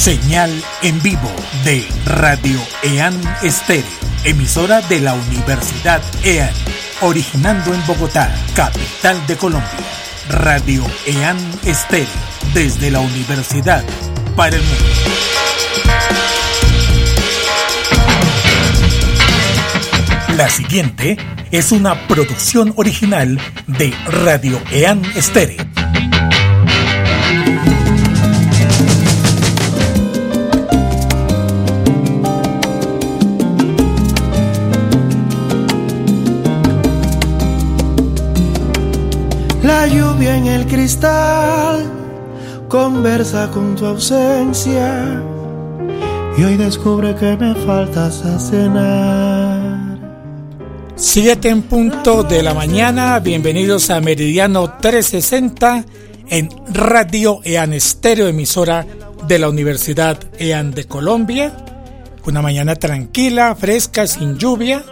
Señal en vivo de Radio EAN Estéreo, emisora de la Universidad EAN, originando en Bogotá, capital de Colombia. Radio EAN Estéreo, desde la Universidad para el mundo. La siguiente es una producción original de Radio EAN Estéreo. La lluvia en el cristal conversa con tu ausencia y hoy descubre que me faltas a cenar. Siete en punto de la mañana, bienvenidos a Meridiano 360 en Radio EAN Estéreo, emisora de la Universidad EAN de Colombia. Una mañana tranquila, fresca, sin lluvia,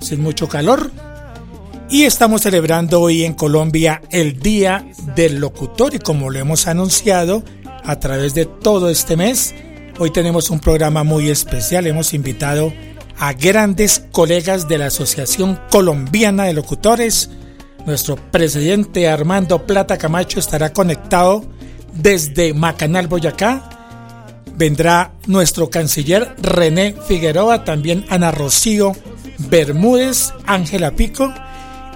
sin mucho calor. Y estamos celebrando hoy en Colombia el Día del Locutor y como lo hemos anunciado a través de todo este mes, hoy tenemos un programa muy especial. Hemos invitado a grandes colegas de la Asociación Colombiana de Locutores. Nuestro presidente Armando Plata Camacho estará conectado desde Macanal, Boyacá. Vendrá nuestro canciller René Figueroa, también Ana Rocío Bermúdez, Ángela Pico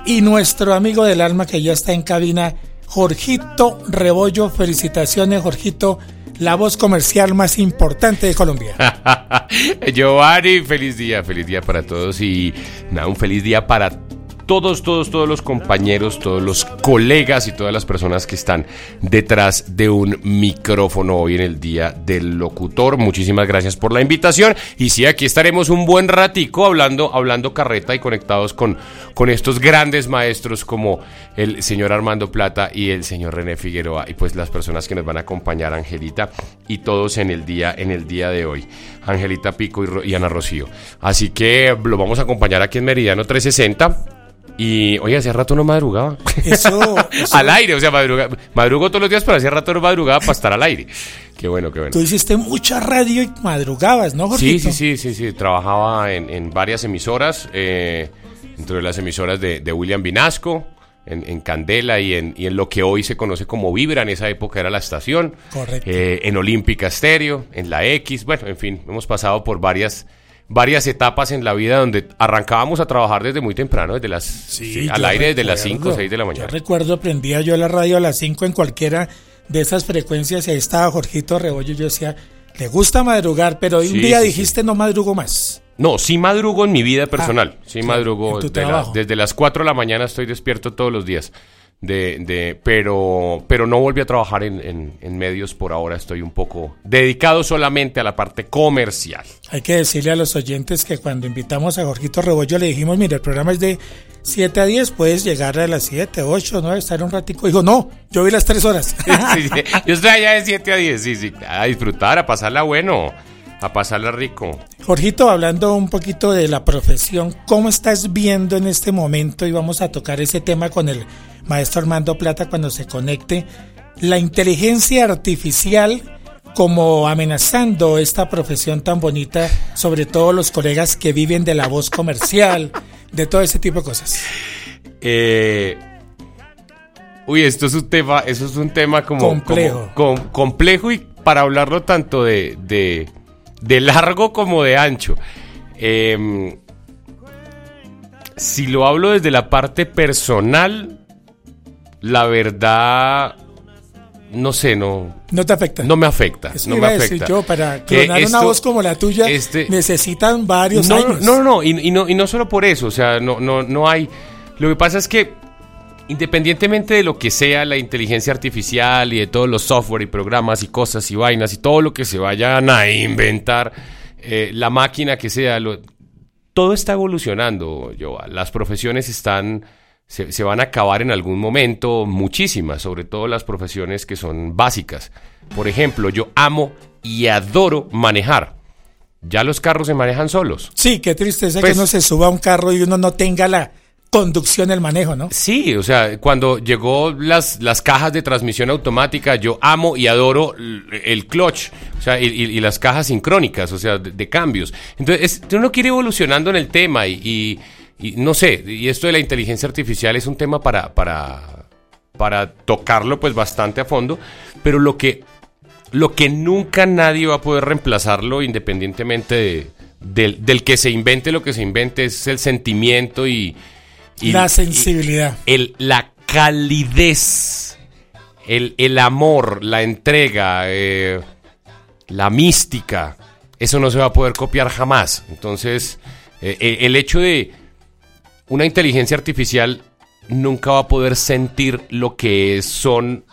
y nuestro amigo del alma que ya está en cabina, Jorgito Rebollo. Felicitaciones, Jorgito, la voz comercial más importante de Colombia. Giovanni, feliz día, feliz día para todos y nada, un feliz día para todos, todos, todos los compañeros, todos los colegas y todas las personas que están detrás de un micrófono hoy en el Día del Locutor. Muchísimas gracias por la invitación. Y sí, aquí estaremos un buen ratico hablando, hablando carreta y conectados con, con estos grandes maestros como el señor Armando Plata y el señor René Figueroa y pues las personas que nos van a acompañar, Angelita y todos en el día, en el día de hoy. Angelita Pico y, y Ana Rocío. Así que lo vamos a acompañar aquí en Meridiano 360. Y, oye, hace rato no madrugaba. Eso, eso- al aire, o sea, madruga, madrugo todos los días, pero hacía rato no madrugaba para estar al aire. Qué bueno, qué bueno. tú hiciste mucha radio y madrugabas, ¿no, Sí, Jorgito? sí, sí, sí, sí. Trabajaba en, en varias emisoras, eh, entre las emisoras de, de William Vinasco, en, en Candela y en, y en lo que hoy se conoce como Vibra, en esa época era la estación. Correcto. Eh, en Olímpica Stereo, en la X, bueno, en fin, hemos pasado por varias varias etapas en la vida donde arrancábamos a trabajar desde muy temprano, desde las sí, al yo aire desde las recuerdo. 5 o 6 de la Yo mañana. recuerdo, prendía yo la radio a las 5 en cualquiera de esas frecuencias y ahí estaba Jorgito Rebollo. Yo decía, le gusta madrugar, pero hoy un día dijiste no madrugo más. No, sí madrugo en mi vida personal. sí madrugo. en tu de la- desde las 4 de la mañana estoy despierto todos los días. De, de, pero, pero no volví a trabajar en, en- en medios por ahora. Estoy un poco dedicado solamente a la parte comercial. Hay que decirle a los oyentes que cuando invitamos a Jorgito Rebollo le dijimos, mire, el programa es de 7 a 10, puedes llegar a las 7, 8, 9, estar un ratico. Dijo, no, yo vi las 3 horas. Sí, sí. Yo estoy allá de 7 a 10. Sí, sí. A disfrutar, a pasarla bueno, a pasarla rico. Jorgito, hablando un poquito de la profesión, ¿cómo estás viendo en este momento? Y vamos a tocar ese tema con el maestro Armando Plata cuando se conecte. La inteligencia artificial como amenazando esta profesión tan bonita, sobre todo los colegas que viven de la voz comercial, de todo ese tipo de cosas. Eh, uy, esto es un tema, eso es un tema como complejo, como, com, complejo y para hablarlo tanto de, de, de largo como de ancho. Eh, si lo hablo desde la parte personal, la verdad, no sé, no. No te afecta. No me afecta. Eso no me decir afecta. yo, para clonar una voz como la tuya, este- necesitan varios no, años. No, no, no, y, y no, y no solo por eso, o sea, no, no, no hay. Lo que pasa es que, independientemente de lo que sea la inteligencia artificial y de todos los software y programas y cosas y vainas y todo lo que se vayan a inventar, eh, la máquina que sea, lo- todo está evolucionando, Joa. Las profesiones están. Se, se van a acabar en algún momento, muchísimas, sobre todo las profesiones que son básicas. Por ejemplo, yo amo y adoro manejar. Ya los carros se manejan solos. Sí, qué tristeza Pues- que uno se suba a un carro y uno no tenga la conducción, el manejo, ¿no? Sí, o sea, cuando llegó las, las cajas de transmisión automática, yo amo y adoro el clutch, o sea, y, y- y las cajas sincrónicas, o sea, de, de cambios. Entonces, es- uno quiere ir evolucionando en el tema y, y- y no sé, y esto de la inteligencia artificial es un tema para, para, para tocarlo pues bastante a fondo, pero lo que, lo que nunca nadie va a poder reemplazarlo independientemente de- del, del que se invente lo que se invente, es el sentimiento y... y- la y- sensibilidad. el, la calidez, el, el amor, la entrega, eh, la mística, eso no se va a poder copiar jamás. Entonces, eh, el hecho de una inteligencia artificial nunca va a poder sentir lo que son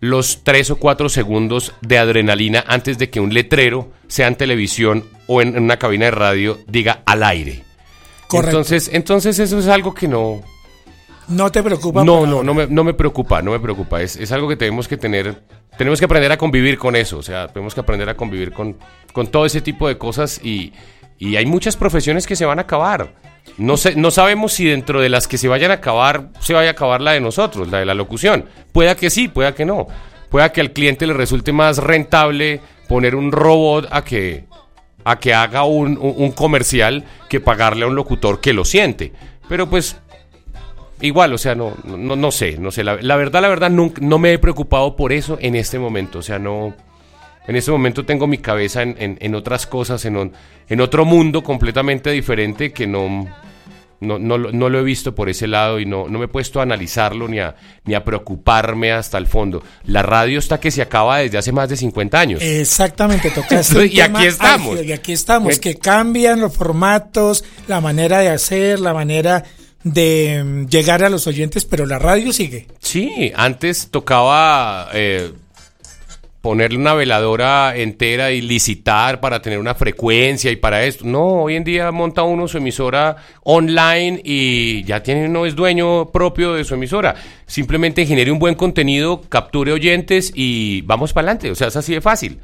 los tres o cuatro segundos de adrenalina antes de que un letrero, sea en televisión o en, una cabina de radio, diga al aire. Correcto. Entonces, entonces eso es algo que no, no te preocupa. no, no, no me, no me preocupa, no me preocupa. Es, es algo que tenemos que tener, tenemos que aprender a convivir con eso. O sea, tenemos que aprender a convivir con, con todo ese tipo de cosas y, y hay muchas profesiones que se van a acabar. No, sé, no sabemos si dentro de las que se vayan a acabar, se vaya a acabar la de nosotros, la de la locución. Pueda que sí, pueda que no. Pueda que al cliente le resulte más rentable poner un robot a que, a que haga un, un- comercial que pagarle a un locutor que lo siente. Pero pues Igual, o sea, no, no, no sé, no sé. La, la verdad, la verdad, nunca, no me he preocupado por eso en este momento. O sea, no. En este momento tengo mi cabeza en, en- en otras cosas, en, un- en otro mundo completamente diferente que no, no, no, lo- no lo he visto por ese lado y no, no me he puesto a analizarlo ni a, ni a preocuparme hasta el fondo. La radio está que se acaba desde hace más de 50 años. Exactamente, tocaste Y aquí estamos. y aquí estamos, que cambian los formatos, la manera de hacer, la manera de mm, llegar a los oyentes, pero la radio sigue. Sí, antes tocaba eh, ponerle una veladora entera y licitar para tener una frecuencia y para esto. No, hoy en día monta uno su emisora online y ya tiene uno es dueño propio de su emisora. Simplemente genere un buen contenido, capture oyentes y vamos para adelante. O sea, es así de fácil.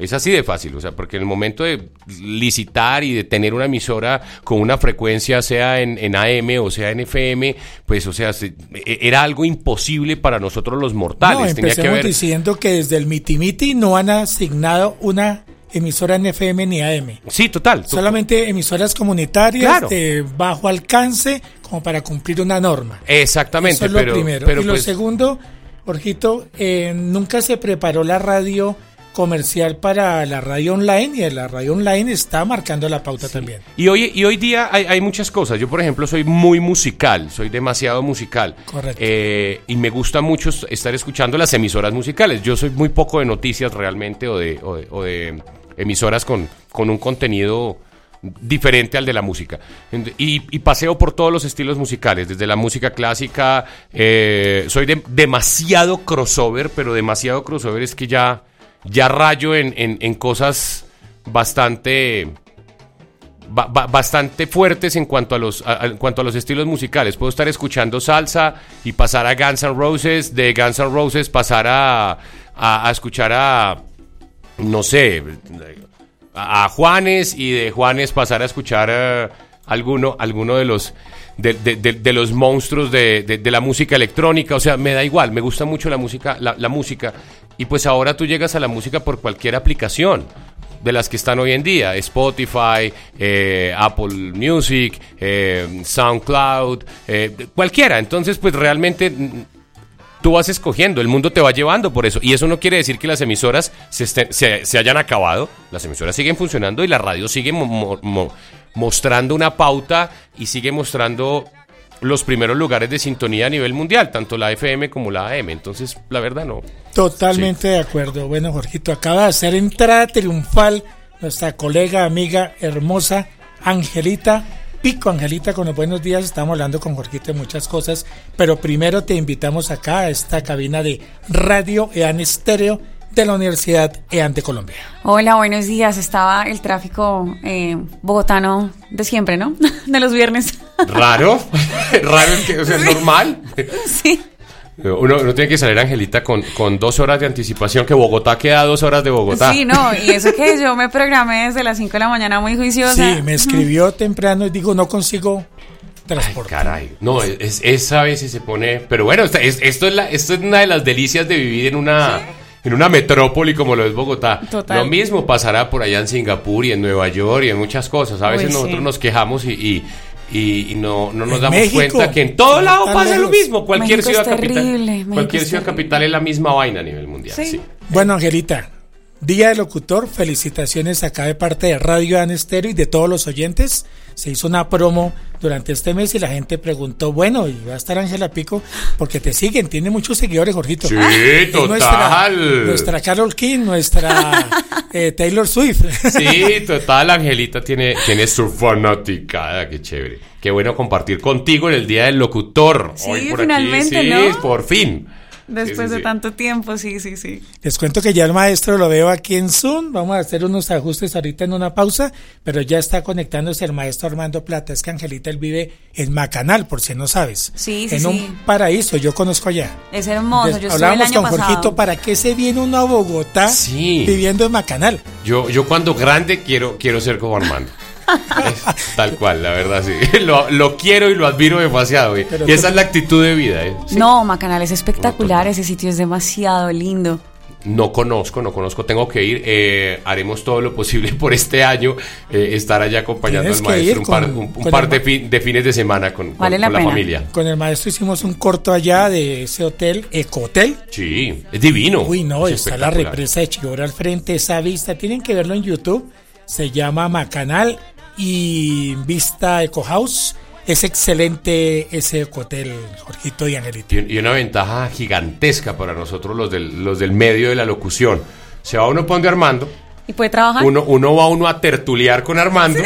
Es así de fácil, o sea, porque en el momento de licitar y de tener una emisora con una frecuencia, sea en, en AM o sea en FM, pues, o sea, se- e- era algo imposible para nosotros los mortales. no, Tenía que empecemos haber. diciendo que desde el Miti Miti no han asignado una emisora en FM ni AM. Sí, total. to- Solamente emisoras comunitarias Claro. de bajo alcance como para cumplir una norma. Exactamente, Eso es lo primero. pero y lo pues, segundo, Jorgito, eh, nunca se preparó la radio comercial para la radio online y la radio online está marcando la pauta también. Y hoy, y hoy día hay, hay muchas cosas. Yo, por ejemplo, soy muy musical, soy demasiado musical. Correcto. Eh, y me gusta mucho est- estar escuchando las emisoras musicales. Yo soy muy poco de noticias realmente o de, o de- o de emisoras con, con un contenido diferente al de la música. Y, y paseo por todos los estilos musicales, desde la música clásica, eh, soy de- demasiado crossover, pero demasiado crossover es que ya, ya rayo en, en- cosas bastante ba- ba- bastante fuertes en cuanto a los a- en cuanto a los estilos musicales. Puedo estar escuchando salsa y pasar a Guns N' Roses, de Guns N' Roses pasar a, a- escuchar a no sé, a, Juanes y de Juanes pasar a escuchar eh, alguno alguno de los de, de- de- los monstruos de la música electrónica, o sea, me da igual, me gusta mucho la música, la, la música, y pues ahora tú llegas a la música por cualquier aplicación. de las que están hoy en día, Spotify, eh, Apple Music, eh, SoundCloud, eh, cualquiera. Entonces, pues realmente tú vas escogiendo, el mundo te va llevando por eso. Y eso no quiere decir que las emisoras se, estén- se- se hayan acabado, las emisoras siguen funcionando y la radio sigue mo- mo- mo- mostrando una pauta y sigue mostrando los primeros lugares de sintonía a nivel mundial, tanto la FM como la AM. Entonces, la verdad no. Totalmente de acuerdo. Bueno, Jorgito, acaba de hacer entrada triunfal nuestra colega, amiga, hermosa, Angelita Pico. Angelita, con los buenos días, estamos hablando con Jorgito de muchas cosas, pero primero te invitamos acá a esta cabina de Radio EAN Estéreo de la Universidad EAN de Colombia. Hola, buenos días. Estaba el tráfico eh, bogotano de siempre, ¿no? De los viernes. Raro, raro es que, o sea, es normal. sí. Uno, uno tiene que salir, Angelita, con, con dos horas de anticipación, que Bogotá queda a dos horas de Bogotá. Sí, no, y eso que yo me programé desde las 5 de la mañana muy juiciosa. Sí, me escribió temprano y digo, no consigo Ay, transporte. caray. No, es, esa vez se pone. Pero bueno, esta- es- esto, es la, esto es una de las delicias de vivir en una. En una metrópoli como lo es Bogotá. Total. Lo mismo pasará por allá en Singapur y en Nueva York y en muchas cosas. A veces Uy, sí. nosotros nos quejamos y, y, y- y no, no nos damos México, cuenta que en todo lado pasa lo mismo. Cualquier México ciudad es capital. México Cualquier es ciudad terrible. capital es la misma vaina a nivel mundial. Sí. sí. Bueno, Angelita, Día del Locutor, felicitaciones acá de parte de Radio Anestero y de todos los oyentes. Se hizo una promo durante este mes y la gente preguntó, bueno, ¿y va a estar Ángela Pico? Porque te siguen, tiene muchos seguidores, Jorgito. Sí, Es total. Nuestra, nuestra Carol King, nuestra eh, Taylor Swift. Sí, total, Angelita tiene, tiene su fanaticada, qué chévere. Qué bueno compartir contigo en el Día del Locutor. Sí, Hoy por finalmente, aquí, sí, ¿no? por fin. Después Sí, sí, de tanto tiempo, sí, sí, sí. Les cuento que ya el maestro lo veo aquí en Zoom. Vamos a hacer unos ajustes ahorita en una pausa, pero ya está conectándose el maestro Armando Plata. Es que Angelita él vive en Macanal, por si no sabes. Sí, sí, En sí. un paraíso, yo conozco allá. Es hermoso. Yo estuve el Hablábamos año con pasado. Jorgito, ¿para qué se viene uno a Bogotá Sí. viviendo en Macanal? Yo, yo cuando grande quiero, quiero ser como Armando. Es tal cual, la verdad, sí. Lo, lo quiero y lo admiro demasiado. Y, esa es la actitud de vida. ¿eh? Sí. No, Macanal es espectacular. Ese sitio es demasiado lindo. No conozco, no conozco, tengo que ir. eh, haremos todo lo posible por este año eh, estar allá acompañando Tienes al maestro un par, con- un- par de, ma- fin- de fines de semana con, con- Vale la con la pena. familia. Con el maestro hicimos un corto allá de ese hotel, Ecohotel. Sí, es divino. Uy, no, Es está la represa de Chigora al frente, esa vista. Tienen que verlo en YouTube. Se llama Macanal y Vista Eco House. Es excelente ese hotel, Jorgito y Angelito. Y, una ventaja gigantesca para nosotros los del, los del medio de la locución. Se va uno pone Armando, ¿Y puede trabajar? uno, uno va uno a tertuliar con Armando,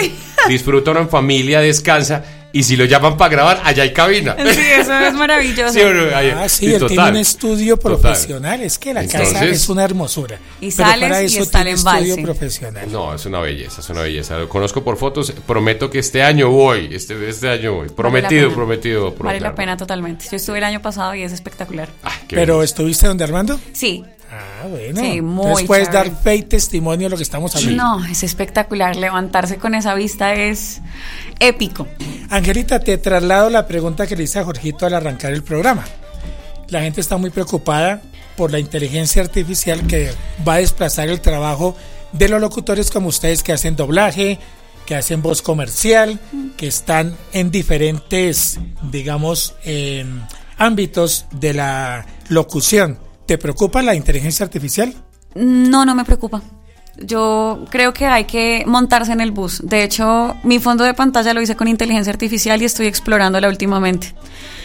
disfruta uno en familia, descansa, y si lo llaman para grabar, allá hay cabina. Sí, eso es maravilloso. Sí, o no? Ahí- Ah, sí, él total. tiene un estudio Total. profesional. Es que la casa es una hermosura. Y Pero sales para y eso está el estudio profesional. No, es una belleza, es una belleza. Lo conozco por fotos. Prometo que este año voy. Este, este año voy. Vale Prometido, pena. prometido. Vale la pena totalmente. Yo estuve el año pasado y es espectacular. Ah, qué Pero estuviste donde Armando? Sí. Ah, bueno. Sí, muy Entonces puedes chévere. dar fe y testimonio de lo que estamos hablando. No, es espectacular. Levantarse con esa vista es épico. Angelita, te traslado la pregunta que le hice a Jorgito al arrancar el programa. La gente está muy preocupada por la inteligencia artificial que va a desplazar el trabajo de los locutores como ustedes que hacen doblaje, que hacen voz comercial, que están en diferentes, digamos, eh, ámbitos de la locución. ¿Te preocupa la inteligencia artificial? No, no me preocupa. Yo creo que hay que montarse en el bus. De hecho, mi fondo de pantalla lo hice con inteligencia artificial y estoy explorándola últimamente.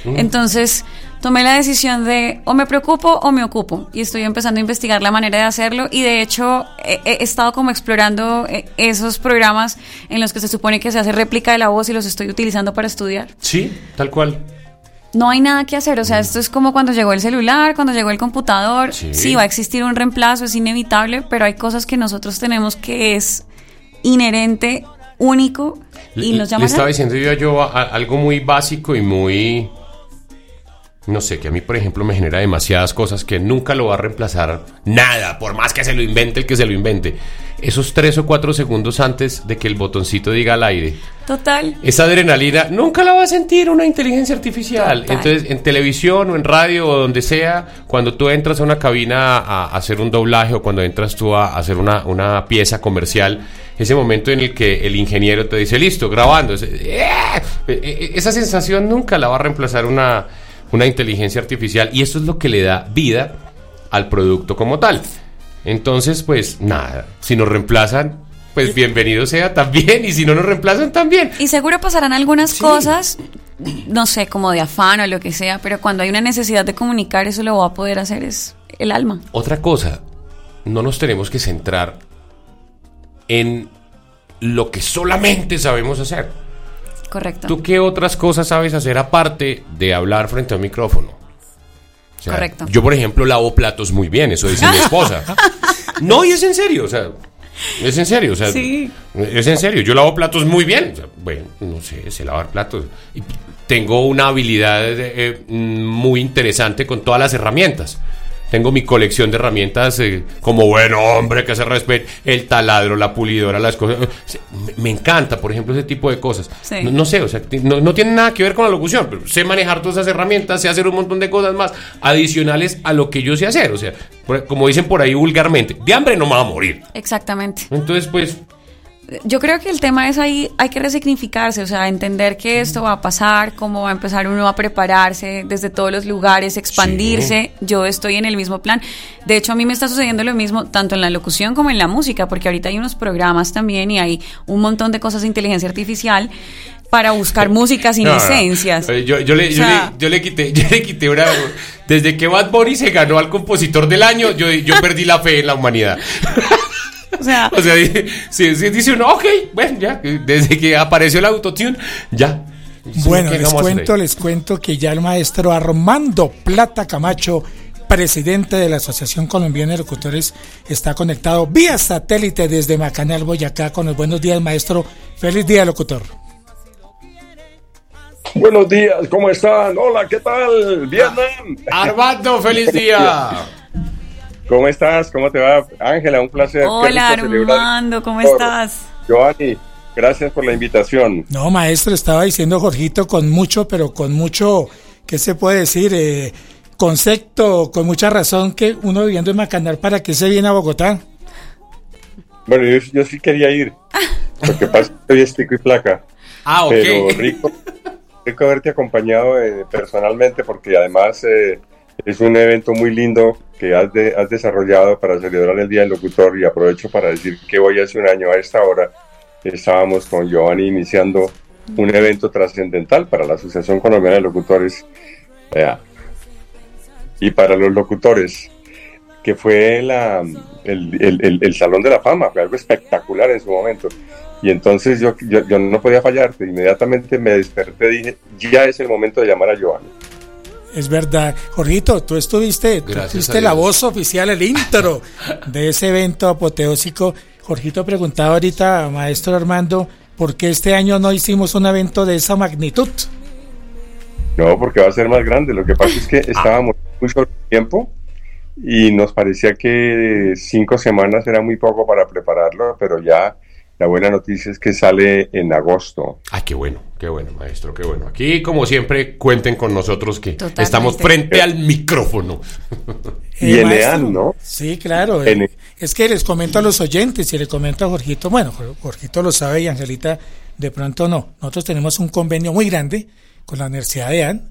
Entonces, tomé la decisión de o me preocupo o me ocupo. Y estoy empezando a investigar la manera de hacerlo. Y de hecho, he, he estado como explorando eh, esos programas en los que se supone que se hace réplica de la voz y los estoy utilizando para estudiar. Sí, tal cual. No hay nada que hacer, o sea, esto es como cuando llegó el celular, cuando llegó el computador. Sí. Sí. va a existir un reemplazo, es inevitable, pero hay cosas que nosotros tenemos que es inherente, único y Le- nos Le llaman. estaba diciendo yo a yo a- algo muy básico y muy no sé, que a mí, por ejemplo, me genera demasiadas cosas que nunca lo va a reemplazar nada, por más que se lo invente el que se lo invente. Esos tres o cuatro segundos antes de que el botoncito diga al aire. Total. Esa adrenalina nunca la va a sentir una inteligencia artificial. Entonces, en televisión o en radio o donde sea, cuando tú entras a una cabina a, hacer un doblaje o cuando entras tú a hacer una, una pieza comercial, ese momento en el que el ingeniero te dice, listo, grabando. ¡eh! E, e, esa sensación nunca la va a reemplazar una, una inteligencia artificial y eso es lo que le da vida al producto como tal. Entonces, pues nada, si nos reemplazan, pues bienvenido sea también y si no nos reemplazan también. Y seguro pasarán algunas cosas, no sé, como de afán o lo que sea, pero cuando hay una necesidad de comunicar, eso lo va a poder hacer es el alma. Otra cosa, no nos tenemos que centrar en lo que solamente sabemos hacer. Correcto. ¿Tú qué otras cosas sabes hacer aparte de hablar frente a un micrófono? Correcto. Yo, por ejemplo, lavo platos muy bien, eso dice mi esposa. no, y es en serio, o sea, es en serio, o sea, sí. es en serio. Yo lavo platos muy bien. bueno, no sé, sé lavar platos. Y tengo una habilidad eh, muy interesante con todas las herramientas. Tengo mi colección de herramientas eh, como buen hombre que se respeta, el taladro, la pulidora, las cosas. Me, encanta, por ejemplo, ese tipo de cosas. No, sé, o sea, no, tiene nada que ver con la locución, pero sé manejar todas esas herramientas, sé hacer un montón de cosas más adicionales a lo que yo sé hacer. O sea, como dicen por ahí vulgarmente, de hambre no me va a morir. Exactamente. Entonces, pues, yo creo que el tema es ahí, hay que resignificarse, o sea, entender que esto va a pasar, cómo va a empezar uno a prepararse desde todos los lugares, expandirse. Yo estoy en el mismo plan. De hecho, a mí me está sucediendo lo mismo tanto en la locución como en la música, porque ahorita hay unos programas también y hay un montón de cosas de inteligencia artificial para buscar músicas sin licencias. Yo, yo, le, yo, le, quité, yo le quité una... Desde que Bad Bunny se ganó al compositor del año, yo, yo perdí la fe en la humanidad. O sea, o sea si, dice uno, ok, bueno, ya, desde que apareció el autotune, ya. Bueno, les cuento, les cuento que ya el maestro Armando Plata Camacho, presidente de la Asociación Colombiana de Locutores, está conectado vía satélite desde Macanal, Boyacá, con los buenos días, maestro. Feliz día, locutor. Buenos días, ¿cómo están? Hola, ¿qué tal? Vietnam. Armando, feliz día. ¿Cómo estás? ¿Cómo te va? Ángela, un placer. Hola Armando, ¿cómo estás? Giovanni, gracias por la invitación. No, maestro, estaba diciendo Jorgito con mucho, pero con mucho, ¿qué se puede decir? Eh, concepto, con mucha razón que uno viviendo en Macanal, ¿para qué se viene a Bogotá? Bueno, yo, sí quería ir, porque pasa que estoy y placa. Ah, ok. Pero rico, rico haberte acompañado eh, personalmente, porque además... Eh, es un evento muy lindo que has, has desarrollado para celebrar el Día del Locutor y aprovecho para decir que hoy hace un año a esta hora estábamos con Giovanni iniciando un evento trascendental para la Asociación Colombiana de Locutores y para los locutores, que fue la, el, el, Salón de la Fama, fue algo espectacular en su momento. Y entonces yo, yo, yo no podía fallarte, inmediatamente me desperté y dije, ya es el momento de llamar a Giovanni. Es verdad. Jorgito, tú estuviste, tú fuiste la voz oficial, el intro de ese evento apoteósico. Jorgito preguntaba ahorita, maestro Armando, ¿por qué este año no hicimos un evento de esa magnitud? No, porque va a ser más grande. Lo que pasa es que ah. estábamos muy sobre tiempo y nos parecía que cinco semanas era muy poco para prepararlo, pero ya la buena noticia es que sale en agosto. Ah, qué bueno, qué bueno, maestro, qué bueno. Aquí, como siempre, cuenten con nosotros que estamos frente al micrófono. y en EAN, ¿no? Sí, claro. Eh, es que les comento a los oyentes y le comento a Jorgito, bueno, Jorgito lo sabe y Angelita de pronto no. Nosotros tenemos un convenio muy grande con la Universidad de EAN,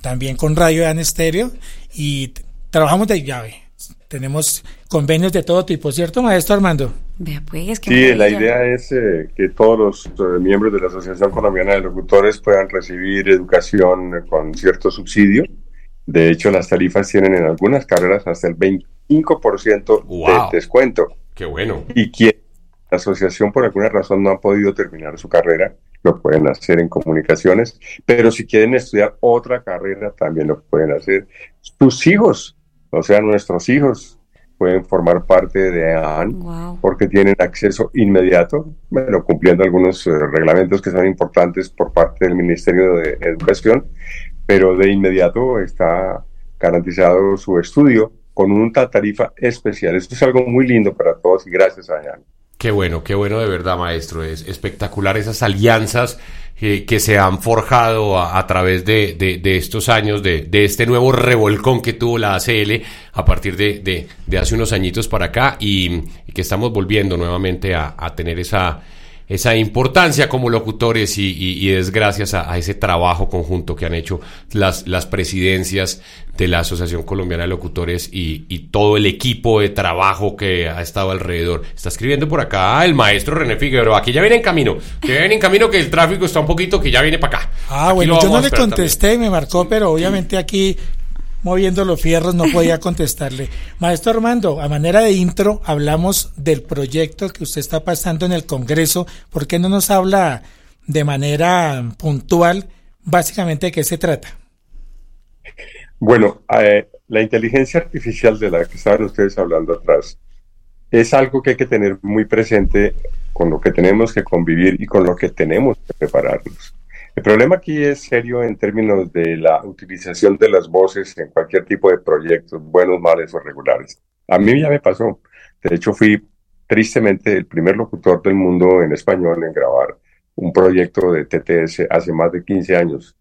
también con Radio EAN Estéreo y trabajamos de llave. Tenemos convenios de todo tipo, ¿cierto, maestro Armando? Pues, sí, la idea es eh, que todos los eh, miembros de la Asociación Colombiana de Locutores puedan recibir educación con cierto subsidio. De hecho, las tarifas tienen en algunas carreras hasta el 25% de descuento. ¡Qué bueno! Y quien la asociación por alguna razón no ha podido terminar su carrera, lo pueden hacer en comunicaciones, pero si quieren estudiar otra carrera, también lo pueden hacer sus hijos, o sea, nuestros hijos pueden formar parte de AAN porque tienen acceso inmediato, bueno, cumpliendo algunos eh, reglamentos que son importantes por parte del Ministerio de Educación, pero de inmediato está garantizado su estudio con una tarifa especial. Esto es algo muy lindo para todos y gracias a Jan. Qué bueno, qué bueno de verdad, maestro. Es espectacular esas alianzas que se han forjado a, través de, de, estos años, de, de, este nuevo revolcón que tuvo la ACL a partir de, hace unos añitos para acá y, que estamos volviendo nuevamente a, a tener esa esa importancia como locutores y, es gracias a, ese trabajo conjunto que han hecho las, las presidencias de la Asociación Colombiana de Locutores y, todo el equipo de trabajo que ha estado alrededor. Está escribiendo por acá el maestro René Figueroa, aquí ya viene en camino, que viene en camino que el tráfico está un poquito, que ya viene para acá. Ah, bueno, yo no le contesté, me marcó, pero obviamente aquí moviendo los fierros, no podía contestarle. Maestro Armando, a manera de intro, hablamos del proyecto que usted está pasando en el Congreso. ¿Por qué no nos habla de manera puntual básicamente de qué se trata? Bueno, eh, la inteligencia artificial de la que estaban ustedes hablando atrás es algo que hay que tener muy presente con lo que tenemos que convivir y con lo que tenemos que prepararnos. El problema aquí es serio en términos de la utilización de las voces en cualquier tipo de proyectos, buenos, males o regulares. A mí ya me pasó. De hecho, fui tristemente el primer locutor del mundo en español en grabar un proyecto de TTS hace más de 15 años.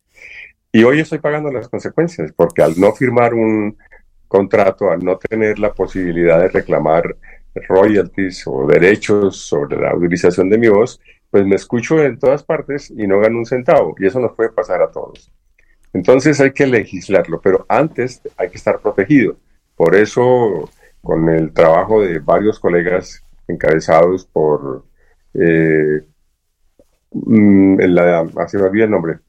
Y hoy estoy pagando las consecuencias, porque al no firmar un contrato, al no tener la posibilidad de reclamar royalties o derechos sobre la utilización de mi voz, pues me escucho en todas partes y no gano un centavo. Y eso nos puede pasar a todos. Entonces hay que legislarlo, pero antes hay que estar protegido. Por eso, con el trabajo de varios colegas encabezados por... Eh, mm, la, así me el nombre.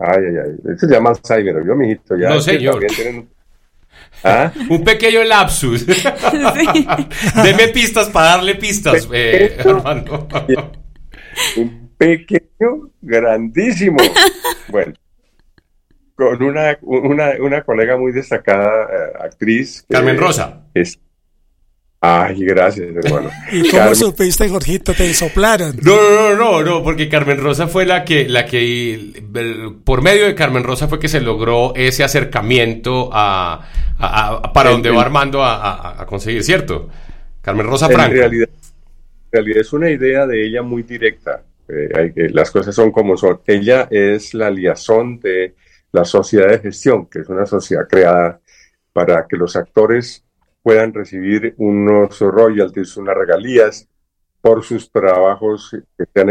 Ay, ay, ay. Eso se llama Alzheimer. Yo, mijito, ya. No, señor. ¿Ah? Un pequeño lapsus. Deme pistas para darle pistas, eh, Armando un pequeño grandísimo. Bueno, con una, una, una colega muy destacada, eh, actriz. Carmen Rosa. Es, Ay, gracias, hermano. ¿Y cómo supiste, Jorgito? ¿Te soplaron? No, no, no, no, porque Carmen Rosa fue la que, la que, por medio de Carmen Rosa fue que se logró ese acercamiento a, para donde va Armando a, conseguir, ¿cierto? Carmen Rosa Franco. En realidad, en realidad es una idea de ella muy directa. Eh, las cosas son como son. Ella es la liazón de la sociedad de gestión, que es una sociedad creada para que los actores puedan recibir unos royalties, unas regalías por sus trabajos que sean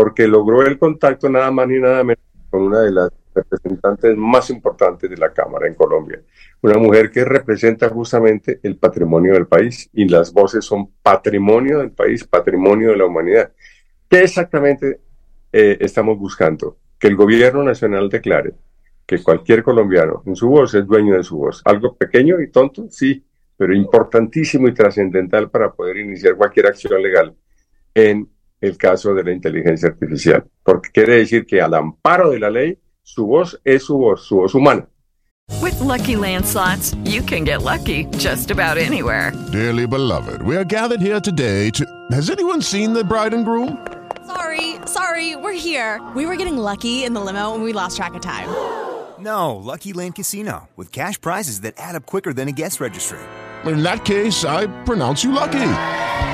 porque logró el contacto nada más ni nada menos con una de las representantes más importantes de la Cámara en Colombia. Una mujer que representa justamente el patrimonio del país y las voces son patrimonio del país, patrimonio de la humanidad. ¿Qué exactamente eh, estamos buscando? Que el gobierno nacional declare que cualquier colombiano en su voz es dueño de su voz. Algo pequeño y tonto, sí, pero importantísimo y trascendental para poder iniciar cualquier acción legal en el caso de la inteligencia artificial, porque quiere decir que al amparo de la ley, su voz es su voz, su voz humana. With lucky landslots, you can get lucky just about anywhere. Dearly beloved, we are gathered here today to. Has anyone seen the bride and groom? Sorry, sorry, we're here. We were getting lucky in the limo and we lost track of time. No, Lucky Land Casino, with cash prizes that add up quicker than a guest registry. In that case, I pronounce you lucky.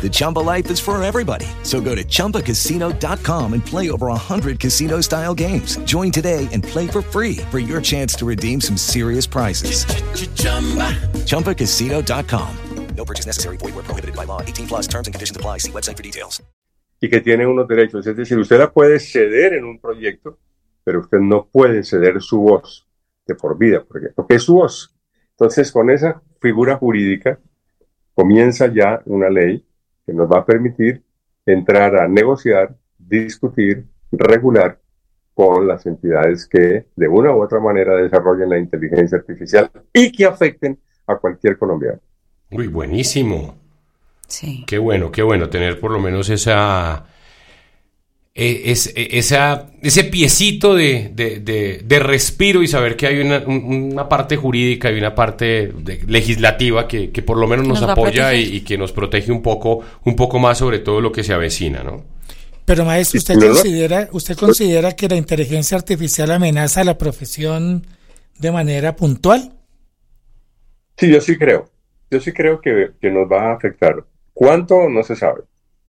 The Chumba life is for everybody. So go to ChumbaCasino.com and play over 100 casino style games. Join today and play for free for your chance to redeem some serious prizes. ChumbaCasino.com. No purchase necessary. Void were prohibited by law. 18 plus terms and conditions apply. See website for details. y que tiene unos derechos. Es decir, usted la puede ceder en un proyecto, pero usted no puede ceder su voz de por vida, porque, porque es su voz. Entonces, con esa figura jurídica comienza ya una ley que nos va a permitir entrar a negociar, discutir, regular con las entidades que de una u otra manera desarrollen la inteligencia artificial y que afecten a cualquier colombiano. Uy, buenísimo. Sí. Qué bueno, qué bueno tener por lo menos esa. Eh, es- eh, esa ese piecito de, de- de- de respiro y saber que hay una, un- una parte jurídica y una parte de- legislativa que, que por lo menos nos, apoya y, que nos protege un poco, un poco más sobre todo lo que se avecina, ¿no? Pero maestro, ¿usted considera, usted considera que la inteligencia artificial amenaza a la profesión de manera puntual? Sí, yo sí creo. Yo sí creo que, que nos va a afectar. ¿Cuánto? No se sabe.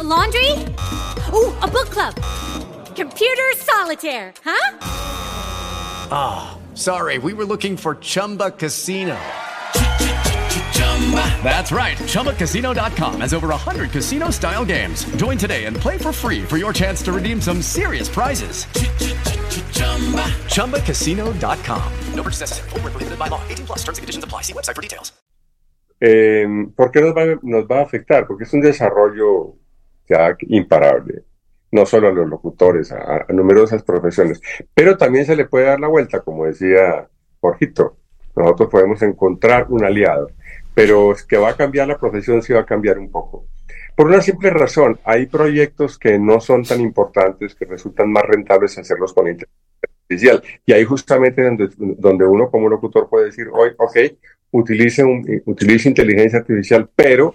Laundry? Ooh, a book club. Computer solitaire, huh? Ah, sorry, we were looking for Chumba Casino. That's right. ChumbaCasino.com has over 100 casino style games. Join today and play for free for your chance to redeem some serious prizes. ChumbaCasino.com. No purchase necessary. Void were prohibited by law. 18 plus terms and conditions apply. See website for details. Eh, ¿Por qué nos va, nos va a afectar? Porque es un desarrollo ya imparable, no solo a los locutores, a, a numerosas profesiones, pero también se le puede dar la vuelta, como decía Jorgito, nosotros podemos encontrar un aliado, pero es que va a cambiar la profesión, sí va a cambiar un poco. Por una simple razón, hay proyectos que no son tan importantes, que resultan más rentables hacerlos con inteligencia artificial, y ahí justamente donde, donde uno como locutor puede decir, hoy, ok, utilice, un, utilice inteligencia artificial, pero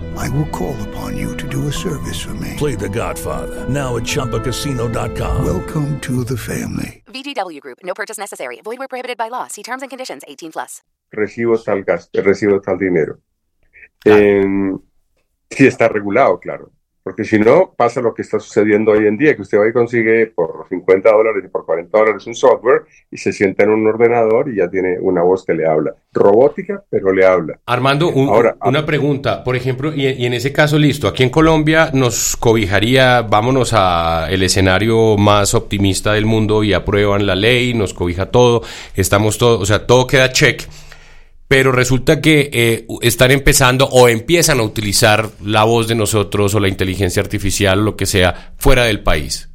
I will call upon you to do a service for me. Play The Godfather now at ChumbaCasino.com. Welcome to the family. VGW Group. No purchase necessary. Void where prohibited by law. See terms and conditions. 18 plus. recibo tal gasto, recibo tal dinero. Eh, si está regulado, claro. Porque si no, pasa lo que está sucediendo hoy en día, que usted va y consigue por 50 dólares y por 40 dólares un software y se sienta en un ordenador y ya tiene una voz que le habla. Robótica, pero le habla. Armando, un- Ahora, una pregunta, por ejemplo, y, y en ese caso, listo, aquí en Colombia nos cobijaría, vámonos a el escenario más optimista del mundo y aprueban la ley, nos cobija todo, estamos todo, o sea, todo queda check. Pero resulta que eh, están empezando o empiezan a utilizar la voz de nosotros o la inteligencia artificial o lo que sea fuera del país.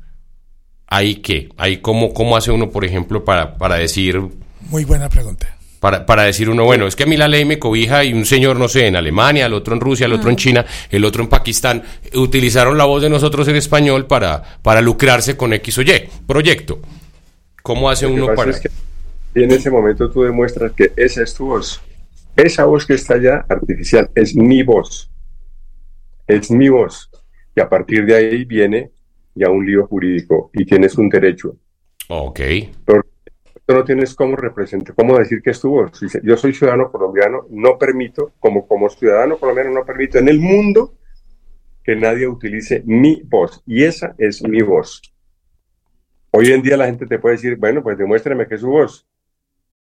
¿Ahí qué? ¿Ahí cómo, cómo hace uno, por ejemplo, para, para decir, Muy buena pregunta. Para, para, decir uno, bueno, es que a mí la ley me cobija y un señor, no sé, en Alemania, el otro en Rusia, el otro en China, el otro en Pakistán, utilizaron la voz de nosotros en español para, para lucrarse con X o Y proyecto. ¿Cómo hace uno para...? Es que en ese momento tú demuestras que esa es tu voz. Esa voz que está allá, artificial, es mi voz. Es mi voz. Y a partir de ahí viene ya un lío jurídico y tienes un derecho. Ok. Pero no tienes cómo representar, cómo decir que es tu voz. Yo soy ciudadano colombiano, no permito, como, como ciudadano colombiano, no permito en el mundo que nadie utilice mi voz. Y esa es mi voz. Hoy en día la gente te puede decir, bueno, pues demuéstrame que es su voz.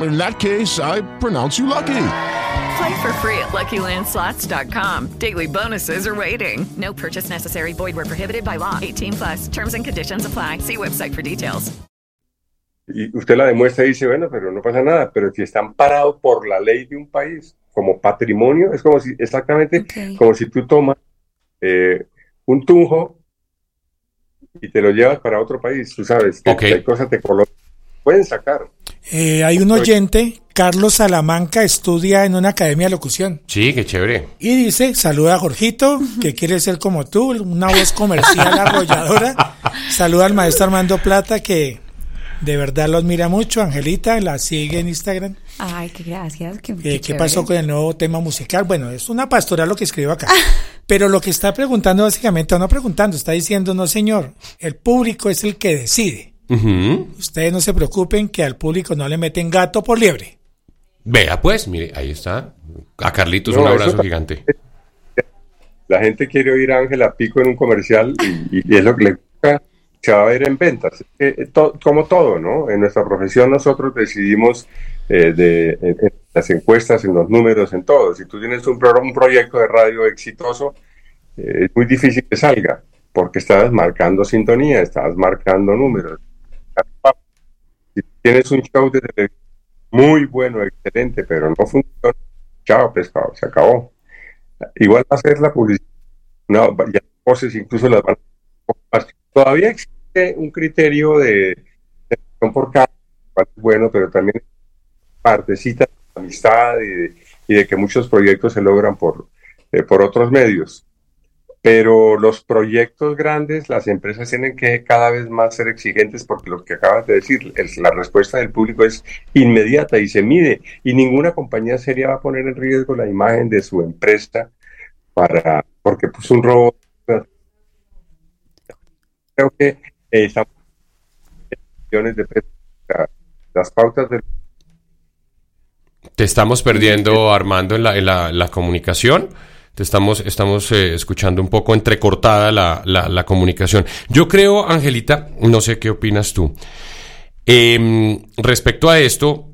In that case, I pronounce you lucky. Play for free at LuckyLandSlots.com. Daily bonuses are waiting. No purchase necessary. Void where prohibited by law. 18 plus. Terms and conditions apply. See website for details. Y usted la demuestra y dice, bueno, pero no pasa nada. Pero si están parados por la ley de un país como patrimonio, es como si, exactamente, okay. como si tú tomas eh, un tunjo y te lo llevas para otro país. Tú sabes que okay. hay cosas te colocan. Pueden sacar. Eh, hay un oyente, Carlos Salamanca, estudia en una academia de locución. Sí, qué chévere. Y dice, saluda a Jorgito, que quiere ser como tú, una voz comercial arrolladora. Saluda al maestro Armando Plata, que de verdad lo admira mucho. Angelita, la sigue en Instagram. Ay, qué gracias. Qué, qué, ¿Qué pasó con el nuevo tema musical? Bueno, es una pastoral lo que escribo acá. Pero lo que está preguntando básicamente, no preguntando, está diciendo, no señor, el público es el que decide. Uh -huh. Ustedes no se preocupen que al público no le meten gato por liebre. Vea pues, mire, ahí está. A Carlitos no, un abrazo gigante. La gente quiere oír a Ángela Pico en un comercial y, y, es lo que le gusta, se va a ver en ventas. Eh, to, como todo, ¿no? En nuestra profesión nosotros decidimos eh, de, en, en las encuestas, en los números, en todo. Si tú tienes un, un proyecto de radio exitoso, eh, es muy difícil que salga porque estás marcando sintonía, estás marcando números. Si tienes un show de televisión muy bueno, excelente, pero no funciona, chao pescado, se acabó. Igual va a ser la publicidad. No, ya voces incluso las van a... Todavía existe un criterio de por cada bueno, pero también partecita de amistad y de, y de que muchos proyectos se logran por, eh, por otros medios pero los proyectos grandes, las empresas tienen que cada vez más ser exigentes porque lo que acabas de decir, el, la respuesta del público es inmediata y se mide y ninguna compañía seria va a poner en riesgo la imagen de su empresa para porque pues un robo creo que eh, estamos millones de pesos las pautas del te estamos perdiendo Armando en la, en la, la comunicación te estamos, estamos eh, escuchando un poco entrecortada la, la, comunicación. Yo creo, Angelita, no sé qué opinas tú. Eh, respecto a esto,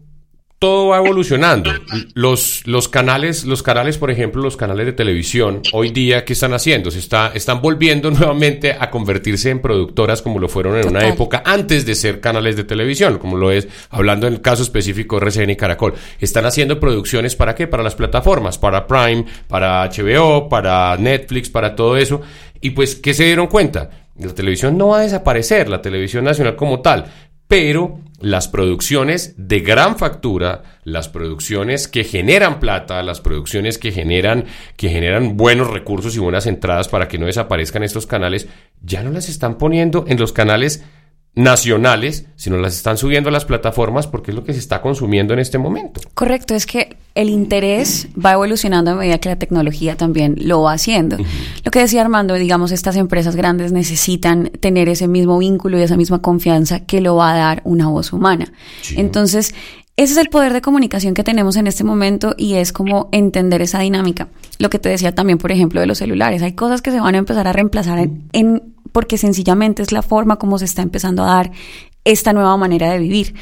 todo va evolucionando. Los, los canales, los canales, por ejemplo, los canales de televisión, hoy día, ¿qué están haciendo? Se está, están volviendo nuevamente a convertirse en productoras como lo fueron en Total. una época antes de ser canales de televisión, como lo es, hablando en el caso específico RCN y Caracol. Están haciendo producciones para qué? Para las plataformas, para Prime, para HBO, para Netflix, para todo eso. Y pues, ¿qué se dieron cuenta? La televisión no va a desaparecer, la televisión nacional como tal, pero las producciones de gran factura, las producciones que generan plata, las producciones que generan, que generan buenos recursos y buenas entradas para que no desaparezcan estos canales, ya no las están poniendo en los canales nacionales, sino las están subiendo a las plataformas porque es lo que se está consumiendo en este momento. Correcto, es que el interés va evolucionando a medida que la tecnología también lo va haciendo. Lo que decía Armando, digamos, estas empresas grandes necesitan tener ese mismo vínculo y esa misma confianza que lo va a dar una voz humana. Entonces, ese es el poder de comunicación que tenemos en este momento y es como entender esa dinámica. Lo que te decía también, por ejemplo, de los celulares. Hay cosas que se van a empezar a reemplazar en, en porque sencillamente es la forma como se está empezando a dar esta nueva manera de vivir.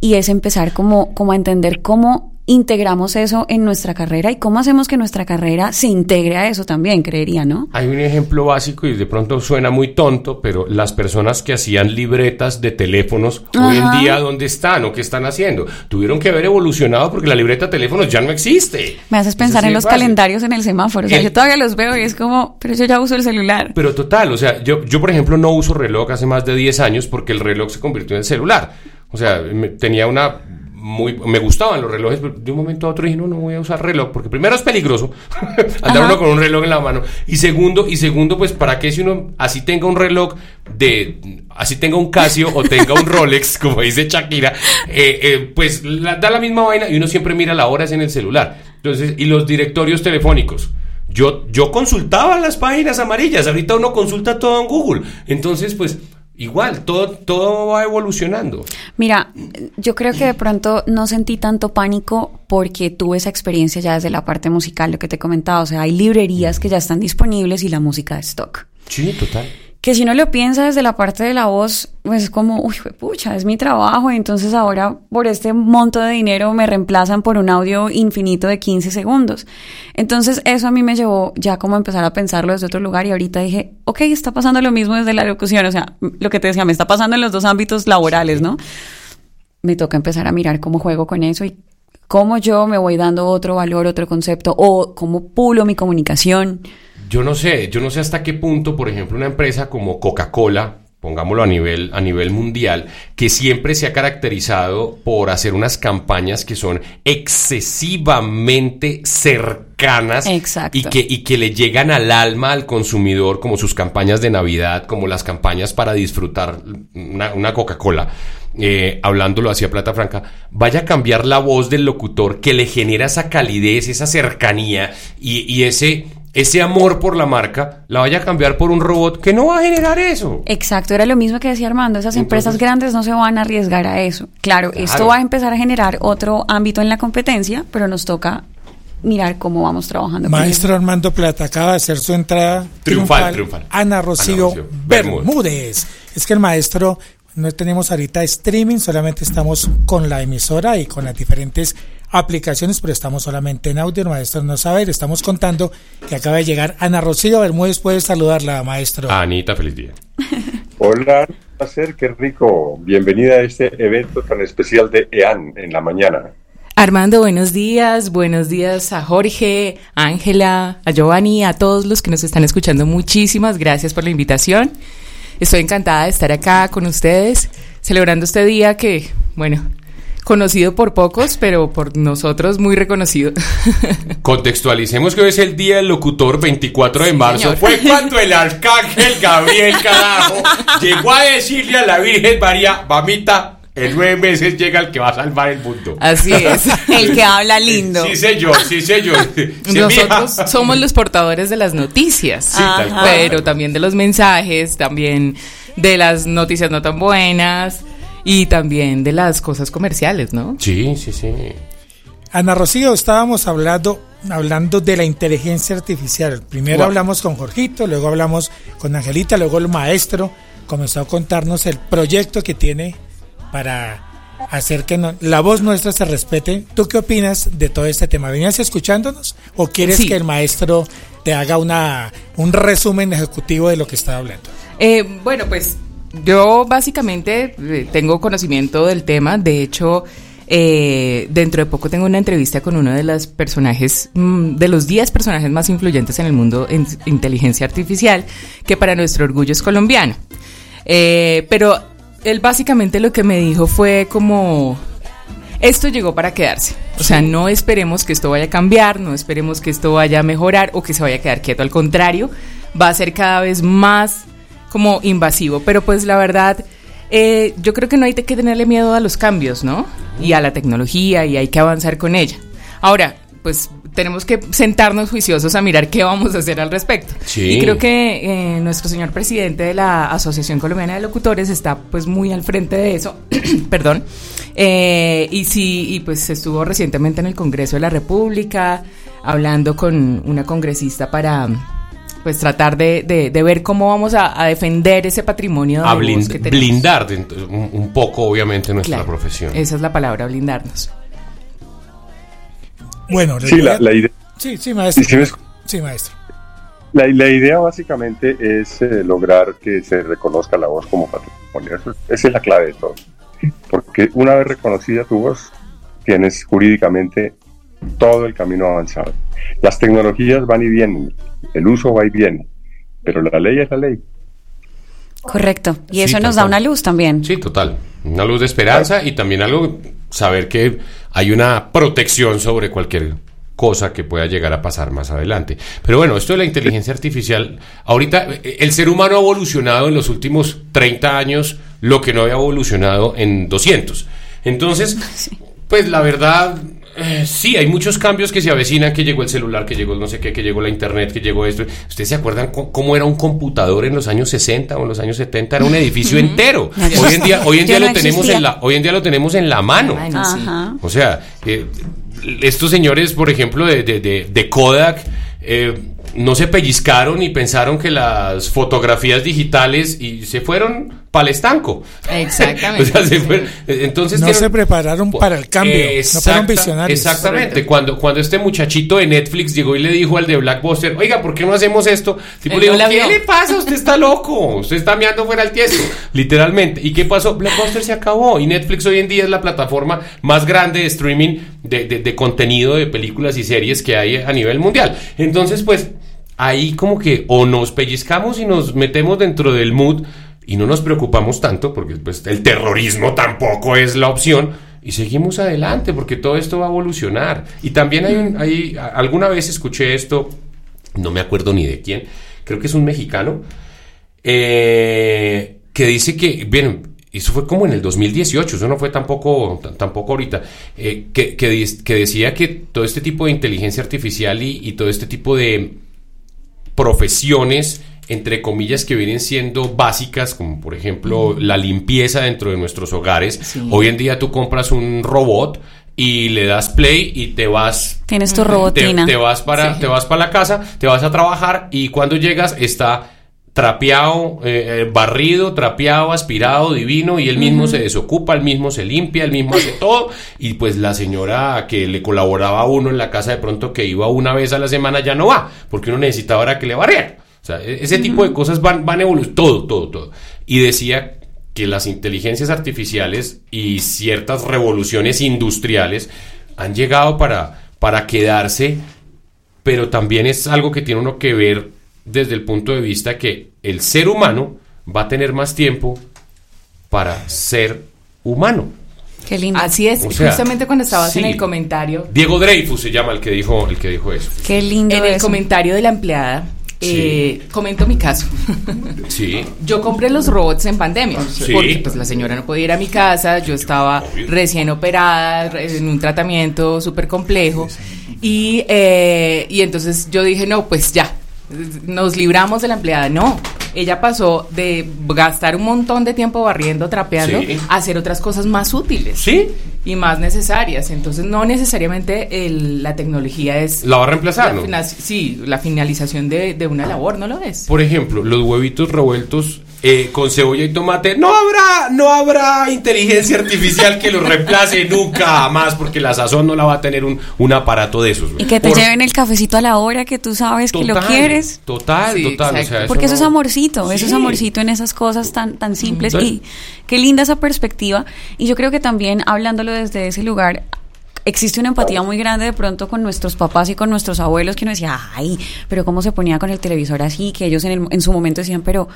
Y es empezar como, como a entender cómo integramos eso en nuestra carrera y cómo hacemos que nuestra carrera se integre a eso también, creería, ¿no? Hay un ejemplo básico y de pronto suena muy tonto, pero las personas que hacían libretas de teléfonos hoy en día, ¿dónde están o qué están haciendo? Tuvieron que haber evolucionado porque la libreta de teléfonos ya no existe. Me haces pensar en los fácil. calendarios en el semáforo. O sea, yo todavía los veo y es como, pero yo ya uso el celular. Pero total, o sea, yo, yo por ejemplo no uso reloj hace más de 10 años porque el reloj se convirtió en celular. O sea, me- tenía una muy me gustaban los relojes, pero de un momento a otro dije, no, no voy a usar reloj porque primero es peligroso andar Ajá. uno con un reloj en la mano y segundo y segundo pues para qué si uno así tenga un reloj de así tenga un Casio o tenga un Rolex como dice Shakira, eh, eh, pues la- da la misma vaina y uno siempre mira la hora es en el celular. Entonces, y los directorios telefónicos. Yo, yo consultaba las páginas amarillas, ahorita uno consulta todo en Google. Entonces, pues igual, todo, todo va evolucionando. Mira, yo creo que de pronto no sentí tanto pánico porque tuve esa experiencia ya desde la parte musical, lo que te comentaba. O sea, hay librerías que ya están disponibles y la música de stock. Sí, total. Que si uno lo piensa desde la parte de la voz, pues es como, uy, pucha, es mi trabajo. Y entonces ahora por este monto de dinero me reemplazan por un audio infinito de 15 segundos. Entonces eso a mí me llevó ya como a empezar a pensarlo desde otro lugar. Y ahorita dije, ok, está pasando lo mismo desde la locución. O sea, lo que te decía, me está pasando en los dos ámbitos laborales, ¿no? Me toca empezar a mirar cómo juego con eso y cómo yo me voy dando otro valor, otro concepto, o cómo pulo mi comunicación. Yo no sé, yo no sé hasta qué punto, por ejemplo, una empresa como Coca-Cola, pongámoslo a nivel, a nivel mundial, que siempre se ha caracterizado por hacer unas campañas que son excesivamente cercanas Exacto. y que, y que le llegan al alma al consumidor, como sus campañas de Navidad, como las campañas para disfrutar una, una Coca-Cola. eh, hablándolo hacia Plata Franca, vaya a cambiar la voz del locutor que le genera esa calidez, esa cercanía y, y ese, ese amor por la marca, la vaya a cambiar por un robot que no va a generar eso. Exacto, era lo mismo que decía Armando, esas empresas grandes no se van a arriesgar a eso. Claro, Claro. esto va a empezar a generar otro ámbito en la competencia, pero nos toca mirar cómo vamos trabajando. con Maestro Armando Plata acaba de hacer su entrada Triunfal, triunfal. Ana Rocío, Ana Rocío Bermúdez. Bermúdez. Es que el maestro no tenemos ahorita streaming, solamente estamos con la emisora y con las diferentes aplicaciones, pero estamos solamente en audio. El maestro no sabe, le estamos contando que acaba de llegar Ana Rocío Bermúdez. Puede saludarla, maestro. Anita, feliz día. Hola, un placer, qué rico. Bienvenida a este evento tan especial de EAN en la mañana. Armando, buenos días, buenos días a Jorge, a Ángela, a Giovanni, a todos los que nos están escuchando. Muchísimas gracias por la invitación. Estoy encantada de estar acá con ustedes, celebrando este día que, bueno, conocido por pocos, pero por nosotros muy reconocido. Contextualicemos que hoy es el día del locutor 24 de marzo. señor. Fue cuando el arcángel Gabriel Carajo llegó a decirle a la Virgen María, mamita, en nueve meses llega el que va a salvar el mundo. Así es. El que habla lindo. Sí, señor, sí, señor. Sí, Nosotros mija. somos los portadores de las noticias, Sí, tal cual. pero también de los mensajes, también de las noticias no tan buenas y también de las cosas comerciales, ¿no? Sí, sí, sí. Ana Rocío, estábamos hablando, hablando de la inteligencia artificial. Primero Wow. hablamos con Jorgito, luego hablamos con Angelita, luego el maestro comenzó a contarnos el proyecto que tiene para hacer que no- la voz nuestra se respete. ¿Tú qué opinas de todo este tema? ¿Venías escuchándonos o quieres Sí. que el maestro te haga una, un resumen ejecutivo de lo que está hablando? Eh, bueno, pues yo básicamente eh, tengo conocimiento del tema. De hecho, eh, dentro de poco tengo una entrevista con uno de los personajes, mm, de los 10 personajes más influyentes en el mundo en inteligencia artificial, que para nuestro orgullo es colombiano. Eh, pero él básicamente lo que me dijo fue como... Esto llegó para quedarse. O sea, no esperemos que esto vaya a cambiar, no esperemos que esto vaya a mejorar o que se vaya a quedar quieto. Al contrario, va a ser cada vez más como invasivo. Pero pues la verdad, Eh, yo creo que no hay que tenerle miedo a los cambios, ¿no? Y a la tecnología y hay que avanzar con ella. Ahora, pues tenemos que sentarnos juiciosos a mirar qué vamos a hacer al respecto. Sí. Y creo que eh, nuestro señor presidente de la Asociación Colombiana de Locutores está pues muy al frente de eso, perdón. Eh, y sí, y pues estuvo recientemente en el Congreso de la República hablando con una congresista para pues tratar de, de- de ver cómo vamos a, a defender ese patrimonio de A voz blind- que tenemos. blindar un, un poco, obviamente, nuestra Claro, profesión. Esa es la palabra, blindarnos. Bueno, Sí, la, idea, sí, sí, maestro. Sí, maestro. la, la idea básicamente es eh, lograr que se reconozca la voz como patrimonio. Eso es- esa es la clave de todo. Porque una vez reconocida tu voz, tienes jurídicamente todo el camino avanzado. Las tecnologías van y vienen, el uso va y viene, pero la ley es la ley. Correcto. Y Sí, eso nos da una luz también. Sí, total. Una luz de esperanza y también algo, saber que hay una protección sobre cualquier cosa que pueda llegar a pasar más adelante. Pero bueno, esto de la inteligencia artificial, ahorita eh, el ser humano ha evolucionado en los últimos 30 años lo que no había evolucionado en 200. Entonces, pues la verdad, eh, sí, hay muchos cambios que se avecinan, que llegó el celular, que llegó el no sé qué, que llegó la internet, que llegó esto. ¿Ustedes se acuerdan cómo era un computador en los años 60 o en los años 70? Era un edificio entero. Hoy en día, hoy en día no lo tenemos en la, hoy en día lo tenemos en la mano. Ajá. O sea, eh, estos señores, por ejemplo, de, de- de- de Kodak, eh, no se pellizcaron y pensaron que las fotografías digitales y se fueron para el estanco. Exactamente. o sea, se fueron- entonces No tienen- se prepararon para el cambio. no fueron visionarios. Exactamente. Cuando, cuando este muchachito de Netflix llegó y le dijo al de Blackbuster, oiga, ¿por qué no hacemos esto? Tipo, Él le dijo, ¿qué vio. le pasa? Usted está loco. Usted está meando fuera al tiesto. Literalmente. ¿Y qué pasó? Blackbuster se acabó. Y Netflix hoy en día es la plataforma más grande de streaming de, de- de contenido de películas y series que hay a nivel mundial. Entonces, pues, ahí como que o nos pellizcamos y nos metemos dentro del mood y no nos preocupamos tanto, porque pues el terrorismo tampoco es la opción, y seguimos adelante, porque todo esto va a evolucionar. Y también hay, un, alguna vez escuché esto, no me acuerdo ni de quién, creo que es un mexicano, eh, que dice que, bien, eso fue como en el 2018, eso no fue tampoco, tampoco ahorita, eh, que, que, decía que todo este tipo de inteligencia artificial y todo este tipo de profesiones, entre comillas, que vienen siendo básicas, como por ejemplo la limpieza dentro de nuestros hogares. Hoy en día tú compras un robot y le das play y te vas Tienes tu te, robotina. te vas para te vas para la casa, te vas a trabajar y cuando llegas está trapeado, eh, eh, barrido, trapeado, aspirado, divino y él mismo se desocupa, él mismo se limpia, él mismo hace todo y pues la señora que le colaboraba a uno en la casa de pronto que iba una vez a la semana ya no va, porque uno necesitaba ahora que le barriera. Sea, e- ese tipo de cosas van, van evolucionando, todo, todo, todo. Y decía que las inteligencias artificiales y ciertas revoluciones industriales han llegado para, para quedarse, pero también es algo que tiene uno que ver desde el punto de vista que el ser humano va a tener más tiempo para ser humano. Qué lindo. Así es, O sea, justamente cuando estabas en sí. el comentario, Diego Dreyfus se llama el que dijo, el que dijo eso. Qué lindo en el eso. comentario de la empleada, eh, comento mi caso. Sí. Yo compré los robots en pandemia, Sí. porque pues la señora no podía ir a mi casa, yo estaba recién operada, en un tratamiento súper complejo, y, eh, y entonces yo dije, no, pues ya, nos libramos de la empleada. No, ella pasó de gastar un montón de tiempo barriendo, trapeando, Sí. a hacer otras cosas más útiles. Sí. Y más necesarias. Entonces, no necesariamente el- la tecnología es... La va a reemplazar, la ¿no? Sí, la finalización de, de una labor, ¿no lo es? Por ejemplo, los huevitos revueltos eh, con cebolla y tomate, no habrá, no habrá inteligencia artificial que los reemplace nunca más, porque la sazón no la va a tener un, un aparato de esos. Y que te Por- lleven el cafecito a la hora que tú sabes que lo quieres. Total, Sí, total. o exacto. sea, Porque eso es amorcito, eso es amorcito en esas cosas tan, tan simples. Y qué linda esa perspectiva. Y yo creo que también, hablándolo desde ese lugar, existe una empatía muy grande de pronto con nuestros papás y con nuestros abuelos que uno decía, ay, pero cómo se ponía con el televisor así, que ellos en, el- en su momento decían, pero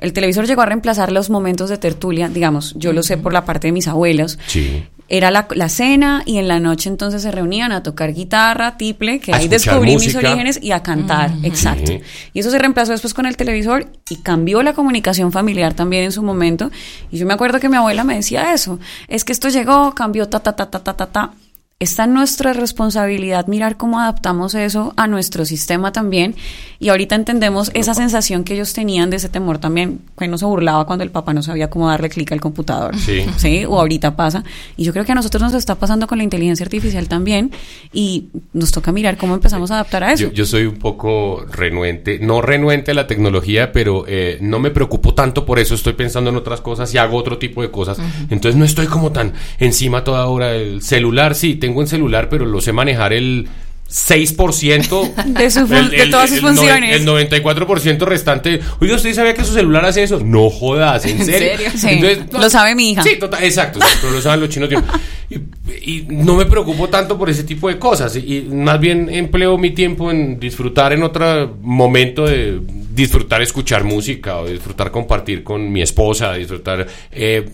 el televisor llegó a reemplazar los momentos de tertulia, digamos, yo lo sé por la parte de mis abuelos, Sí. era la, la cena y en la noche entonces se reunían a tocar guitarra, tiple, que A ahí descubrí mis orígenes y a cantar, exacto. Sí. Y eso se reemplazó después con el televisor y cambió la comunicación familiar también en su momento. Y yo me acuerdo que mi abuela me decía eso, es que esto llegó, cambió ta ta ta ta ta ta ta. Está en nuestra responsabilidad mirar cómo adaptamos eso a nuestro sistema también. Y ahorita entendemos esa sensación que ellos tenían de ese temor también, que no se burlaba cuando el papá no sabía cómo darle clic al computador. Sí. Sí, o ahorita pasa. Y yo creo que a nosotros nos está pasando con la inteligencia artificial también. Y nos toca mirar cómo empezamos a adaptar a eso. Yo, yo soy un poco renuente, no renuente a la tecnología, pero eh, no me preocupo tanto por eso, estoy pensando en otras cosas y hago otro tipo de cosas. Entonces no estoy como tan encima toda hora del celular, sí, tengo un celular, pero lo sé manejar el 6% De su fun- de todas sus noven- funciones. El 94% restante. Oiga, ¿usted sabía que su celular hace eso? No jodas, ¿en ¿En serio? serio? Sí, lo sabe mi hija. Sí, total, exacto, pero lo saben los chinos. Y, y no me preocupo tanto por ese tipo de cosas. Y más bien empleo mi tiempo en disfrutar en otro momento de disfrutar escuchar música o disfrutar compartir con mi esposa, disfrutar eh,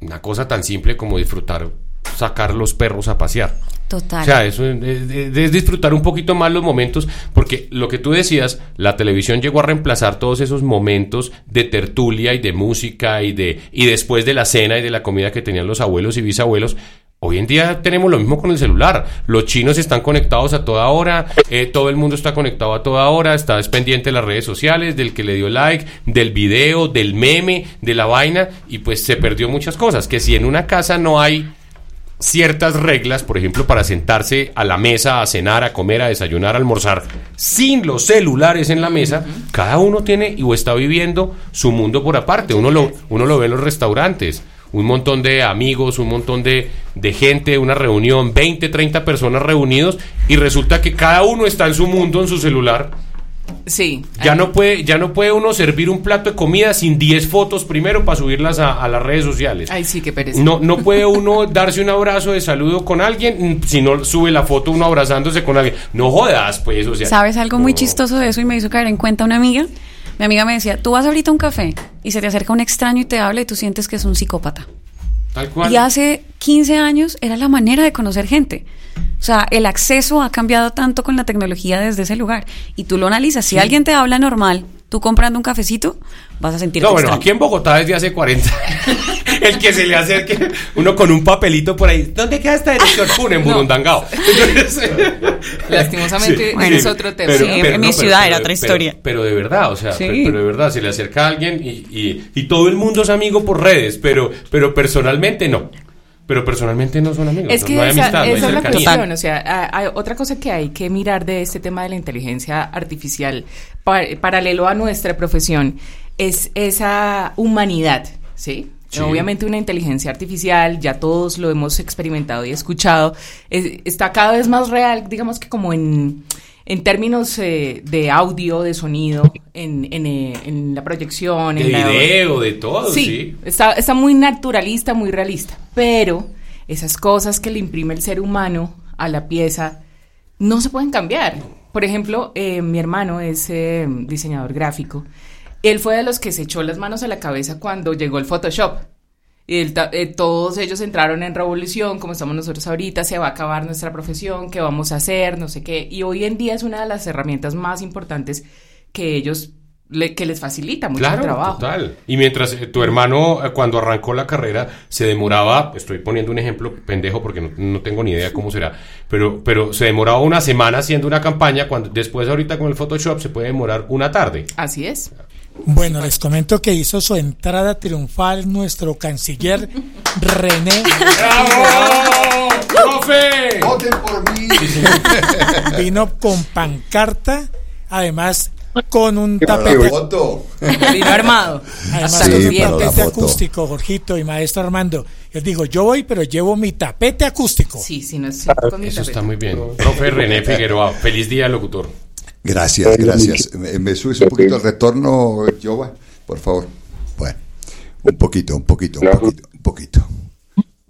una cosa tan simple como disfrutar sacar los perros a pasear. Total. O sea, eso es, es- es disfrutar un poquito más los momentos, porque lo que tú decías, la televisión llegó a reemplazar todos esos momentos de tertulia y de música y de y después de la cena y de la comida que tenían los abuelos y bisabuelos. Hoy en día tenemos lo mismo con el celular. Los chinos están conectados a toda hora, eh, todo el mundo está conectado a toda hora, está es pendiente de las redes sociales, del que le dio like, del video, del meme, de la vaina, y pues se perdió muchas cosas. Que si en una casa no hay ciertas reglas, por ejemplo, para sentarse a la mesa a cenar, a comer, a desayunar, a almorzar, sin los celulares en la mesa, cada uno tiene o está viviendo su mundo por aparte. Uno lo, uno lo ve en los restaurantes. Un montón de amigos, un montón de, de gente, una reunión, 20, 30 personas reunidos y resulta que cada uno está en su mundo, en su celular. Sí. Ya no puede, ya no puede uno servir un plato de comida sin 10 fotos primero para subirlas a, a las redes sociales. Ay, sí, qué pereza. No, no puede uno darse un abrazo de saludo con alguien si no sube la foto uno abrazándose con alguien. No jodas, pues, o sea. ¿Sabes algo muy chistoso de eso y me hizo caer en cuenta una amiga? Mi amiga me decía, tú vas ahorita a un café y se te acerca un extraño y te habla y tú sientes que es un psicópata. Tal cual. Y hace 15 años era la manera de conocer gente. O sea, el acceso ha cambiado tanto con la tecnología desde ese lugar. Y tú lo analizas. Si alguien te habla normal, tú comprando un cafecito, vas a sentirte No, bueno, extraño. aquí en Bogotá desde hace 40. el que se le acerque uno con un papelito por ahí. ¿Dónde queda esta dirección? Pum, en Burundangao. Entonces, Lastimosamente, Sí, ese es otro tema. Sí, en mi ciudad era otra historia. Pero, pero de verdad, o sea, Sí. pero, pero de verdad, se le acerca a alguien y, y- y todo el mundo es amigo por redes, pero, pero personalmente no. Pero personalmente no son amigos. Es que no hay esa, amistad, no hay esa es la cuestión. O sea, a- otra cosa que hay que mirar de este tema de la inteligencia artificial, pa- paralelo a nuestra profesión, es esa humanidad, ¿sí? Sí. Obviamente una inteligencia artificial, ya todos lo hemos experimentado y escuchado, es- está cada vez más real, digamos que como en, en términos eh, de audio, de sonido, en, en, eh, en la proyección, De en la- video, de todo, sí. Está, está muy naturalista, muy realista. Pero esas cosas que le imprime el ser humano a la pieza no se pueden cambiar. Por ejemplo, eh, mi hermano es eh, diseñador gráfico. Él fue de los que se echó las manos a la cabeza cuando llegó el Photoshop. Y ta- eh, todos ellos entraron en revolución, como estamos nosotros ahorita, se va a acabar nuestra profesión, qué vamos a hacer, no sé qué. Y hoy en día es una de las herramientas más importantes que ellos, le- que les facilita mucho Claro, el trabajo. total. Y mientras eh, tu hermano, eh, cuando arrancó la carrera, se demoraba, estoy poniendo un ejemplo pendejo porque no, no tengo ni idea cómo será, pero, pero se demoraba una semana haciendo una campaña, cuando después ahorita con el Photoshop se puede demorar una tarde. Así es. Bueno, les comento que hizo su entrada triunfal nuestro canciller René. ¡Bravo! ¡Profe! ¡Voten por mí! Vino con pancarta, además con un tapete. Vino armado. Además, Sí, con un tapete acústico, Jorgito y maestro Armando. Yo digo, yo voy, pero llevo mi tapete acústico. Sí, sí, no es con mi Eso tapete. está muy bien. Profe René Figueroa, feliz día, locutor. Gracias, gracias. ¿Me, me subes un poquito el retorno, Jova? Por favor. Bueno, un poquito, un poquito, un poquito, un poquito.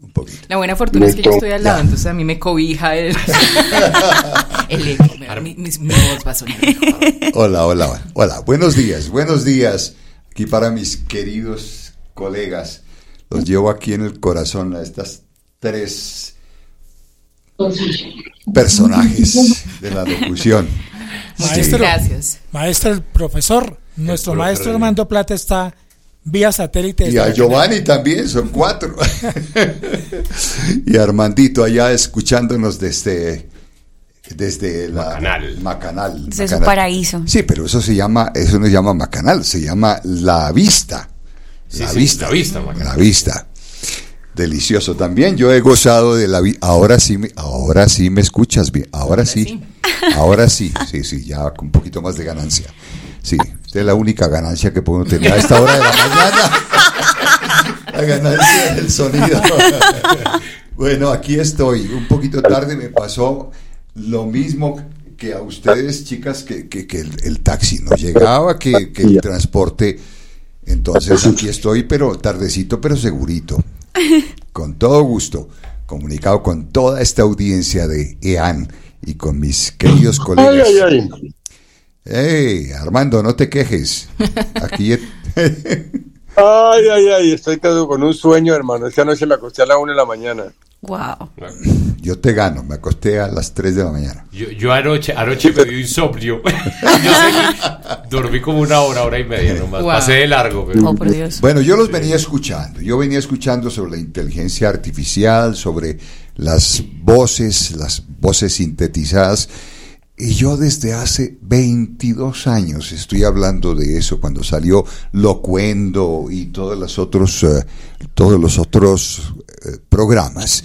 Un poquito. La buena fortuna es que yo estoy al lado, entonces a mí me cobija el, el eco. Mi, mi- mi voz va a sonar. Hola, hola, hola. Buenos días, buenos días. Aquí para mis queridos colegas. Los llevo aquí en el corazón a estas tres personajes de la locución. Maestro, gracias. Maestro, el profesor, nuestro El maestro. Armando Plata está vía satélite. Y a Giovanni también, son cuatro. y a Armandito allá escuchándonos desde, desde la Macanal. Macanal. Desde su paraíso. Sí, pero eso se llama, eso no se llama Macanal, se llama La Vista. Sí, la sí, Vista. La Vista, Macanal. La Vista. Delicioso también. Yo he gozado de la vida. Ahora sí, me, ahora sí me escuchas bien. Ahora, sí. Ahora sí. Sí, sí, ya con un poquito más de ganancia. Sí, esta es la única ganancia que podemos tener a esta hora de la mañana. La ganancia del sonido. Bueno, aquí estoy. Un poquito tarde me pasó lo mismo que a ustedes, chicas, que, que- que el, el taxi no llegaba, que, que el transporte. Entonces aquí estoy, pero tardecito, pero segurito. Con todo gusto, comunicado con toda esta audiencia de EAN y con mis queridos colegas. Ay, ay, ay. Hey, Armando, no te quejes. Aquí Ay, ay, ay, estoy con un sueño, hermano. Esta noche me acosté a la una de la mañana. Wow. yo te gano, me acosté a las 3 de la mañana. Yo, yo anoche, anoche me dio insomnio. yo sé, dormí como una hora, hora y media nomás. Wow. Pasé de largo. Pero... Oh, por Dios. Bueno, yo los venía escuchando. Yo venía escuchando sobre la inteligencia artificial, sobre las voces, las voces sintetizadas. Y yo desde hace 22 años estoy hablando de eso, cuando salió Locuendo y todos los otros, eh, todos los otros eh, programas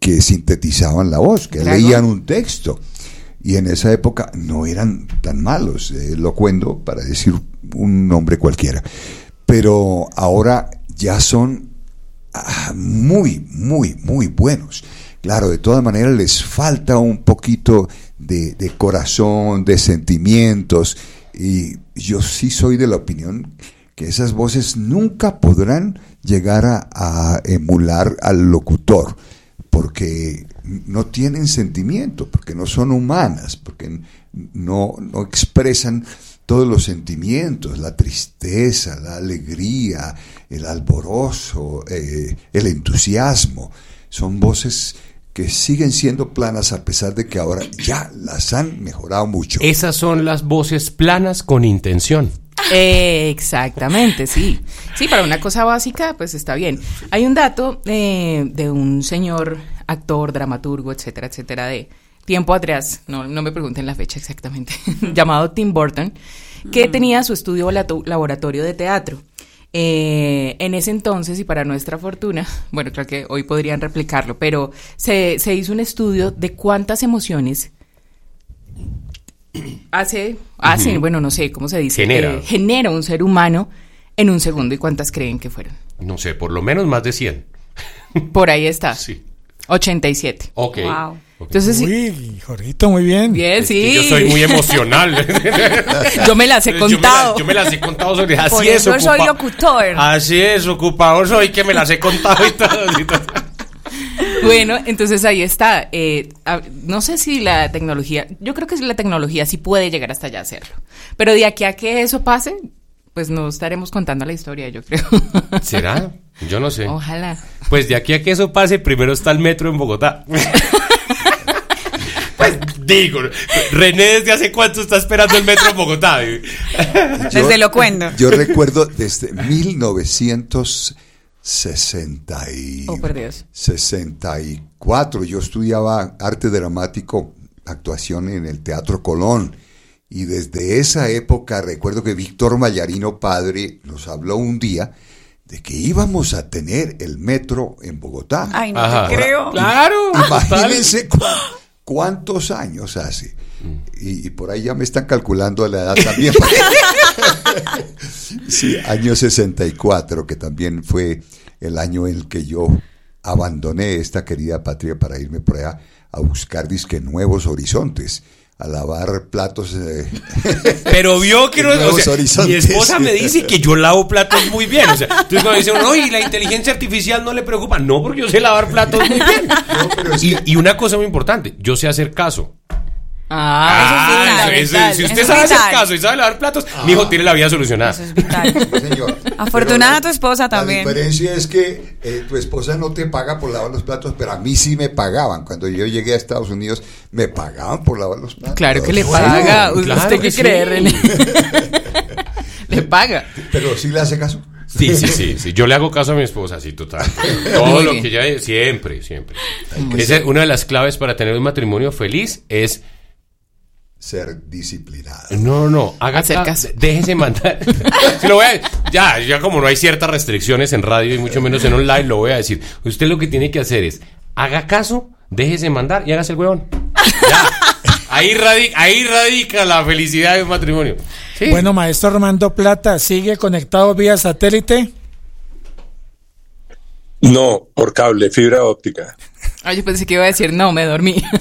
que sintetizaban la voz, que Claro. leían un texto. Y en esa época no eran tan malos, eh, Locuendo, para decir un nombre cualquiera. Pero ahora ya son ah, muy, muy, muy buenos. Claro, de todas maneras les falta un poquito de, de corazón, de sentimientos. Y yo sí soy de la opinión que esas voces nunca podrán llegar a, a emular al locutor, porque no tienen sentimiento, porque no son humanas, porque no, no expresan todos los sentimientos, la tristeza, la alegría, el alborozo, eh, el entusiasmo. Son voces que siguen siendo planas a pesar de que ahora ya las han mejorado mucho. Esas son las voces planas con intención. Eh, exactamente, sí. Sí, para una cosa básica, pues está bien. Hay un dato eh, de un señor actor, dramaturgo, etcétera, etcétera, de tiempo atrás, no, no me pregunten la fecha exactamente, llamado Tim Burton, que tenía su estudio laboratorio de teatro. Eh, en ese entonces, y para nuestra fortuna, bueno, creo que hoy podrían replicarlo, pero se, se hizo un estudio de cuántas emociones hace, hace bueno, no sé cómo se dice, Genera. eh, genera un ser humano en un segundo y cuántas creen que fueron. No sé, por lo menos más de 100. Por ahí está. Sí. 87. Ok. Wow. Entonces, sí, Uy, Jorgito, muy bien. bien, Es sí. que yo soy muy emocional. Yo me las he Yo me contado. Yo me las he contado sobre así Por es, eso soy ocupa- locutor. Así es, ocupador soy que me las he contado y todo. y todo. Bueno, entonces ahí está. Eh, a- no sé si la tecnología, yo creo que la tecnología sí puede llegar hasta allá a hacerlo. Pero de aquí a que eso pase, pues no estaremos contando la historia, yo creo. ¿Será? Yo no sé. Ojalá. Pues de aquí a que eso pase, primero está el metro en Bogotá. pues digo, René desde hace cuánto está esperando el metro en Bogotá. Desde Locuendo. Yo recuerdo desde 1960 y Oh, por Dios. 64. Yo estudiaba arte dramático, actuación en el Teatro Colón. Y desde esa época recuerdo que Víctor Mayarino padre nos habló un día de que íbamos a tener el metro en Bogotá. Ay, no Ajá. te creo. Claro. Imagínense cuántos años hace. Y, y por ahí ya me están calculando la edad también. sí, año 64, que también fue el año en el que yo abandoné esta querida patria para irme por allá a buscar disque nuevos horizontes, a lavar platos. eh, Pero vio que no o sea, Mi esposa me dice que yo lavo platos muy bien. O sea, entonces cuando dice uno, y la inteligencia artificial no le preocupa. No, porque yo sé lavar platos muy bien. y, y una cosa muy importante, yo sé hacer caso. Ah, eso es- si usted sabe hacer caso y sabe lavar platos, mi hijo tiene la vida solucionada. Afortunada tu esposa La también. diferencia es que eh, tu esposa no te paga por lavar los platos, pero a mí sí me pagaban. Cuando yo llegué a Estados Unidos, me pagaban por lavar los platos. Claro que le paga. ¿Usted claro que sí. cree, René? le paga. Pero sí le hace caso. Sí, sí, sí, sí. Yo le hago caso a mi esposa, sí, total. Todo lo que ella siempre, siempre. Esa es una de las claves para tener un matrimonio feliz es Ser disciplinado. no, no, haga caso. déjese mandar. Lo voy a- ya, ya como no hay ciertas restricciones en radio y mucho menos en online, lo voy a decir. Usted lo que tiene que hacer es haga caso, déjese mandar y hágase el huevón. Ya. Ahí radica, ahí radica la felicidad de un matrimonio. Sí. Bueno, maestro Armando Plata, ¿sigue conectado vía satélite? No, por cable, fibra óptica. Ay, yo pensé que iba a decir, no, me dormí.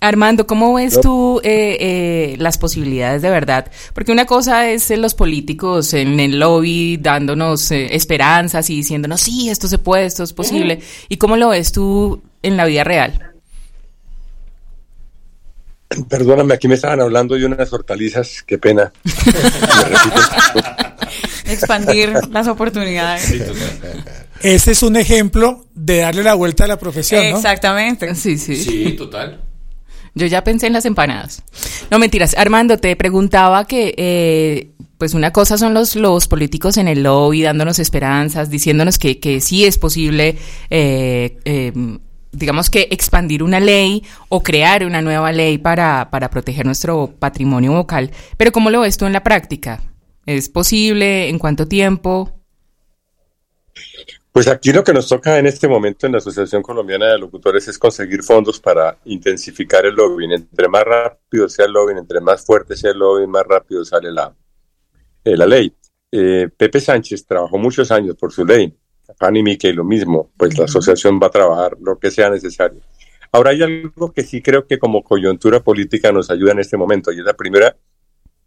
Armando, ¿cómo ves tú eh, eh, las posibilidades de verdad? Porque una cosa es eh, los políticos en el lobby dándonos eh, esperanzas y diciéndonos, sí, esto se puede, esto es posible. ¿Y cómo lo ves tú en la vida real? Perdóname, aquí me estaban hablando de unas hortalizas, qué pena. Expandir las oportunidades. Ese es un ejemplo de darle la vuelta a la profesión, ¿no? Exactamente. Sí, sí. Sí, total. Yo ya pensé en las empanadas. No, mentiras. Armando, te preguntaba que, eh, pues una cosa son los, los políticos en el lobby dándonos esperanzas, diciéndonos que, que sí es posible, eh, eh, digamos que expandir una ley o crear una nueva ley para, para proteger nuestro patrimonio vocal. Pero ¿cómo lo ves tú en la práctica? ¿Es posible? ¿En cuánto tiempo? Pues aquí lo que nos toca en este momento en la Asociación Colombiana de Locutores es conseguir fondos para intensificar el lobbying. Entre más rápido sea el lobbying, entre más fuerte sea el lobbying, más rápido sale la, eh, la ley. Eh, Pepe Sánchez trabajó muchos años por su ley. Fanny Mickey lo mismo, pues la asociación va a trabajar lo que sea necesario. Ahora hay algo que sí creo que como coyuntura política nos ayuda en este momento y es la primera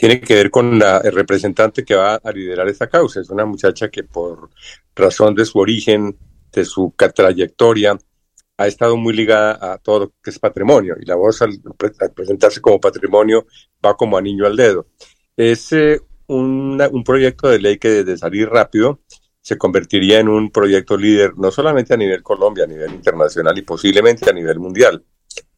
Tiene que ver con la el representante que va a liderar esta causa. Es una muchacha que por razón de su origen, de su trayectoria, ha estado muy ligada a todo lo que es patrimonio y la voz al, pre- al presentarse como patrimonio va como anillo al dedo. Es eh, una- un proyecto de ley que desde salir rápido se convertiría en un proyecto líder no solamente a nivel Colombia, a nivel internacional y posiblemente a nivel mundial,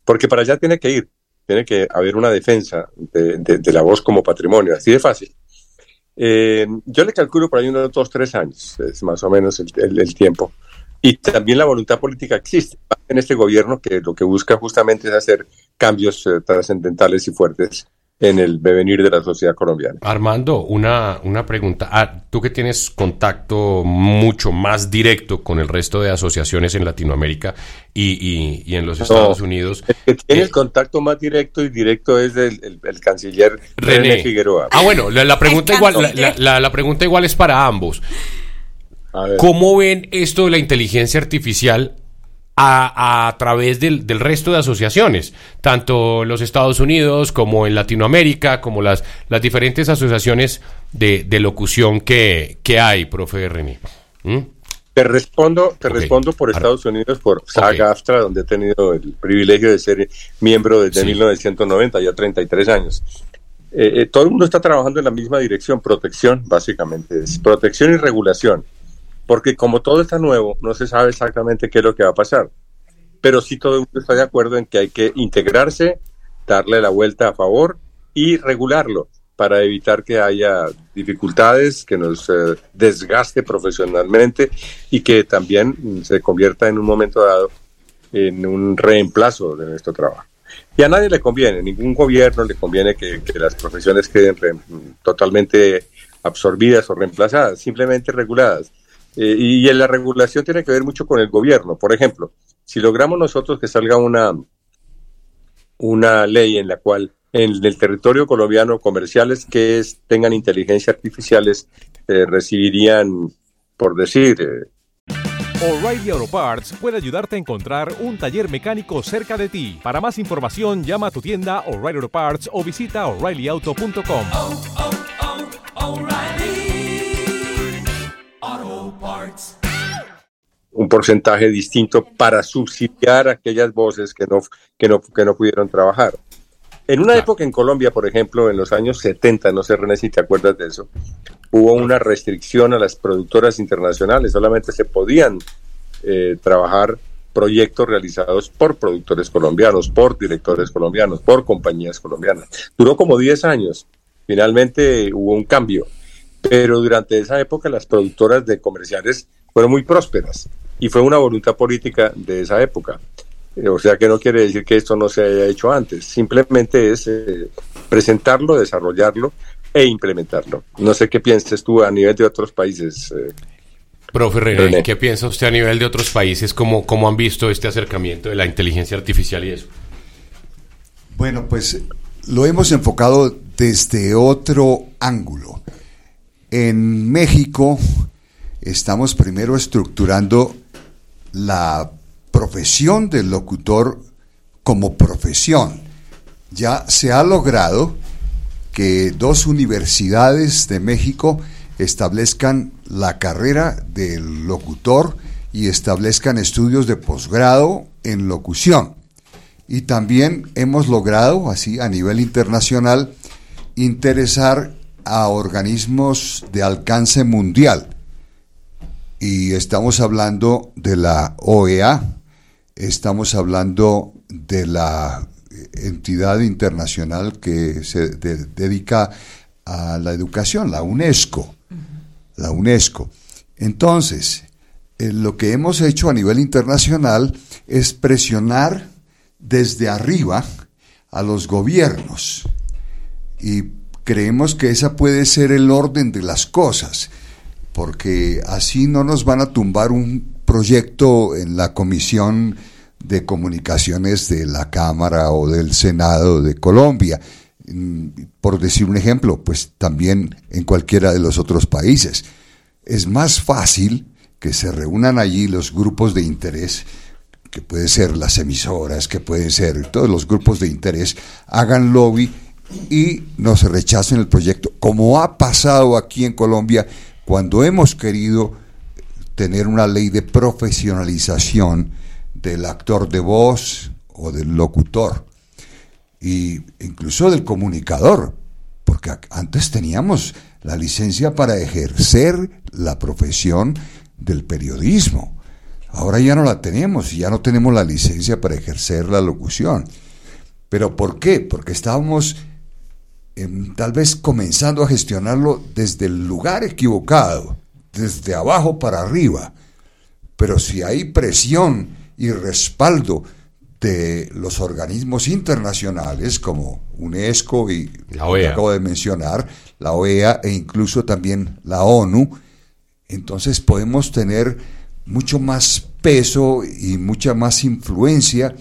porque para allá tiene que ir, tiene que haber una defensa de, la voz como patrimonio, así de fácil. Eh, yo le calculo por ahí unos dos, tres años, es más o menos el tiempo. Y también la voluntad política existe en este gobierno que lo que busca justamente es hacer cambios eh, trascendentales y fuertes en el devenir de la sociedad colombiana. Armando, una, una pregunta. Ah, tú que tienes contacto mucho más directo con el resto de asociaciones en Latinoamérica y, y- y en los Estados No, Unidos. El que tiene el contacto más directo y directo es el, el- el canciller René, René. Figueroa. Ah, bueno, la, la pregunta igual, la, la- la- la pregunta igual es para ambos. ¿Cómo ven esto de la inteligencia artificial a, a través del, del resto de asociaciones? Tanto en los Estados Unidos como en Latinoamérica, como las, las diferentes asociaciones de, de locución que, que hay, profe René. ¿Mm? Te respondo, te respondo por Estados Unidos, por Saga Astra, donde he tenido el privilegio de ser miembro desde 1990, ya 33 años. Eh, eh, todo el mundo está trabajando en la misma dirección, protección, básicamente, es protección y regulación, porque como todo está nuevo, no se sabe exactamente qué es lo que va a pasar. pero sí todo el mundo está de acuerdo en que hay que integrarse, darle la vuelta a favor y regularlo para evitar que haya dificultades, que nos eh, desgaste profesionalmente y que también se convierta en un momento dado en un reemplazo de nuestro trabajo. Y a nadie le conviene, ningún gobierno le conviene que, que las profesiones queden re- totalmente absorbidas o reemplazadas, simplemente reguladas. Eh, y, y la regulación tiene que ver mucho con el gobierno. Por ejemplo, si logramos nosotros que salga una, una ley en la cual en el territorio colombiano comerciales que es- tengan inteligencia artificiales eh, recibirían, por decir, eh, O'Reilly Auto Parts puede ayudarte a encontrar un taller mecánico cerca de ti. Para más información, llama a tu tienda O'Reilly Auto Parts o visita oreillyauto.com. un porcentaje distinto para subsidiar a aquellas voces que no, que no, que no pudieron trabajar. En una época en Colombia, por ejemplo, en los años 70, no sé René si te acuerdas de eso, hubo una restricción a las productoras internacionales, solamente se podían eh, trabajar proyectos realizados por productores colombianos, por directores colombianos, por compañías colombianas. Duró como 10 años, finalmente hubo un cambio, pero durante esa época las productoras de comerciales fueron muy prósperas y fue una voluntad política de esa época. Eh, O sea que no quiere decir que esto no se haya hecho antes, simplemente es eh, presentarlo, desarrollarlo e implementarlo. No sé qué piensas tú a nivel de otros países. eh. Profe René, René. ¿qué piensa usted a nivel de otros países? ¿Cómo, ¿Cómo han visto este acercamiento de la inteligencia artificial y eso? Bueno, pues lo hemos enfocado desde otro ángulo. En México estamos primero estructurando la profesión del locutor como profesión. Ya se ha logrado que dos universidades de México establezcan la carrera del locutor y establezcan estudios de posgrado en locución. Y también hemos logrado, así a nivel internacional, interesar a organismos de alcance mundial. Y estamos hablando de la OEA, estamos hablando de la entidad internacional que se de- dedica a la educación, la UNESCO. La UNESCO. Entonces, eh, lo que hemos hecho a nivel internacional es presionar desde arriba a los gobiernos y creemos que esa puede ser el orden de las cosas, porque así no nos van a tumbar un proyecto en la Comisión de Comunicaciones de la Cámara o del Senado de Colombia. Mm, Por decir un ejemplo, pues también en cualquiera de los otros países. Es más fácil que se reúnan allí los grupos de interés que puede ser las emisoras, que pueden ser todos los grupos de interés, hagan lobby y nos rechacen el proyecto, como ha pasado aquí en Colombia cuando hemos querido tener una ley de profesionalización del actor de voz o del locutor y incluso del comunicador, porque antes teníamos la licencia para ejercer la profesión del periodismo. Ahora ya no la tenemos y ya no tenemos la licencia para ejercer la locución. ¿Pero por qué? Porque estábamos tal vez comenzando a gestionarlo desde el lugar equivocado, desde abajo para arriba. Pero si hay presión y respaldo de los organismos internacionales como UNESCO y La lo que OEA. acabo de mencionar, la OEA e incluso también la ONU, entonces podemos tener mucho más peso y mucha más influencia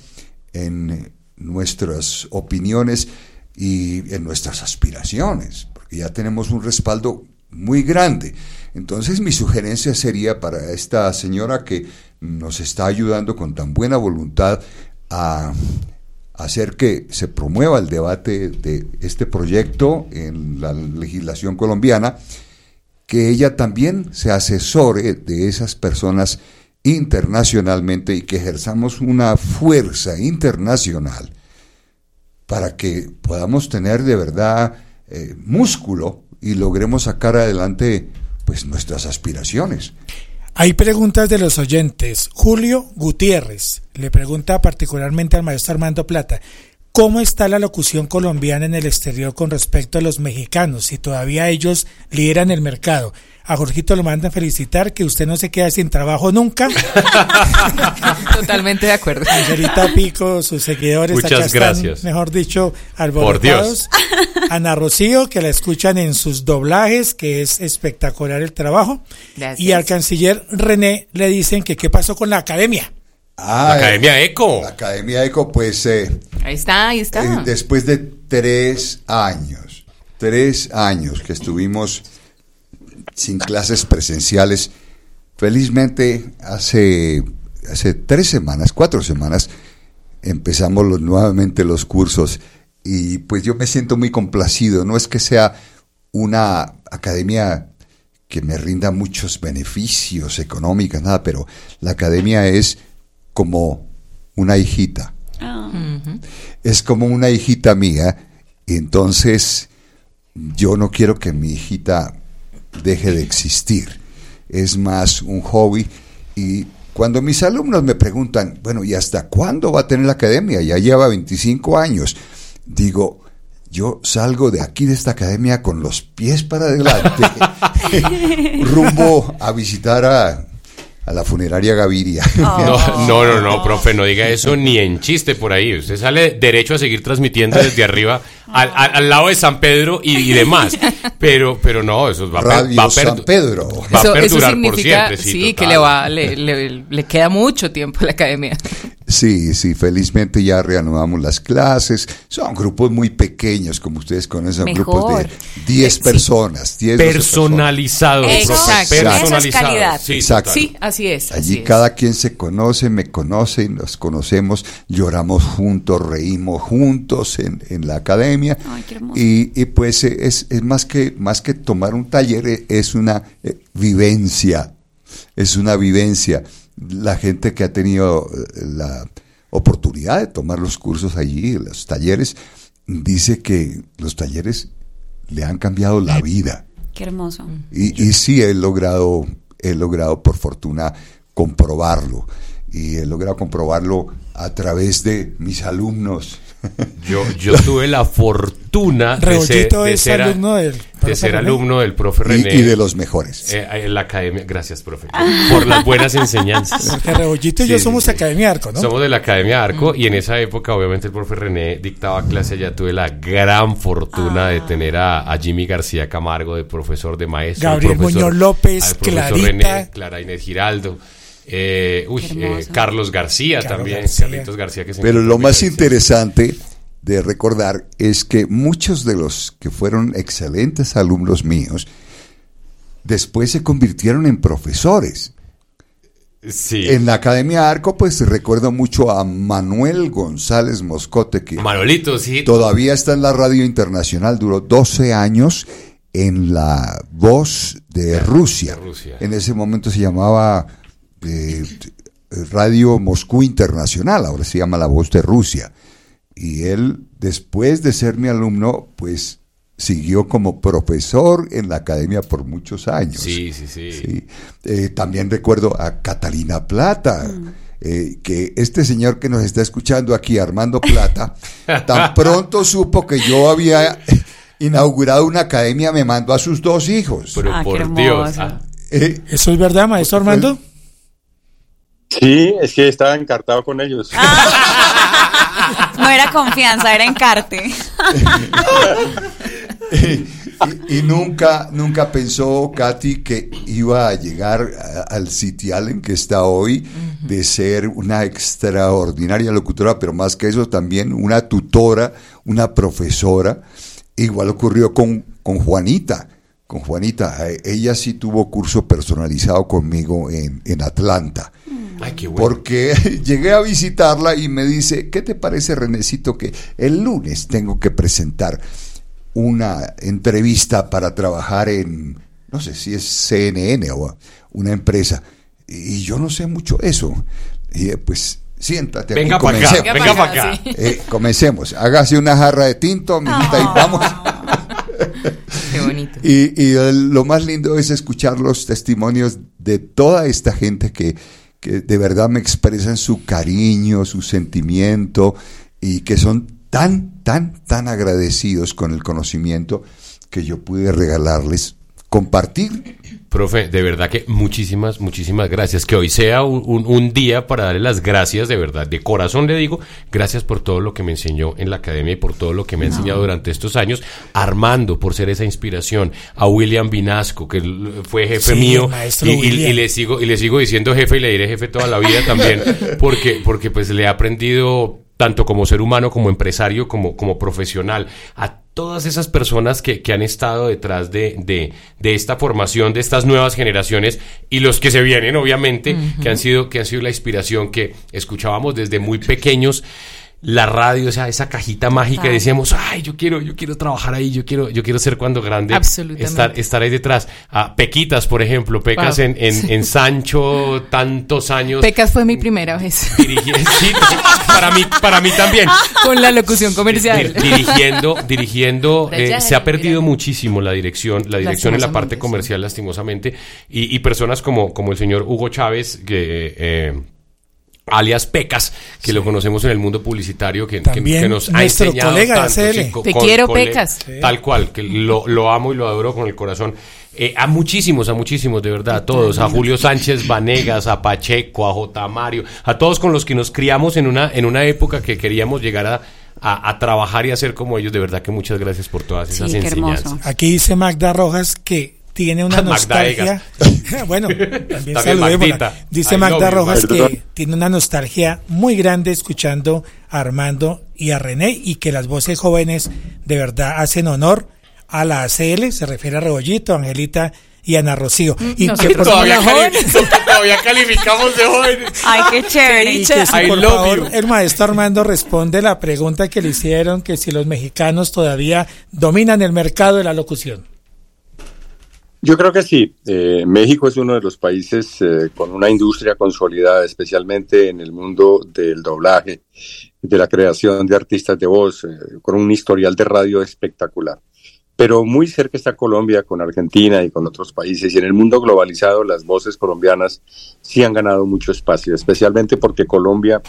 en nuestras opiniones y en nuestras aspiraciones, porque ya tenemos un respaldo muy grande. Entonces mi sugerencia sería para esta señora que nos está ayudando con tan buena voluntad a hacer que se promueva el debate de este proyecto en la legislación colombiana, que ella también se asesore de esas personas internacionalmente y que ejerzamos una fuerza internacional para que podamos tener de verdad eh, músculo y logremos sacar adelante pues nuestras aspiraciones. Hay preguntas de los oyentes. Julio Gutiérrez le pregunta particularmente al maestro Armando Plata, ¿cómo está la locución colombiana en el exterior con respecto a los mexicanos? Si todavía ellos lideran el mercado. A Jorgito lo mandan felicitar que usted no se queda sin trabajo nunca. Totalmente de acuerdo. Señorita Pico, sus seguidores Muchas acá están, gracias. mejor dicho, alborotados. Ana Rocío, que la escuchan en sus doblajes, que es espectacular el trabajo. Gracias. Y al canciller René le dicen que qué pasó con la academia. Ah, La Academia Eco. La Academia Eco, pues eh, Ahí está, ahí está. eh, después de tres años, tres años que estuvimos sin clases presenciales, felizmente hace, hace tres semanas, cuatro semanas, empezamos los- nuevamente los cursos y pues yo me siento muy complacido. No es que sea una academia que me rinda muchos beneficios económicos, nada, pero la academia es como una hijita. Es como una hijita mía, y entonces yo no quiero que mi hijita deje de existir. Es más un hobby y cuando mis alumnos me preguntan, bueno, ¿y hasta cuándo va a tener la academia? Ya lleva 25 años. Digo, yo salgo de aquí de esta academia con los pies para adelante, rumbo a visitar a, a la funeraria Gaviria. No, no, no, no, profe, no diga eso ni en chiste por ahí. Usted sale derecho a seguir transmitiendo desde arriba al, al- al lado de San Pedro y, y demás. Pero, pero no, eso va, a Radio va a San Pedro. va a Eso, eso perdurar por significa, siempre. sí, que le, va, le, le- le queda mucho tiempo a la academia. Sí, sí, felizmente ya reanudamos las clases. Son grupos muy pequeños, como ustedes conocen, Mejor. grupos de 10 personas, 10 12 Personalizados, Eso, profe, eso es personalizados. calidad. Sí, Exacto. Sí, así es. así Allí es. cada quien se conoce, me conoce, nos conocemos, lloramos juntos, reímos juntos en, en la academia. Ay, qué hermoso. Y, y pues eh, es, es más, que, más que tomar un taller, eh, es una eh, vivencia, es una vivencia. La gente que ha tenido eh, la oportunidad de tomar los cursos allí, los talleres, dice que los talleres le han cambiado la vida. Qué hermoso. Y, y sí he logrado, he logrado por fortuna comprobarlo. Y he logrado comprobarlo a través de mis alumnos. Yo, yo tuve la fortuna de ser, de ser alumno del de profe ser René. alumno del profe Y, René. y de los mejores. eh, en la academia. Gracias, profe, por las buenas enseñanzas. Porque Rebollito y yo somos sí. Academia Arco, ¿no? Somos de la Academia Arco y en esa época obviamente el profe René dictaba clase allá. Tuve la gran fortuna de tener a, a Jimmy García Camargo de profesor de maestro. Gabriel profesor- Muñoz López, al profesor Clarita. René, Clara Inés Giraldo. Eh, uy, eh. Carlos García Carlos también. García. Carlitos García que se Pero lo más interesante de recordar es que muchos de los que fueron excelentes alumnos míos después se convirtieron en profesores. Sí. En la Academia Arco, pues recuerdo mucho a Manuel González Moscote, que Manolito, sí. todavía está en la radio internacional, duró 12 años en la voz de Rusia. Rusia. En ese momento se llamaba eh, Radio Moscú Internacional, ahora se llama La Voz de Rusia. Y él, después de ser mi alumno, pues siguió como profesor en la academia por muchos años. Sí, sí, sí. Sí. Eh, también recuerdo a Catalina Plata, eh, que este señor que nos está escuchando aquí, Armando Plata, tan pronto supo que yo había inaugurado una academia, me mandó a sus dos hijos. Pero Ah, por Dios. ah, Eh, ¿Eso es verdad, maestro Armando? Sí, es que estaba encartado con ellos. No era confianza, era encarte. y, y nunca, nunca pensó Katy que iba a llegar a- al sitial en que está hoy, de ser una extraordinaria locutora, pero más que eso también una tutora, una profesora. Igual ocurrió con, con Juanita. Con Juanita, Eh, ella sí tuvo curso personalizado conmigo en, en Atlanta. Ay, qué bueno. Porque llegué a visitarla y me dice, ¿qué te parece, Renecito, que el lunes tengo que presentar una entrevista para trabajar en, no sé si es CNN o una empresa? Y yo no sé mucho eso. Y pues siéntate. Venga para acá, venga para acá. sí. Eh, comencemos. Hágase una jarra de tinto, mijita, y vamos. Y, y lo más lindo es escuchar los testimonios de toda esta gente que, que de verdad me expresan su cariño, su sentimiento y que son tan, tan, tan agradecidos con el conocimiento que yo pude regalarles, compartir Profe, de verdad que muchísimas, muchísimas gracias. Que hoy sea un, un- un día para darle las gracias, de verdad. De corazón le digo, gracias por todo lo que me enseñó en la academia y por todo lo que me ha enseñado durante estos años. Armando, por ser esa inspiración. A William Vinasco, que fue jefe Sí, mío. Y, y- William. y le sigo, y le sigo diciendo jefe y le diré jefe toda la vida también. Porque, porque pues le he aprendido tanto como ser humano, como empresario, como, como profesional, a todas esas personas que, que han estado detrás de, de, de esta formación, de estas nuevas generaciones y los que se vienen, obviamente, que han sido, que han sido la inspiración que escuchábamos desde muy pequeños. La radio, o sea, esa cajita mágica, y decíamos, ay, yo quiero, yo quiero trabajar ahí, yo quiero, yo quiero ser cuando grande. Absolutamente. Estar, estar ahí detrás. Ah, Pequitas, por ejemplo, Pecas Wow. en, en, en Sancho, tantos años. Pecas fue mi primera vez. Sí, para mí, para mí también. Con la locución comercial. Dir- dirigiendo, dirigiendo, eh, se ha perdido muchísimo la dirección, la dirección en la parte comercial, lastimosamente, y, y personas como, como el señor Hugo Chávez, que eh, alias Pecas, que lo conocemos en el mundo publicitario, que, que- También que nos ha nuestro enseñado colega de tanto, ACL. co- Te con- quiero, Pecas. Tal cual, que lo, lo amo y lo adoro con el corazón. Eh, a muchísimos, a muchísimos, de verdad, a todos, a Julio Sánchez Vanegas, a Pacheco, a J. Mario, a todos con los que nos criamos en una, en una época que queríamos llegar a, a- a trabajar y a ser como ellos. De verdad que muchas gracias por todas esas Sí, enseñanzas. hermoso. Aquí dice Magda Rojas que tiene una nostalgia. Bueno, también También. Dice I Magda Rojas Magda. que tiene una nostalgia muy grande escuchando a Armando y a René y que las voces jóvenes de verdad hacen honor a la ACL, se refiere a Rebollito, Angelita y Ana Rocío. y que por Todavía, cali- jóvenes. todavía calificamos de jóvenes. Ay, qué chévere. Y que si I por love favor you. el maestro Armando responde la pregunta que le hicieron, que si los mexicanos todavía dominan el mercado de la locución. Yo creo que sí. Eh, México es uno de los países eh, con una industria consolidada, especialmente en el mundo del doblaje, de la creación de artistas de voz, eh, con un historial de radio espectacular. Pero muy cerca está Colombia, con Argentina y con otros países. Y en el mundo globalizado, las voces colombianas sí han ganado mucho espacio, especialmente porque Colombia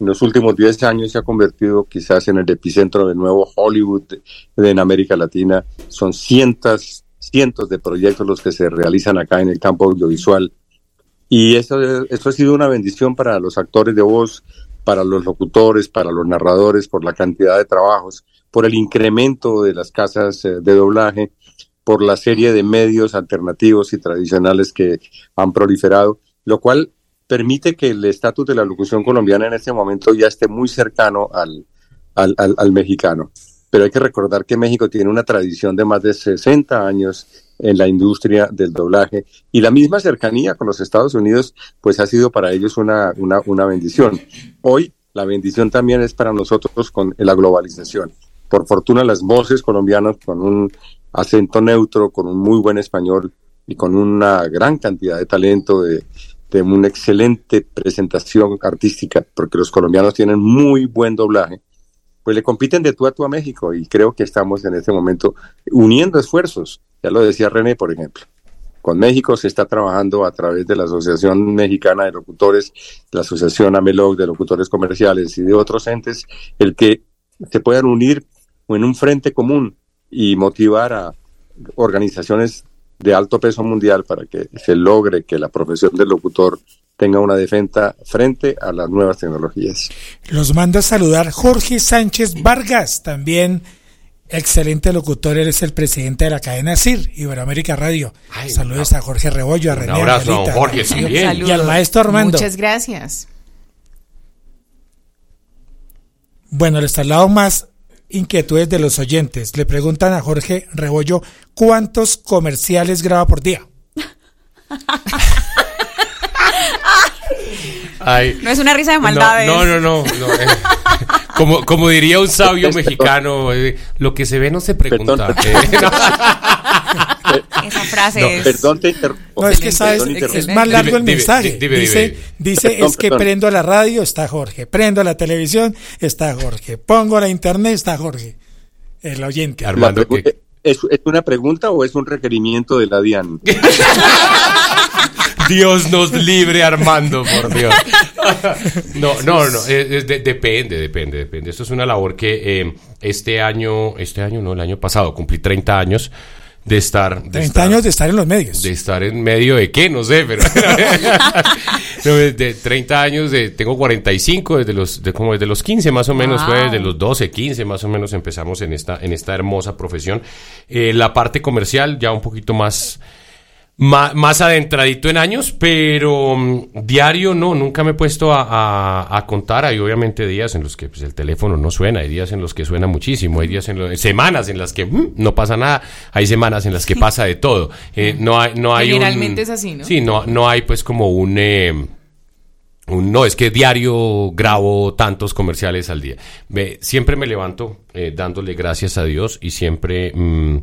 en los últimos 10 años se ha convertido quizás en el epicentro del nuevo Hollywood en América Latina. Son cientos, cientos de proyectos los que se realizan acá en el campo audiovisual. Y eso, eso ha sido una bendición para los actores de voz, para los locutores, para los narradores, por la cantidad de trabajos, por el incremento de las casas eh, de doblaje, por la serie de medios alternativos y tradicionales que han proliferado, lo cual permite que el estatus de la locución colombiana en este momento ya esté muy cercano al, al, al- al mexicano. Pero hay que recordar que México tiene una tradición de más de 60 años en la industria del doblaje y la misma cercanía con los Estados Unidos pues ha sido para ellos una, una, bendición. Hoy la bendición también es para nosotros con la globalización. Por fortuna las voces colombianas con un acento neutro, con un muy buen español y con una gran cantidad de talento, de, de una excelente presentación artística, porque los colombianos tienen muy buen doblaje, pues le compiten de tú a tú a México y creo que estamos en este momento uniendo esfuerzos. Ya lo decía René, por ejemplo. Con México se está trabajando a través de la Asociación Mexicana de Locutores, la Asociación AMELOC de Locutores Comerciales y de otros entes, el que se puedan unir en un frente común y motivar a organizaciones de alto peso mundial para que se logre que la profesión del locutor tenga una defensa frente a las nuevas tecnologías. Los manda a saludar Jorge Sánchez Vargas, también excelente locutor, él es el presidente de la cadena CIR, Iberoamérica Radio. Ay, Saludos a Jorge Rebollo, a un René abrazo a don Angelita, Jorge a Rocío, también. y al maestro Armando. Muchas gracias. Bueno, les traslado más inquietudes de los oyentes. Le preguntan a Jorge Rebollo cuántos comerciales graba por día. Ay, No es una risa de maldades. No, no, no. no, no, eh, como, como diría un sabio mexicano, eh, lo que se ve no se pregunta. Eh, Esa frase No, es. perdón, te interrumpo. No, es que sabes, Perdón, es más largo Dime, el mensaje. dime, dice, dime. dice Perdón, es que perdón. prendo la radio, está Jorge. Prendo la televisión, está Jorge. Pongo la internet, está Jorge. El oyente. La Armando, ¿Es, ¿Es una pregunta o es un requerimiento de la DIAN? Dios nos libre, Armando, por Dios. No, no, no, eh, eh, de- depende, depende, depende. Esto es una labor que eh, este año, este año no, el año pasado cumplí 30 años de estar... de 30 estar- años de estar en los medios. de estar en medio de qué, no sé, pero No, de 30 años, de, tengo 45, desde los, de, como desde los 15 más o menos, fue desde los 12, 15 más o menos empezamos en esta, en esta hermosa profesión. Eh, la parte comercial ya un poquito más, más, adentradito en años, pero mm, diario no, nunca me he puesto a, a- a contar. Hay obviamente días en los que pues, el teléfono no suena, hay días en los que suena muchísimo, hay días en lo- semanas en las que mm, no pasa nada, hay semanas en las que pasa de todo. Eh, no hay, no hay un- Generalmente es así, ¿no? Sí, no, no hay pues como un... eh, un- no, es que diario grabo tantos comerciales al día. Me- siempre me levanto eh, dándole gracias a Dios y siempre mm,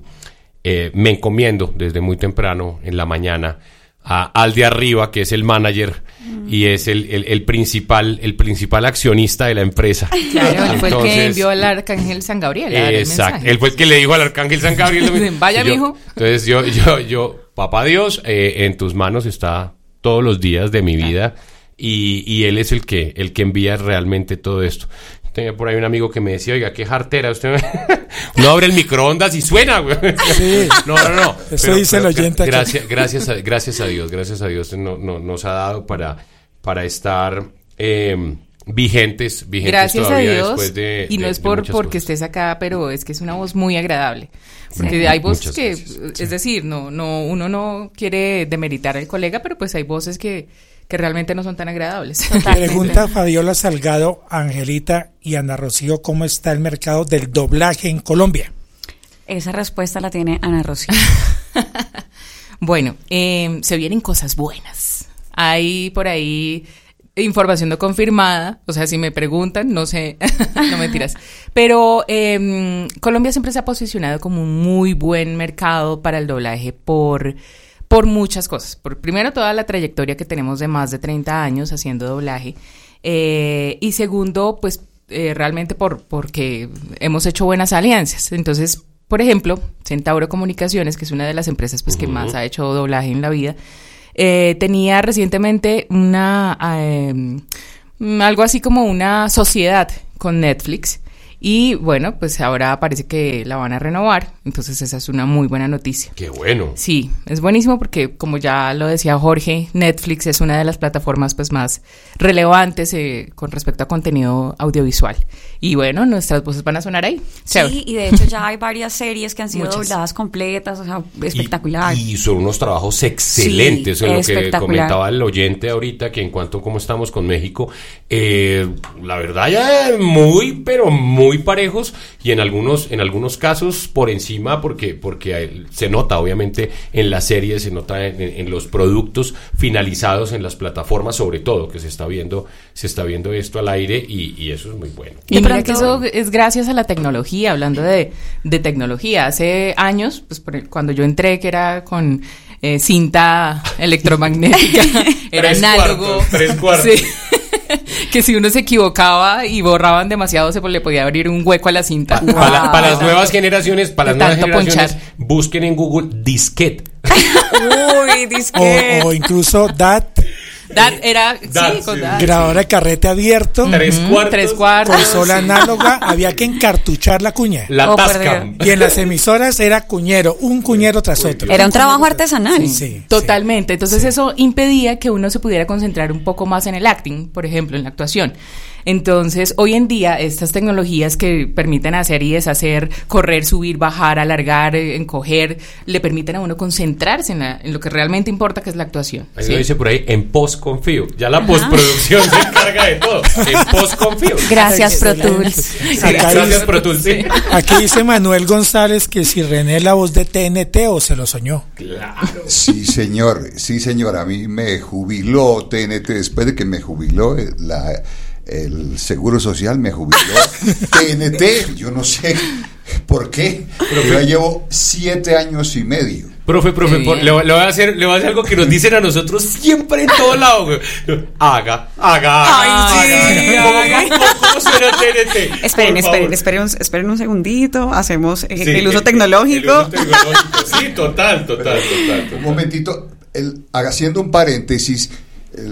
eh, me encomiendo desde muy temprano en la mañana a- al de arriba, que es el manager y es el, el- el principal, el principal accionista de la empresa. Claro, él fue el que envió al arcángel San Gabriel. a Exacto. Él fue el que le dijo al arcángel San Gabriel. Vaya, yo- mijo. Entonces yo, yo, yo, papá Dios, eh, en tus manos está todos los días de mi vida y, y él es el que, el que envía realmente todo esto. Tenía por ahí un amigo que me decía, oiga, qué jartera, usted no abre el microondas y suena, güey. Sí. No, no, no. Eso dice el oyente aquí. Gracias, gracias, a, gracias a Dios, gracias a Dios no, no- nos ha dado para, para estar eh, vigentes, vigentes Gracias a todavía Dios. después de y no de- es por porque cosas. estés acá, pero es que es una voz muy agradable. Porque Sí. hay voces Muchas que, gracias. es decir, no, no, uno no quiere demeritar al colega, pero pues hay voces que, que realmente no son tan agradables. Pregunta Fabiola Salgado, Angelita y Ana Rocío, ¿cómo está el mercado del doblaje en Colombia? Esa respuesta la tiene Ana Rocío. Bueno, eh, se vienen cosas buenas. Hay por ahí información no confirmada, o sea, si me preguntan, no sé, no mentiras. Pero eh, Colombia siempre se ha posicionado como un muy buen mercado para el doblaje por, por muchas cosas. Por primero, toda la trayectoria que tenemos de más de 30 años haciendo doblaje. Eh, y segundo, pues eh, realmente por, porque hemos hecho buenas alianzas. Entonces, por ejemplo, Centauro Comunicaciones, que es una de las empresas pues, que más ha hecho doblaje en la vida, eh, tenía recientemente una algo así como una sociedad con Netflix. Y bueno, pues ahora parece que la van a renovar. Entonces esa es una muy buena noticia. Qué bueno. Sí, es buenísimo porque como ya lo decía Jorge, Netflix es una de las plataformas pues más relevantes eh, con respecto a contenido audiovisual. Y bueno, nuestras voces van a sonar ahí. Chévere. Sí, y de hecho ya hay varias series que han sido Muchas. dobladas completas, o sea, espectacular. Y son unos trabajos excelentes Sí, en lo que comentaba el oyente ahorita, que en cuanto a cómo estamos con México, eh, la verdad ya muy, pero muy parejos y en algunos, en algunos casos por encima, porque, porque se nota obviamente en las series, se nota en, en los productos finalizados en las plataformas, sobre todo, que se está viendo, se está viendo esto al aire y, y eso es muy bueno. Y mira que eso es gracias a la tecnología, hablando de, de tecnología. Hace años, pues por el- cuando yo entré, que era con eh, cinta electromagnética, era Tres análogo. cuartos, tres cuartos. Sí. Que si uno se equivocaba y borraban demasiado, se le podía abrir un hueco a la cinta. Para, la- para las nuevas generaciones, para las nuevas tanto generaciones, ponchar. busquen en Google disquete. Uy, O, o incluso DAT, Dat era, Dat, sí, con sí. Dat. grabadora de carrete abierto, Tres cuartos. Tres cuartos. consola análoga, había que encartuchar la cuña. La Oh, tasca. Y en las emisoras era cuñero, un cuñero tras otro. Era un trabajo artesanal. Sí, Totalmente. Entonces eso impedía que uno se pudiera concentrar un poco más en el acting, por ejemplo, en la actuación. Entonces, hoy en día, estas tecnologías que permiten hacer y deshacer, correr, subir, bajar, alargar, eh, encoger, le permiten a uno concentrarse en, la- en lo que realmente importa, que es la actuación. Ahí ¿sí? lo dice por ahí, en post confío. Ya la postproducción se encarga de todo. En post confío. Gracias, Pro Tools. Gracias, Pro Tools. Sí. Aquí dice Manuel González que si René es la voz de TNT o se lo soñó. Sí, señor, sí, señor. A mí me jubiló TNT después de que me jubiló eh, la, el Seguro Social, me jubiló TNT. Yo no sé por qué, pero yo ya llevo siete años y medio. Profe, profe, por- le, voy- le voy a hacer, le voy a hacer algo que nos dicen a nosotros siempre en todo lado. güey. Haga, haga, haga. Ay, sí, haga. ¿Cómo, haga. cómo- cómo suena TNT? Esperen, esperen, esperen, un- esperen un segundito. Hacemos eh, Sí, el uso tecnológico. el uso tecnológico. Sí, total, total, total. Un momentito, el- haciendo un paréntesis,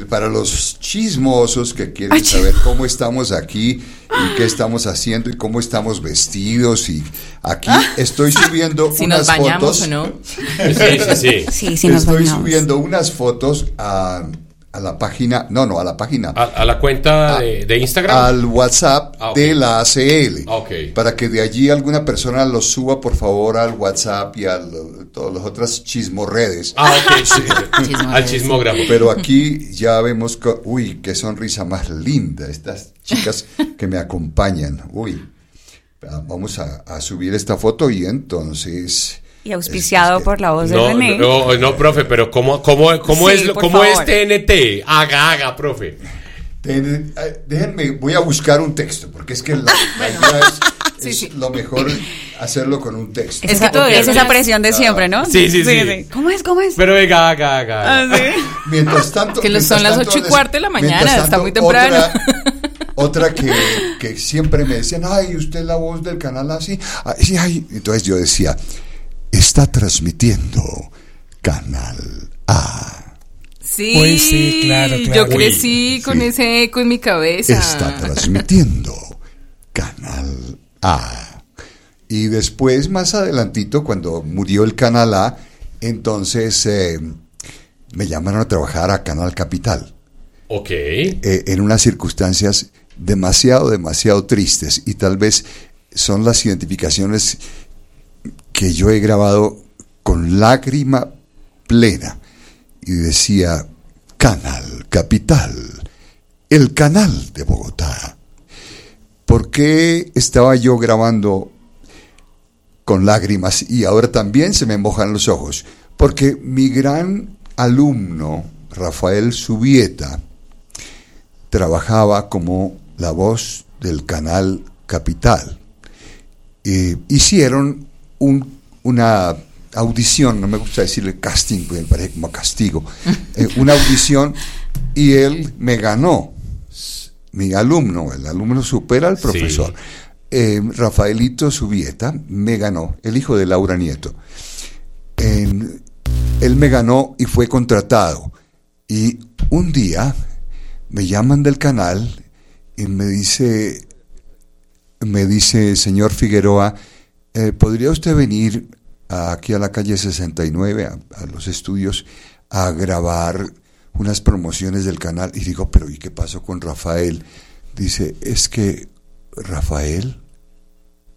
para los chismosos que quieren saber cómo estamos aquí y qué estamos haciendo y cómo estamos vestidos y aquí estoy subiendo Si unas nos bañamos fotos. o no. Sí, sí, sí. Sí, sí nos Estoy bañamos. subiendo unas fotos a, a la página, no, no, a la página, A, a la cuenta de, de Instagram. al WhatsApp Ah, de la ACL. Ah, ok. Para que de allí alguna persona los suba, por favor, al WhatsApp y a lo- todas las otras chismorredes. Ah, ok, sí. Al chismógrafo. Pero aquí ya vemos, co- uy, qué sonrisa más linda, estas chicas que me acompañan. Uy, vamos a, a subir esta foto y entonces... Y auspiciado por la voz de No, René. no, no, profe, pero ¿cómo, cómo, cómo Sí, es, cómo es. TNT? Haga, haga, profe. Ten- eh, déjenme, voy a buscar un texto, porque es que la, la idea es, es lo mejor hacerlo con un texto. Es, que todavía es esa presión de siempre, ¿no? Sí, sí, sí. ¿Cómo es? ¿Cómo es? Pero venga, haga, haga. Ah, sí. Mientras tanto... Que son las ocho y cuarto de la mañana, está muy temprano. Otra, otra que, que siempre me decían, ay, usted es la voz del canal así. Ay, sí, ay. Entonces yo decía, está transmitiendo Canal A. Sí, Pues sí, claro, claro. Yo crecí con sí. ese eco en mi cabeza. Está transmitiendo Canal A. Y después, más adelantito, cuando murió el Canal A, entonces eh, me llamaron a trabajar a Canal Capital. Ok. eh, en unas circunstancias demasiado, demasiado tristes y tal vez son las identificaciones que yo he grabado con lágrima plena y decía Canal Capital, el canal de Bogotá. ¿Por qué estaba yo grabando con lágrimas y ahora también se me mojan los ojos? Porque mi gran alumno, Rafael Subieta, trabajaba como la voz del canal Capital. Eh, hicieron un- una audición, no me gusta decirle casting, porque me parece como castigo, eh, una audición y él me ganó. Mi alumno, el alumno supera al profesor. Eh, Rafaelito Subieta me ganó, el hijo de Laura Nieto. En- él me ganó y fue contratado. Y un día me llaman del canal y me dice, me dice, señor Figueroa, eh, ¿podría usted venir aquí a la calle 69, a, a los estudios, a grabar unas promociones del canal? Y digo, pero ¿y qué pasó con Rafael? Dice, es que Rafael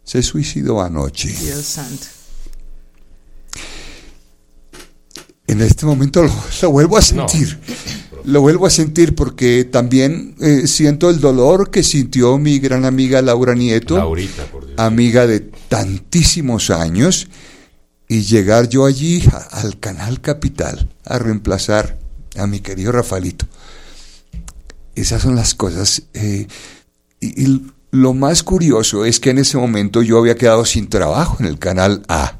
se suicidó anoche. Dios santo. En este momento lo, lo vuelvo a sentir. Lo vuelvo a sentir porque también eh, siento el dolor que sintió mi gran amiga Laura Nieto, Laurita, por Dios. amiga de tantísimos años, y llegar yo allí a- al Canal Capital a reemplazar a mi querido Rafaelito. Esas son las cosas. eh, y, y lo más curioso es que en ese momento yo había quedado sin trabajo en el Canal A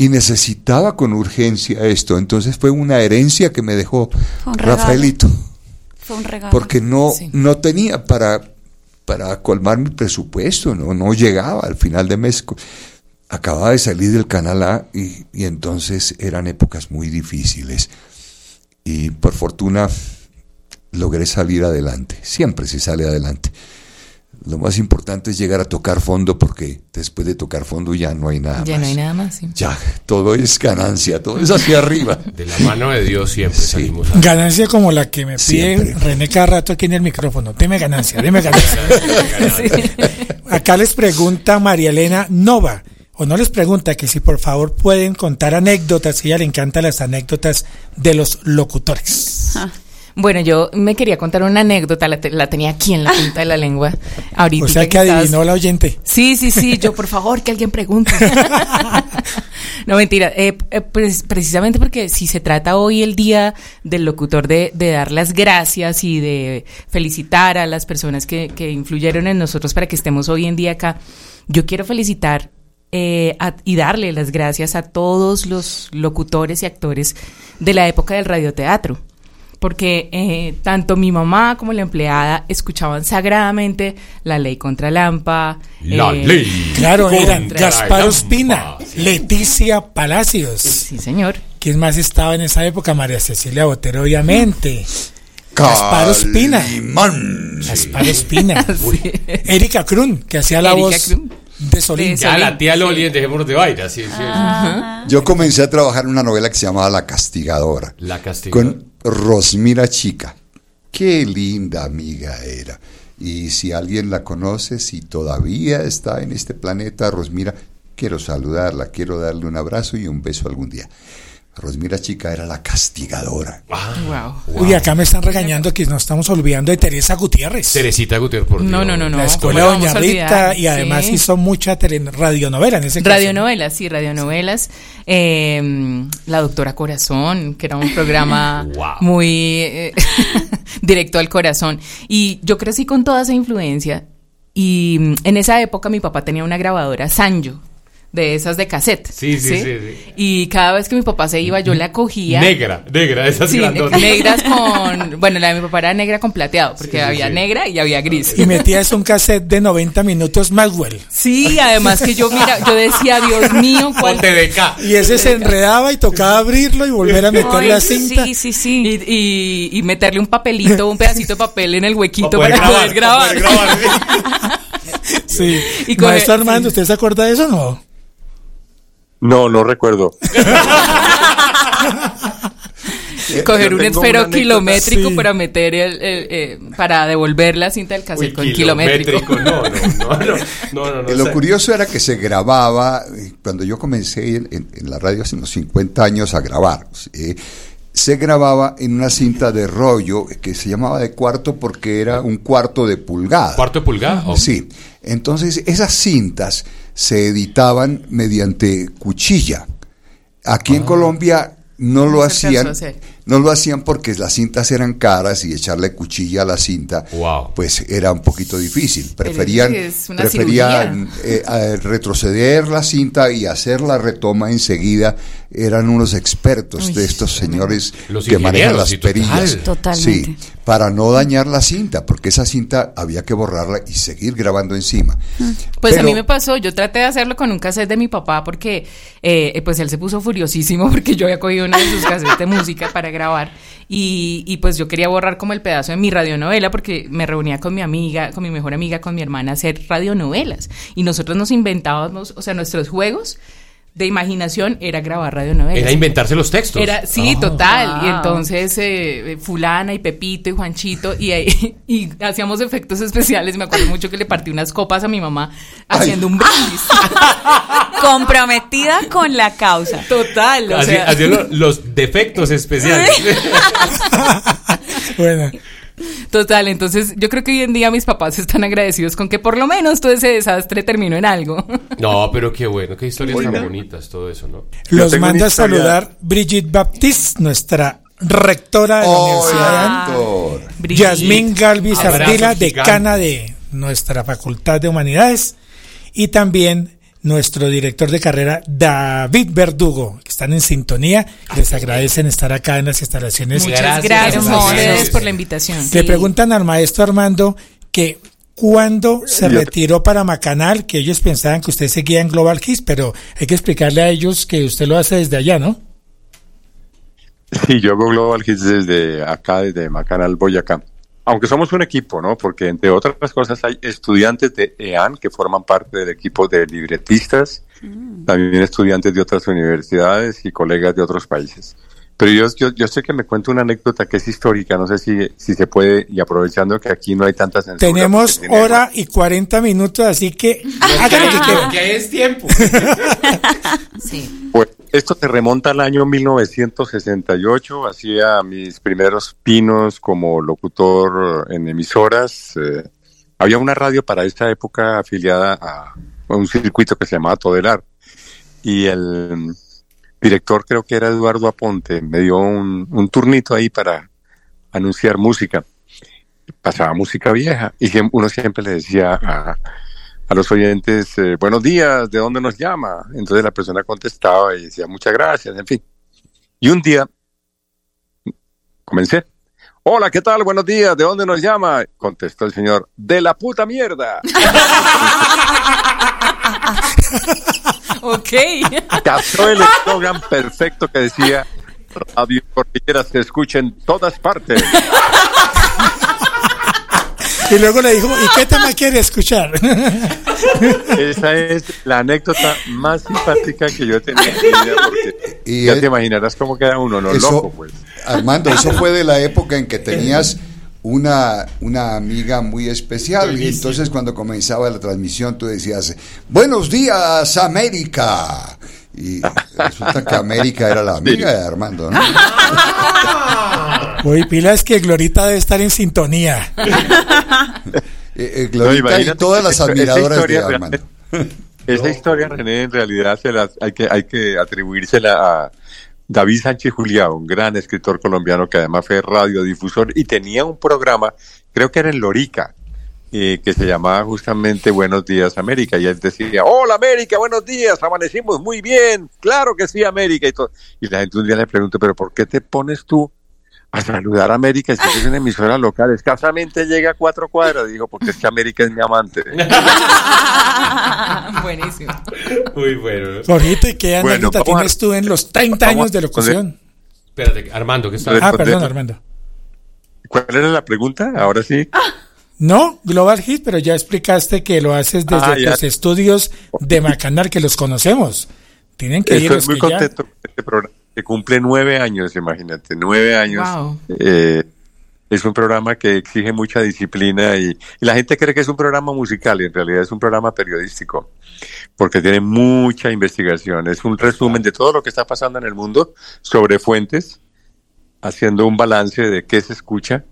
y necesitaba con urgencia esto. Entonces fue una herencia que me dejó. Rafaelito, Fue un regalo. porque no, Sí. no tenía para, para colmar mi presupuesto, no, no llegaba al final de mes. Acababa de salir del Canal A y, y entonces eran épocas muy difíciles. Y por fortuna logré salir adelante. Siempre se sale adelante. Lo más importante es llegar a tocar fondo porque después de tocar fondo ya no hay nada Ya más. no hay nada más. sí. Ya, todo es ganancia, todo es hacia arriba. De la mano de Dios siempre salimos a... Ganancia como la que me pide Siempre. René cada rato aquí en el micrófono. Deme ganancia, deme ganancia. Acá les pregunta María Elena Nova, o no les pregunta que si por favor pueden contar anécdotas, que a ella le encantan las anécdotas de los locutores. Bueno, yo me quería contar una anécdota, la, te- la tenía aquí en la punta de la lengua. Ahorita O sea que adivinó la oyente. Sí, sí, sí, yo por favor que alguien pregunte. no, mentira, eh, eh, pues, precisamente porque si se trata hoy el día del locutor de, de dar las gracias y de felicitar a las personas que, que influyeron en nosotros para que estemos hoy en día acá, yo quiero felicitar eh, a- y darle las gracias a todos los locutores y actores de la época del radioteatro porque eh, tanto mi mamá como la empleada escuchaban sagradamente la ley contra Lampa. La eh, ley Claro, eran Gaspar Ospina, Leticia Palacios. Sí, señor. ¿Quién más estaba en esa época? María Cecilia Botero, obviamente. Gaspar Espina. Gaspar Espina. Erika Krun, que hacía la Erika voz Krun. de Solín. Ya la tía Loli en Dejémonos de Vaina, sí, sí. Yo comencé a trabajar en una novela que se llamaba La Castigadora. La Castigadora. Con Rosmira Chica. Qué linda amiga era. Y si alguien la conoce, si todavía está en este planeta, Rosmira, quiero saludarla, quiero darle un abrazo y un beso algún día. Rosmira Chica era la castigadora. Wow. Uy, acá me están regañando que nos estamos olvidando de Teresa Gutiérrez. Teresita Gutiérrez, por Dios. No, no, no, no. la ¿cómo escuela Doña Rita y además Sí. hizo mucha radionovela en ese caso. Radionovelas, sí, radionovelas. Eh, la Doctora Corazón, que era un programa Wow. muy eh, directo al corazón. Y yo crecí con toda esa influencia. Y mm, en esa época mi papá tenía una grabadora Sanyo, de esas de cassette. Sí, sí, sí, sí. Y cada vez que mi papá se iba, yo la cogía. Negra, negra, esas Sí, grandotas. negras con. Bueno, la de mi papá era negra con plateado, porque Sí, sí, había sí. negra y había gris. Y metías un cassette de 90 minutos Maxwell. Sí, además que yo, mira, yo decía, Dios mío, Con ¿cuál TDK. Y ese se enredaba y tocaba abrirlo y volver a meter Ay, la cinta. Sí, sí, sí. Y, y- y meterle un papelito, un pedacito de papel en el huequito Pa' para poder grabar. grabar, pa' poder grabar. Sí. Y coge- Maestro Armando, sí. ¿usted se acuerda de eso o no? No, no recuerdo. Coger un esfero kilométrico sí. para meter el, el, eh, para devolver la cinta del cassette Uy, con kilométrico. No, no, no, no, no, no, no, Lo sé. curioso era que se grababa, eh, cuando yo comencé en, en- en la radio hace unos 50 años a grabar, eh, se grababa en una cinta de rollo que se llamaba de cuarto porque era un cuarto de pulgada. ¿Cuarto de pulgada? Oh. Sí, entonces esas cintas se editaban mediante cuchilla. Aquí Ah. en Colombia no lo hacían, no lo hacían porque las cintas eran caras y echarle cuchilla a la cinta, Wow. pues era un poquito difícil. Preferían, preferían eh, retroceder la cinta y hacer la retoma enseguida. Eran unos expertos Uy, de estos señores Los que manejan las total. perillas. Totalmente. Sí, para no dañar la cinta, porque esa cinta había que borrarla y seguir grabando encima. Pues a mí me pasó, yo traté de hacerlo con un cassette de mi papá porque eh, pues él se puso furiosísimo porque yo había cogido una de sus cassettes de música para grabar y, y, pues yo quería borrar como el pedazo de mi radionovela porque me reunía con mi amiga, con mi mejor amiga, con mi hermana a hacer radionovelas y nosotros nos inventábamos, o sea, nuestros juegos de imaginación era grabar radionovelas. Era inventarse los textos. Era, sí, Ah. total. Y entonces eh, fulana y Pepito y Juanchito y, ahí- y hacíamos efectos especiales. Me acuerdo mucho que le partí unas copas a mi mamá haciendo un brindis. Comprometida con la causa. Total, o Así- sea, haciendo los defectos especiales. Bueno, total. Entonces yo creo que hoy en día mis papás están agradecidos con que por lo menos todo ese desastre terminó en algo. No, pero qué bueno, qué historias Oiga. tan bonitas, todo eso, ¿no? los manda a saludar Brigitte Baptiste, nuestra rectora de la ¡Oh, Universidad. Yasmín Galvis Ardila, decana de nuestra Facultad de Humanidades, y también nuestro director de carrera, David Verdugo, que están en sintonía, les agradecen estar acá en las instalaciones. Muchas Gracias, gracias, a ustedes por la invitación. Le preguntan al maestro Armando que cuándo se Yo- retiró para Macanal, que ellos pensaban que usted seguía en Global Kiss, pero hay que explicarle a ellos que usted lo hace desde allá, ¿no? Sí, yo hago Global Hits desde acá, desde Macanal, Boyacá. Aunque somos un equipo, ¿no? Porque entre otras cosas hay estudiantes de EAN que forman parte del equipo de libretistas, también estudiantes de otras universidades y colegas de otros países. Pero yo, yo, yo sé que me cuento una anécdota que es histórica, no sé si, si se puede, y aprovechando que aquí no hay tanta censura. Tenemos tiene- hora y 40 minutos, así que hagan lo que es tiempo. Sí. Pues esto se remonta al año 1968, hacía mis primeros pinos como locutor en emisoras. eh, había una radio para esta época afiliada a un circuito que se llamaba Todelar. Y el director, creo que era Eduardo Aponte, me dio un, turnito ahí para anunciar música. Pasaba música vieja y uno siempre le decía a, a los oyentes, eh, buenos días, ¿de dónde nos llama? Entonces la persona contestaba y decía, muchas gracias, en fin. Y un día comencé. Hola, ¿qué tal? Buenos días, ¿de dónde nos llama? Contestó el señor, de la puta mierda. ok. Captó el eslogan perfecto que decía Radio Cordillera se escucha en todas partes. Y luego le dijo, ¿y qué tema quiere escuchar? Esa es la anécdota más simpática que yo he tenido en mi vida porque Y ya es- te imaginarás cómo queda uno, ¿no? Eso- Loco, pues. Armando, eso fue de la época en que tenías una, una amiga muy especial. Y entonces cuando comenzaba la transmisión tú decías, buenos días América. Y resulta que América era la amiga de Armando, ¿no? Uy, pilas que Glorita debe estar en sintonía. Eh, eh, Glorita No, y todas las admiradoras de Armando. Esa historia, René, en realidad se las- hay, que, hay que atribuírsela a David Sánchez Juliá, un gran escritor colombiano que además fue radiodifusor y tenía un programa, creo que era en Lorica, eh, que se llamaba justamente Buenos Días América. Y él decía, hola América, buenos días, amanecimos muy bien, claro que sí América. Y, todo. y la gente un día le pregunta, pero ¿por qué te pones tú a saludar a América si es una emisora local? Escasamente llega a cuatro cuadras. Dijo, porque es que América es mi amante. Buenísimo. Muy bueno. Jorgito, ¿y qué Bueno, anécdota vamos a- tienes tú en los 30 vamos años de locución? Espérate, Armando, ¿qué está Ah, perdón, Armando. ¿Cuál era la pregunta? Ahora sí. No, Global Hit, pero ya explicaste que lo haces desde Ah, tus estudios de Macanar, que los conocemos. Tienen que ir Estoy los muy que ya- contento con este programa que cumple nueve años, imagínate, nueve años. Wow. Eh, es un programa que exige mucha disciplina y, y la gente cree que es un programa musical y en realidad es un programa periodístico porque tiene mucha investigación. Es un resumen de todo lo que está pasando en el mundo sobre fuentes, haciendo un balance de qué se escucha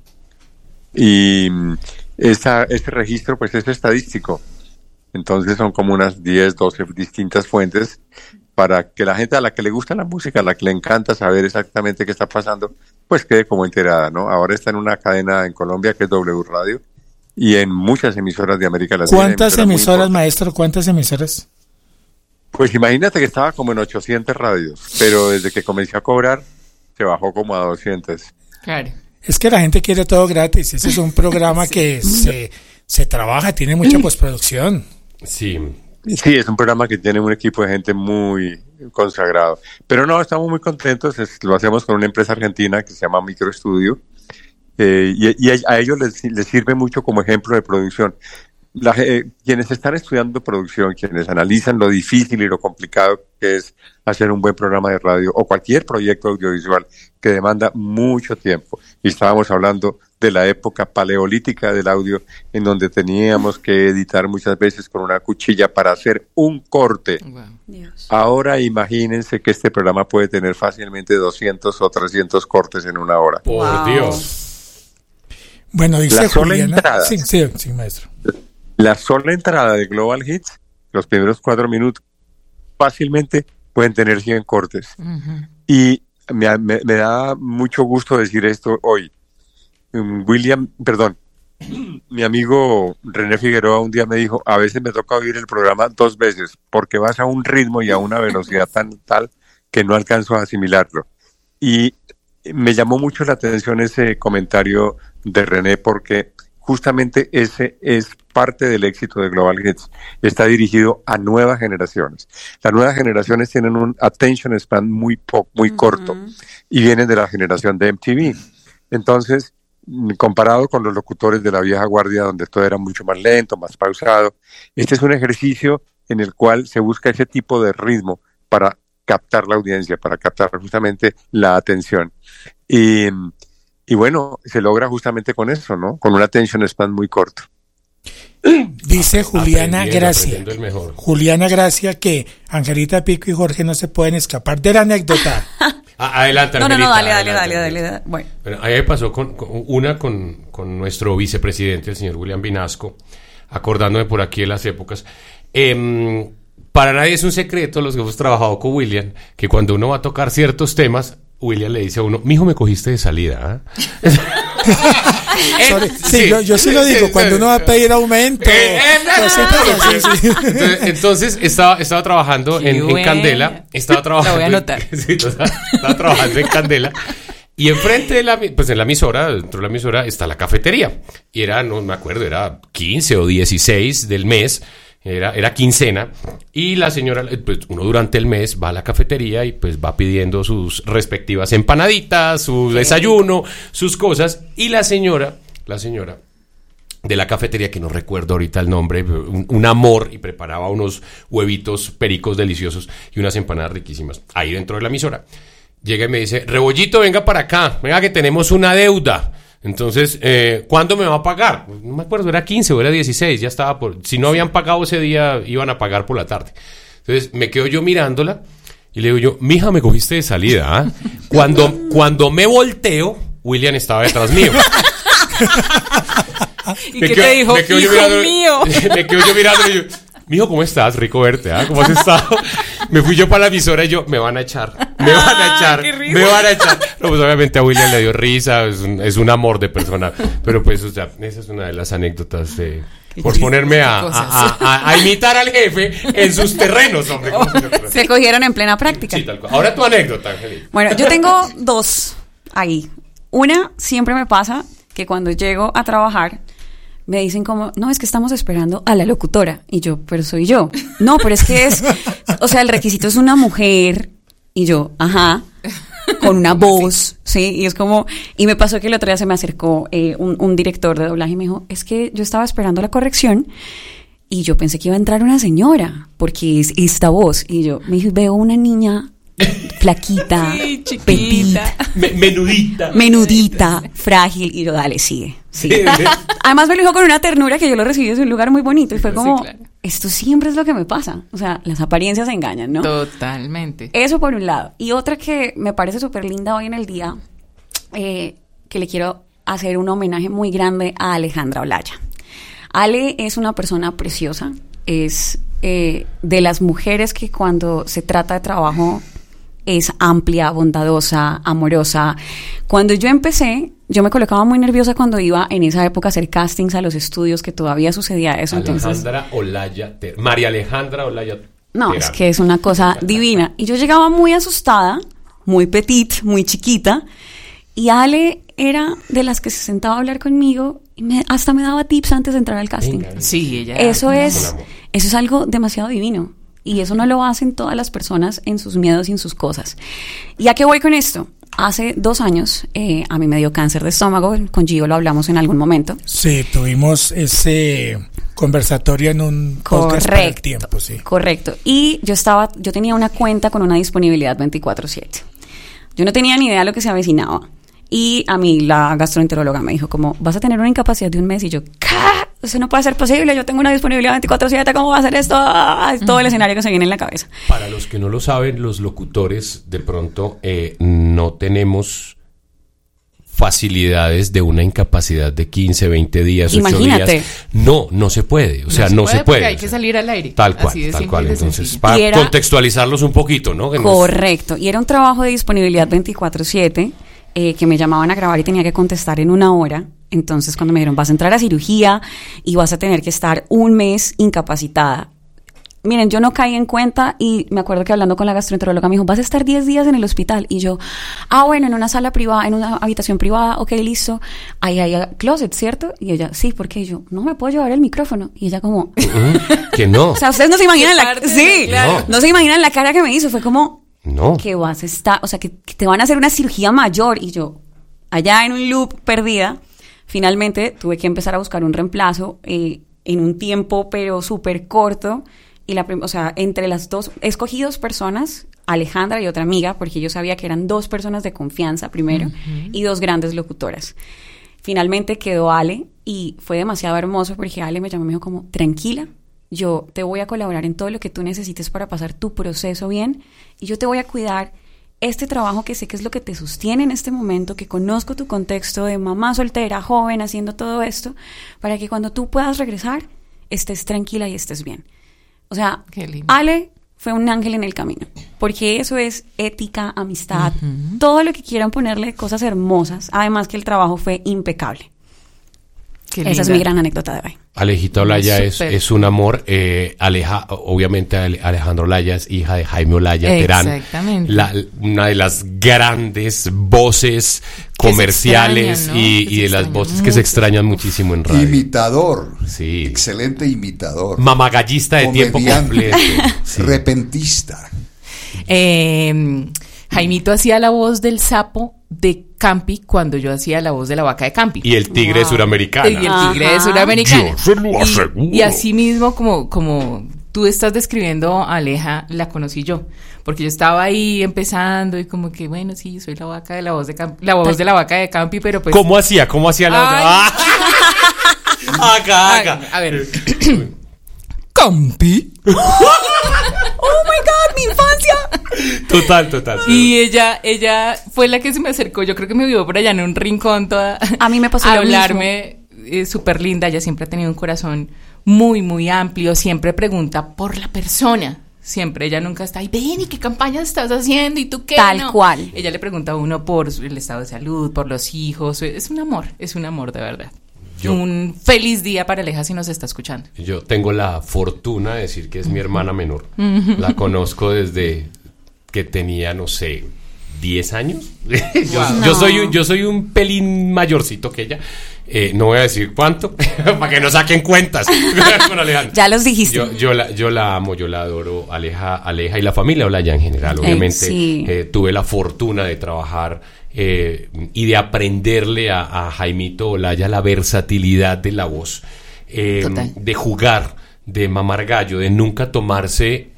y mm, esta, este registro pues es estadístico. Entonces son como unas 10, 12 distintas fuentes para que la gente a la que le gusta la música, a la que le encanta saber exactamente qué está pasando, pues quede como enterada, ¿no? Ahora está en una cadena en Colombia que es W Radio y en muchas emisoras de América Latina. ¿Cuántas emisoras, maestro? ¿Cuántas emisoras? pues imagínate que estaba como en 800 radios, pero desde que comencé a cobrar se bajó como a 200. Claro. Es que la gente quiere todo gratis. Ese es un programa que se, se trabaja, tiene mucha postproducción. Sí. Sí, es un programa que tiene un equipo de gente muy consagrado. Pero no, estamos muy contentos. es- lo hacemos con una empresa argentina que se llama Microestudio. eh, y a, ellos les, les sirve mucho como ejemplo de producción. La eh, quienes están estudiando producción, quienes analizan lo difícil y lo complicado que es hacer un buen programa de radio o cualquier proyecto audiovisual que demanda mucho tiempo. Y estábamos hablando de la época paleolítica del audio, en donde teníamos que editar muchas veces con una cuchilla para hacer un corte. Ahora imagínense que este programa puede tener fácilmente 200 o 300 cortes en una hora. Por Dios. Bueno, dice La sola Juliana. entrada. Sí, sí, sí, maestro. La sola entrada de Global Hits, los primeros cuatro minutos, fácilmente pueden tener 100 cortes. Y me, me- me da mucho gusto decir esto hoy. Mm, William, perdón, mi amigo René Figueroa un día me dijo, a veces me toca oír el programa dos veces porque vas a un ritmo y a una velocidad tan tal que no alcanzo a asimilarlo. Y me llamó mucho la atención ese comentario de René porque justamente ese es parte del éxito de Global Hits. Está dirigido a nuevas generaciones. Las nuevas generaciones tienen un attention span muy po- muy corto y vienen de la generación de MTV. Entonces, comparado con los locutores de la vieja guardia, donde todo era mucho más lento, más pausado, este es un ejercicio en el cual se busca ese tipo de ritmo para captar la audiencia, para captar justamente la atención. Y, y bueno, se logra justamente con eso, ¿no? Con un attention span muy corto. Dice Juliana Aprendiendo, Gracia. aprendiendo. Juliana Gracia que Angelita Pico y Jorge no se pueden escapar de la anécdota. Ah, adelante, No, no, no, dale, dale, adelante, dale, dale, dale. Bueno. Bueno, ahí pasó con, con- una con, con nuestro vicepresidente, el señor William Vinasco, acordándome por aquí de las épocas. Em, para nadie es un secreto, los que hemos trabajado con William, que cuando uno va a tocar ciertos temas, William le dice a uno, mijo, me cogiste de salida. ¿ah?". Sorry. Sí, yo, yo sí lo digo, cuando uno va a pedir aumento. cositas así, sí. Entonces, entonces, estaba, estaba trabajando en. Candela. Estaba trabajando. Lo voy a en- anotar. sí, estaba, estaba trabajando en Candela. Y enfrente de la, pues en la emisora, dentro de la emisora, está la cafetería. Y era, no me acuerdo, era 15 o 16 del mes. Era, era quincena y la señora, eh, pues uno durante el mes va a la cafetería y pues va pidiendo sus respectivas empanaditas, su desayuno, sus cosas y la señora, la señora de la cafetería, que no recuerdo ahorita el nombre, un, un amor y preparaba unos huevitos pericos deliciosos y unas empanadas riquísimas ahí dentro de la emisora. Llega y me dice, Rebollito, venga para acá, venga que tenemos una deuda. Entonces, eh, ¿cuándo me va a pagar? No me acuerdo, era 15 o era 16, ya estaba por... Si no habían pagado ese día, iban a pagar por la tarde. Entonces, me quedo yo mirándola y le digo yo, mija, me cogiste de salida, ¿ah? Cuando, cuando me volteo, William estaba detrás mío. ¿Y qué te dijo? quedo yo Hijo mirando- mío. me quedo yo mirando y yo, mijo, ¿cómo estás? Rico verte, ¿ah? ¿Cómo has estado? me fui yo para la emisora y yo, me van a echar, me van a echar, me van a echar. No, pues obviamente a William le dio risa, es un, es un amor de persona, pero pues, o sea, esa es una de las anécdotas de... Por ponerme a, qué cosas. a- a- a imitar al jefe en sus terrenos, hombre. ¿cómo se cogieron en plena práctica. Sí, tal cual. Ahora tu anécdota, Angélica. Bueno, yo tengo dos ahí. Una, siempre me pasa que cuando llego a trabajar, me dicen como, no, es que estamos esperando a la locutora. Y yo, pero soy yo. No, pero es que es, o sea, el requisito es una mujer. Y yo, ajá, con una voz, sí, y es como, y me pasó que el otro día se me acercó eh, un, un director de doblaje y me dijo, es que yo estaba esperando la corrección y yo pensé que iba a entrar una señora, porque es esta voz. Y yo, me dijo, veo una niña flaquita, petita, Me- menudita. menudita, frágil. Y yo, dale, sigue. sigue. Además me lo dijo con una ternura que yo lo recibí desde un lugar muy bonito. Y fue Sí, como, claro. Esto siempre es lo que me pasa. O sea, las apariencias engañan, ¿no? Totalmente. Eso por un lado. Y otra que me parece súper linda hoy en el día, eh, que le quiero hacer un homenaje muy grande a Alejandra Olaya. Ale es una persona preciosa, es eh, de las mujeres que cuando se trata de trabajo es amplia, bondadosa, amorosa. Cuando yo empecé, yo me colocaba muy nerviosa cuando iba en esa época a hacer castings a los estudios, que todavía sucedía eso. Entonces, Alejandra Olaya, Ter- María Alejandra Olaya. no, Terán. es que es una cosa divina. Y yo llegaba muy asustada, muy petit, muy chiquita. Y Ale era de las que se sentaba a hablar conmigo y me- hasta me daba tips antes de entrar al casting. Sí, ella. Eso era- es, eso es algo demasiado divino. Y eso no lo hacen todas las personas en sus miedos y en sus cosas. ¿Y a qué voy con esto? Hace dos años eh, a mí me dio cáncer de estómago. Con Gio lo hablamos en algún momento. Sí, tuvimos ese conversatorio en un podcast para el Correcto. tiempo, sí. Correcto. Y yo estaba, yo tenía una cuenta con una disponibilidad 24/7. Yo no tenía ni idea de lo que se avecinaba. Y a mí la gastroenteróloga me dijo como, vas a tener una incapacidad de un mes. Y yo, ¿qué? Eso no puede ser posible. Yo tengo una disponibilidad 24/7. ¿Cómo va a ser esto? Ah, es todo el escenario que se viene en la cabeza. Para los que no lo saben, los locutores de pronto eh, no tenemos facilidades de una incapacidad de 15, 20 días, 8 Imagínate. días. No, no se puede. O sea, no, se puede. Hay o que salir al aire. Tal cual, tal cual. Entonces, para era- contextualizarlos un poquito, ¿no? Que nos- Correcto. Y era un trabajo de disponibilidad 24/7 eh, que me llamaban a grabar y tenía que contestar en una hora. Entonces cuando me dijeron, vas a entrar a cirugía y vas a tener que estar un mes incapacitada. Miren, yo no caí en cuenta y me acuerdo que hablando con la gastroenteróloga me dijo, vas a estar 10 días en el hospital. Y yo, ah, bueno, en una sala privada, en una habitación privada, ok, listo. Ahí hay closet, ¿cierto? Y ella, sí, porque yo, no me puedo llevar el micrófono. Y ella como, Ujú, que no. o sea, ustedes no se imaginan la, sí, claro. no se imaginan la cara que me hizo. Fue como, No. que vas a estar, o sea, que, que te van a hacer una cirugía mayor. Y yo, allá en un loop perdida, finalmente tuve que empezar a buscar un reemplazo eh, en un tiempo, pero súper corto. Y la, o sea, entre las dos, escogí dos personas, Alejandra y otra amiga, porque yo sabía que eran dos personas de confianza primero y dos grandes locutoras. Finalmente quedó Ale y fue demasiado hermoso porque Ale me llamó y me dijo como, tranquila, yo te voy a colaborar en todo lo que tú necesites para pasar tu proceso bien y yo te voy a cuidar este trabajo que sé que es lo que te sostiene en este momento, que conozco tu contexto de mamá soltera, joven, haciendo todo esto, para que cuando tú puedas regresar estés tranquila y estés bien. O sea. Ale fue un ángel en el camino, porque eso es ética, amistad, todo lo que quieran ponerle cosas hermosas, además que el trabajo fue impecable. Qué Esa es mi gran anécdota de hoy. Alejita Olaya es, es un amor. eh, Aleja, obviamente Ale- Alejandra Olaya es hija de Jaime Olaya Terán. Exactamente. La- una de las grandes voces comerciales extrañan, ¿no? y, y de las voces que se extrañan muchísimo en radio. Imitador. Sí. Excelente imitador. Mamagallista de tiempo completo. Sí. Repentista. Eh, Jaimito hacía la voz del sapo de Campi cuando yo hacía la voz de la vaca de Campi. Y el tigre suramericano. Y el tigre de Suramericana. Yo se lo Y- aseguro. Y, así mismo, como, como tú estás describiendo a Aleja, la conocí yo. Porque yo estaba ahí empezando y como que, bueno, sí, yo soy la vaca de la voz de Campi, la voz de la vaca de Campi, pero pues. ¿Cómo hacía? ¿Cómo hacía la. Haga, haga. A ver. Campi. ¡Oh my God! ¡Mi infancia! Total, total. Y ella, ella fue la que se me acercó. Yo creo que me vio por allá en un rincón toda. A mí me pasó a lo hablarme. eh, súper linda. Ella siempre ha tenido un corazón muy, muy amplio. Siempre pregunta por la persona. Siempre. Ella nunca está ahí. Ven, ¿y qué campañas estás haciendo? ¿Y tú qué? Tal No. cual. Ella le pregunta a uno por el estado de salud, por los hijos. Es un amor. Es un amor, de verdad. Yo- Un feliz día para Aleja si nos está escuchando. Yo tengo la fortuna de decir que es mi hermana menor. La conozco desde que tenía, no sé, 10 años. yo, Wow. yo No. soy, un- yo soy un pelín mayorcito que ella. Eh, no voy a decir cuánto, para que no saquen cuentas con Alejandra. Ya los dijiste. Yo, yo la, yo la amo, yo la adoro, Aleja, Aleja y la familia Olaya en general. Eh, Obviamente sí. eh, tuve la fortuna de trabajar eh, y de aprenderle a, a Jaimito Olaya la versatilidad de la voz, eh, de jugar, de mamar gallo, de nunca tomarse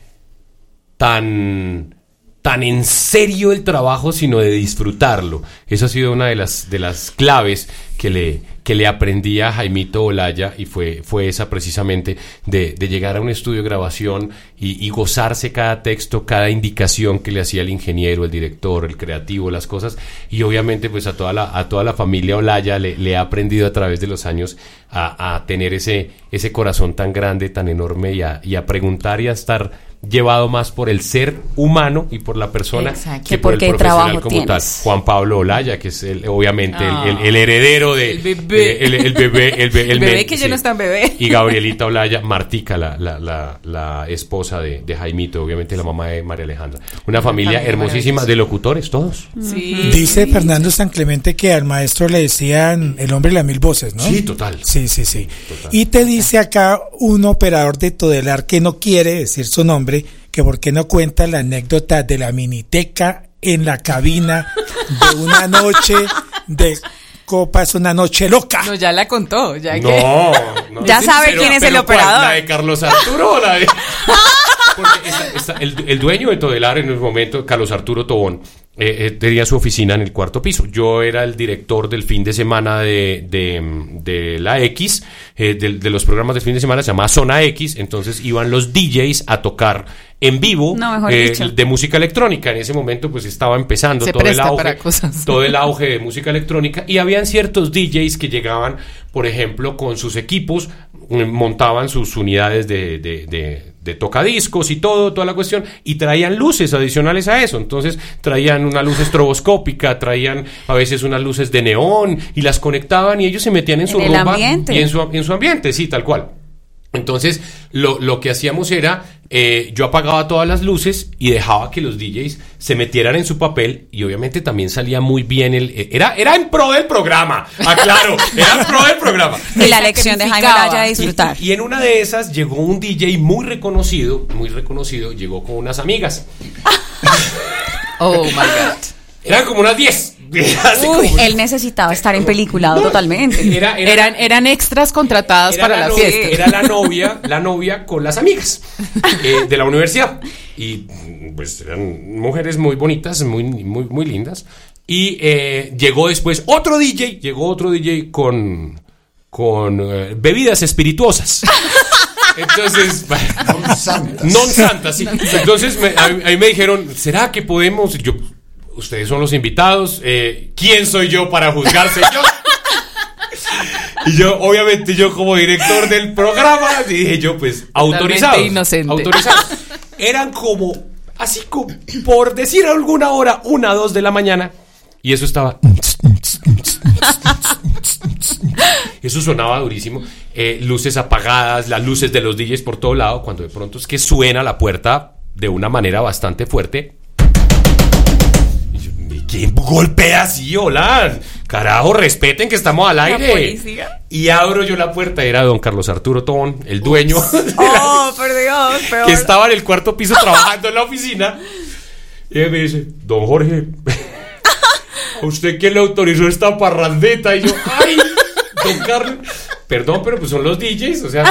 tan tan en serio el trabajo, sino de disfrutarlo. Esa ha sido una de las, de las claves que le, que le aprendí a Jaimito Olaya y fue, fue esa precisamente de, llegar a un estudio de grabación y, gozarse cada texto, cada indicación que le hacía el ingeniero, el director, el creativo, las cosas. Y obviamente pues a toda la, a toda la familia Olaya le, ha aprendido a través de los años a tener ese, ese corazón tan grande, tan enorme y a, y a preguntar y a estar llevado más por el ser humano y por la persona Exacto. que por el profesional trabajo como tal. Juan Pablo Olaya, que es el- obviamente el- Ah. el, el heredero de El bebé. el, el bebé, el, be- El me- bebé que ya no es tan bebé. Y Gabrielita Olaya, Martica, la, la, la, la esposa de, de Jaimito, obviamente la mamá de María Alejandra. Una familia hermosísima de locutores, todos. Sí. Dice Fernando San Clemente que al maestro le decían el hombre de las mil voces, ¿no? Sí, total. Sí, sí, sí. Y te dice acá un operador de Todelar que no quiere decir su nombre, que por qué no cuenta la anécdota de la miniteca en la cabina de una noche de copas, una noche loca. No, ya la contó. Ya que- No, no. Ya sabe quién es el operador. La de Carlos Arturo o la de. Porque esta- el, el dueño de Todelar en el momento, Carlos Arturo Tobón, eh, eh, tenía su oficina en el cuarto piso. Yo era el director del fin de semana de, de, de la X, eh, de, de los programas del fin de semana, se llamaba Zona X. Entonces iban los DJs a tocar en vivo No, eh, de música electrónica. En ese momento, pues estaba empezando Se todo el auge, todo el auge de música electrónica y habían ciertos DJs que llegaban, por ejemplo, con sus equipos, mm, montaban sus unidades de, de, de- de tocadiscos y todo, toda la cuestión, y traían luces adicionales a eso. Entonces traían una luz estroboscópica, traían a veces unas luces de neón y las conectaban y ellos se metían en su En ambiente. y en su, en su ambiente, sí, tal cual. Entonces, lo, lo que hacíamos era, eh, yo apagaba todas las luces y dejaba que los DJs se metieran en su papel y obviamente también salía muy bien el... eh, Era, era en pro del programa, aclaro, era en pro del programa. Y la lección de Jaime de disfrutar. Y, y en una de esas llegó un DJ muy reconocido, muy reconocido, llegó con unas amigas. Oh my God. Eran como unas 10. Uy, como- él necesitaba estar en peliculado totalmente. Era- era- Eran, eran extras contratadas Era para la, novia- fiesta. Era la novia, la novia con las amigas eh, de la universidad. Y pues eran mujeres muy bonitas, muy, muy, muy lindas. Y eh, llegó después otro DJ, llegó otro DJ con, con eh, bebidas espirituosas. Entonces, Non santas. non santas, sí. Entonces me- a, mí- a mí me dijeron, ¿será que podemos? Yo, ustedes son los invitados. eh, ¿Quién soy yo para juzgarse yo? Y yo, obviamente, yo como director del programa, dije yo, pues, autorizado. inocente. Autorizado. Eran como, así como, por decir alguna hora, una, dos de la mañana. Y eso estaba. Eso sonaba durísimo. Eh, luces apagadas, las luces de los DJs por todo lado, cuando de pronto es que suena la puerta de una manera bastante fuerte. Y yo, "¿Y ¿Quién golpea así? Hola. Carajo, respeten que estamos al aire. Y abro yo la puerta, era don Carlos Arturo Tón, el dueño, Oh, por Dios, peor. que estaba en el cuarto piso trabajando en la oficina. Y él me dice, don Jorge, ¿a usted quién le autorizó esta parrandeta? Y yo, ¡ay! Don Carlos, perdón, pero pues son los DJs, o sea,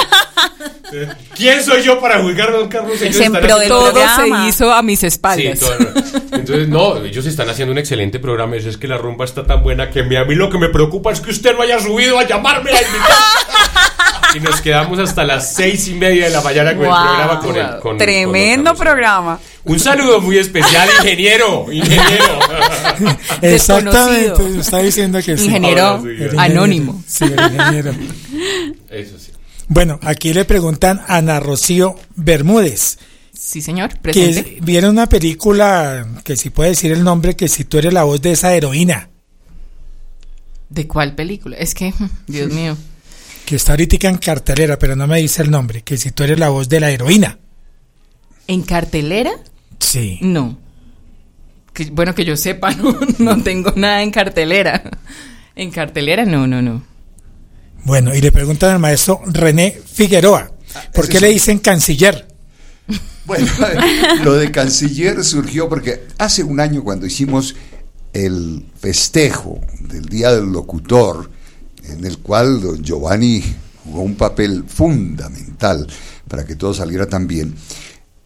¿quién soy yo para juzgar a don Carlos? Ellos están haciendo- Todo se hizo a mis Sí, espaldas. todo Entonces, no, ellos están haciendo un excelente programa. Es que la rumba está tan buena que a mí lo que me preocupa es que usted no haya subido a llamarme a invitar. Y nos quedamos hasta las seis y media de la mañana con Wow. el programa. Con el, con- Tremendo programa. un saludo muy especial, ingeniero. Ingeniero. Exactamente, está diciendo que sí. Ingeniero Ahora sí, el anónimo. Sí, el ingeniero. Eso sí. Bueno, aquí le preguntan a Ana Rocío Bermúdez. Sí, señor, Que presente. es- vieron una película, que si puede decir el nombre, que si tú eres la voz de esa heroína, ¿De cuál película? Es que, Dios mío. que está ahorita en cartelera, pero no me dice el nombre, que si tú eres la voz de la heroína. ¿En cartelera? Sí. No. Que- bueno, que yo sepa, no, no tengo nada en cartelera. En cartelera, no, no, no. Bueno, y le preguntan al maestro René Figueroa, ¿por ese qué le dicen canciller? Bueno, lo de canciller surgió porque hace un año cuando hicimos el festejo del Día del Locutor, en el cual don Giovanni jugó un papel fundamental para que todo saliera tan bien,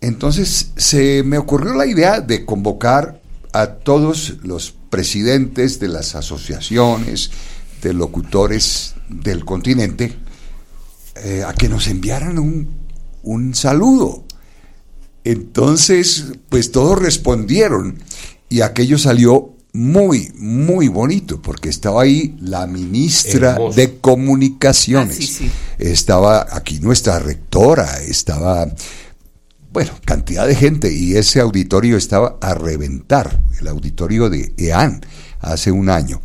entonces se me ocurrió la idea de convocar a todos los presidentes de las asociaciones de locutores del continente eh, a que nos enviaran un, un saludo. Entonces, pues todos respondieron y aquello salió muy, muy bonito, porque estaba ahí la ministra Hermoso. de Comunicaciones, Ah, sí, sí. estaba aquí nuestra rectora, estaba, bueno, cantidad de gente, y ese auditorio estaba a reventar, el auditorio de EAN, hace un año.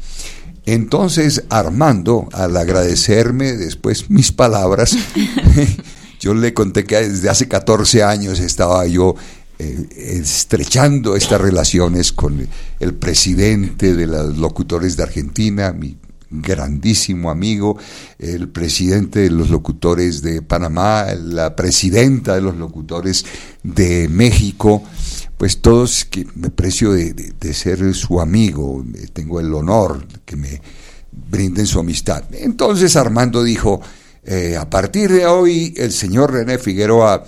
Entonces, Armando, al agradecerme después mis palabras, yo le conté que desde hace 14 años estaba yo eh, estrechando estas relaciones con el presidente de los locutores de Argentina, mi grandísimo amigo, el presidente de los locutores de Panamá, la presidenta de los locutores de México, pues todos que me precio de, de- de ser su amigo, eh, tengo el honor que me brinden su amistad. Entonces Armando dijo, eh, a partir de hoy el señor René Figueroa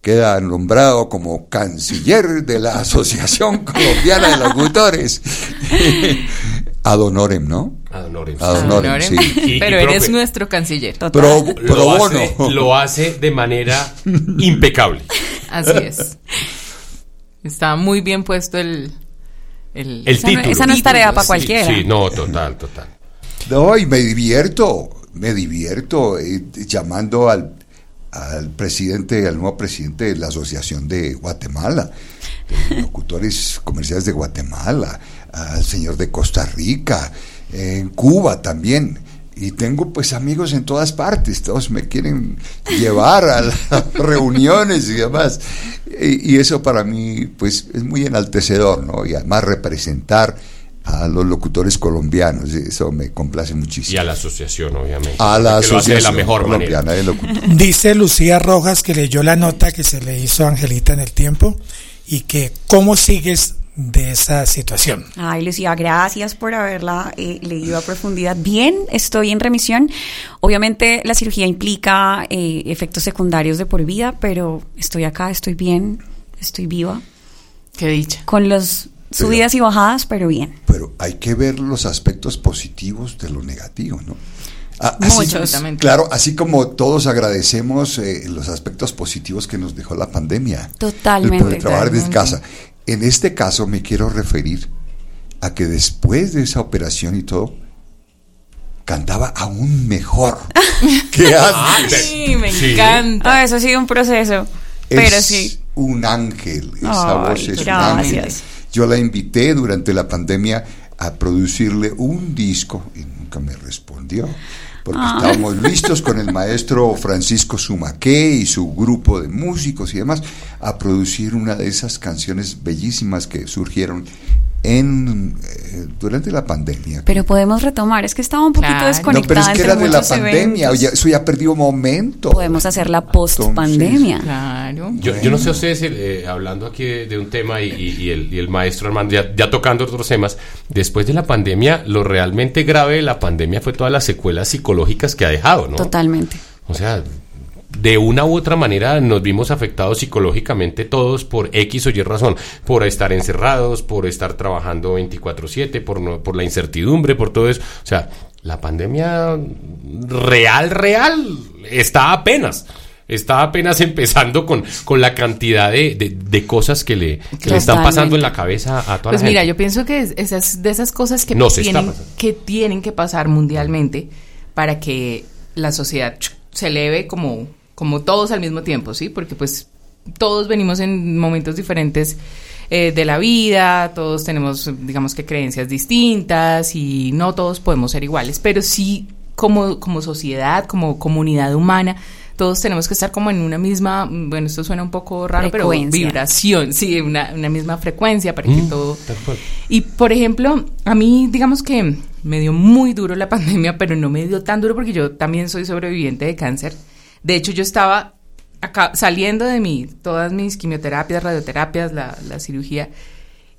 queda nombrado como canciller de la Asociación Colombiana de Locutores. Ad honorem, ¿no? Ad honorem. Ad honorem, Honorem. sí. Y- y Pero eres nuestro canciller. Pro, pro lo, hace, bono. lo hace de manera impecable. Así es. Está muy bien puesto el... El, El Esa no- título. esa no es tarea para Sí, cualquiera. Sí, no, total, total. No, y me divierto, me divierto eh, llamando al, al presidente, al nuevo presidente de la Asociación de Guatemala, de locutores comerciales de Guatemala, al señor de Costa Rica, en Cuba también. Y tengo pues amigos en todas partes, todos me quieren llevar a las reuniones y demás. Y, y eso para mí pues es muy enaltecedor, ¿no? Y además representar a los locutores colombianos, eso me complace muchísimo. Y a la asociación, obviamente. A la que lo hace de la Asociación mejor Colombiana de Locutores. Dice Lucía Rojas que leyó la nota que se le hizo a Angelita en el tiempo y que cómo sigues de esa situación. Ay, Lucía, gracias por haberla eh, leído a profundidad. Bien, estoy en remisión. Obviamente la cirugía implica eh, efectos secundarios de por vida, pero estoy acá, estoy bien, estoy viva. Qué dicha. Con las subidas y bajadas, pero bien. Pero hay que ver los aspectos positivos de lo negativo, ¿no? A- así- Muchos. Claro, así como todos agradecemos eh, los aspectos positivos que nos dejó la pandemia. Totalmente. El poder trabajar desde Totalmente. casa. En este caso me quiero referir a que después de esa operación y todo, cantaba aún mejor que antes. Sí, me Sí. encanta. Ah, eso ha sido un proceso, pero es sí. un ángel, esa voz es un gracias. ángel. Yo la invité durante la pandemia a producirle un disco y nunca me respondió. Porque Ah. estábamos listos con el maestro Francisco Sumaqué y su grupo de músicos y demás a producir una de esas canciones bellísimas que surgieron en eh, durante la pandemia. Pero podemos retomar, es que estaba un poquito no, pero desconectada es que era de la pandemia, ya- eso ya perdió momento. Podemos hacer la post-pandemia. Claro. Yo, yo no sé a ustedes, eh, hablando aquí de, de un tema y, y- y el, y el maestro Armando ya, ya tocando otros temas, después de la pandemia, lo realmente grave de la pandemia fue todas las secuelas psicológicas que ha dejado, ¿no? Totalmente. O sea, de una u otra manera nos vimos afectados psicológicamente todos por X o Y razón, por estar encerrados, por estar trabajando 24/7, por, no- por la incertidumbre, por todo eso. O sea, la pandemia real, real, está apenas. Está apenas empezando con, con la cantidad de, de- de cosas que le, que le están pasando en la cabeza a toda Pues la mira, gente. yo pienso que es- esas de esas cosas que No tienen que tienen que pasar mundialmente para que la sociedad se eleve como como todos al mismo tiempo, ¿sí? Porque pues todos venimos en momentos diferentes eh, de la vida, todos tenemos, digamos que creencias distintas y no todos podemos ser iguales, pero sí como, como sociedad, como comunidad humana, todos tenemos que estar como en una misma, bueno, esto suena un poco raro, pero vibración, sí, una, una misma frecuencia para que Mm, todo... Y por ejemplo, a mí digamos que me dio muy duro la pandemia, pero no me dio tan duro porque yo también soy sobreviviente de cáncer. De hecho, yo estaba acá, saliendo de mi, todas mis quimioterapias, radioterapias, la, la cirugía.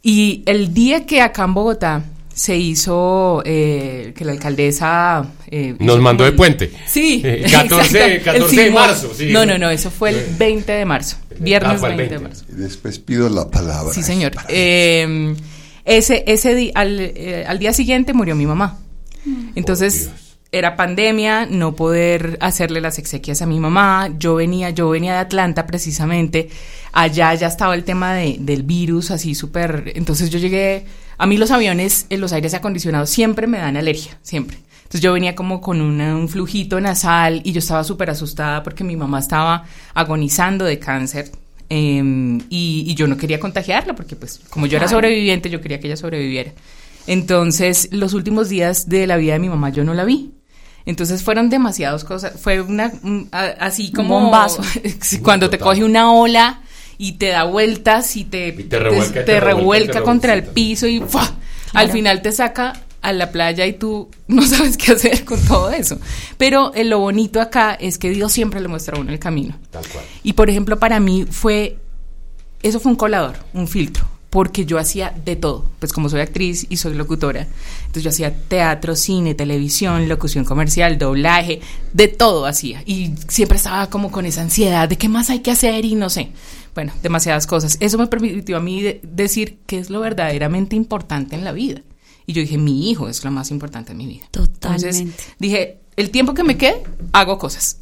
Y el día que acá en Bogotá se hizo, eh, que la alcaldesa... eh, Nos mandó como de el- puente. Sí. Eh, 14 exacto, el 14 de marzo, sí. No, no, no, eso fue el 20 de marzo. Viernes Ah, fue el 20 de 20. marzo. Y después pido la palabra. Sí, señor. Eh, ese ese di- al, eh, al día siguiente murió mi mamá. Entonces era pandemia, no poder hacerle las exequias a mi mamá. Yo venía, yo venía de Atlanta precisamente. Allá ya estaba el tema de- del virus así súper. Entonces yo llegué. A mí los aviones, en los aires acondicionados siempre me dan alergia, siempre. Entonces yo venía como con una- un flujito nasal y yo estaba súper asustada porque mi mamá estaba agonizando de cáncer. eh, y, y yo no quería contagiarla porque pues como yo era sobreviviente yo quería que ella sobreviviera. Entonces los últimos días de la vida de mi mamá yo no la vi. Entonces fueron demasiadas cosas. Fue una un- a- así Un como bombazo. Sí, cuando te coge una ola y te da vueltas y te, te revuelca, te, te revuelca, revuelca te contra el piso y ¡fua! al final te saca a la playa y tú no sabes qué hacer con todo eso. Pero eh, lo bonito acá es que Dios siempre le muestra a uno el camino. Tal cual. Y por ejemplo, para mí fue, eso fue un colador, un filtro, porque yo hacía de todo, pues como soy actriz y soy locutora, entonces yo hacía teatro, cine, televisión, locución comercial, doblaje, de todo hacía. Y siempre estaba como con esa ansiedad de qué más hay que hacer y no sé. Bueno, demasiadas cosas. Eso me permitió a mí de- decir qué es lo verdaderamente importante en la vida. Y yo dije, mi hijo es lo más importante en mi vida. Entonces Totalmente. dije, el tiempo que me quede, hago cosas,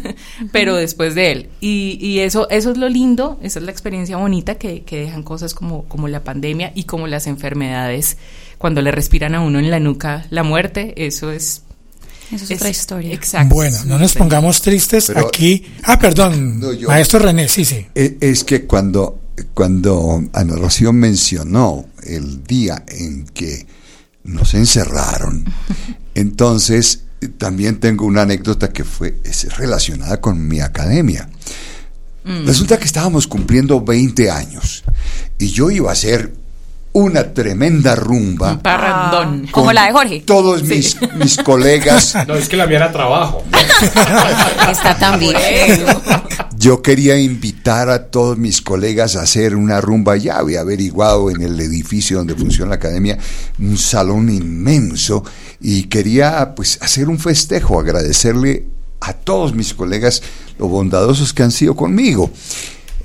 pero después de él. Y, y eso, eso es lo lindo, esa es la experiencia bonita que, que dejan cosas como, como la pandemia y como las enfermedades, cuando le respiran a uno en la nuca la muerte, eso es... Eso es, otra historia. Exacto. Bueno, no nos pongamos tristes Pero- aquí. Ah, perdón, No, yo- maestro René, sí, sí. E- Es que cuando, cuando Ana Rocío mencionó el día en que nos encerraron, entonces también tengo una anécdota que fue es relacionada con mi academia. Mm. Resulta que estábamos cumpliendo 20 años y yo iba a hacer una tremenda rumba. Parrandón. Como la de Jorge. Todos mis, mis colegas. No, es que la mía era trabajo. Está también. Yo quería invitar a todos mis colegas a hacer una rumba. Ya había averiguado en el edificio donde funciona la academia un salón inmenso y quería pues hacer un festejo, agradecerle a todos mis colegas lo bondadosos que han sido conmigo.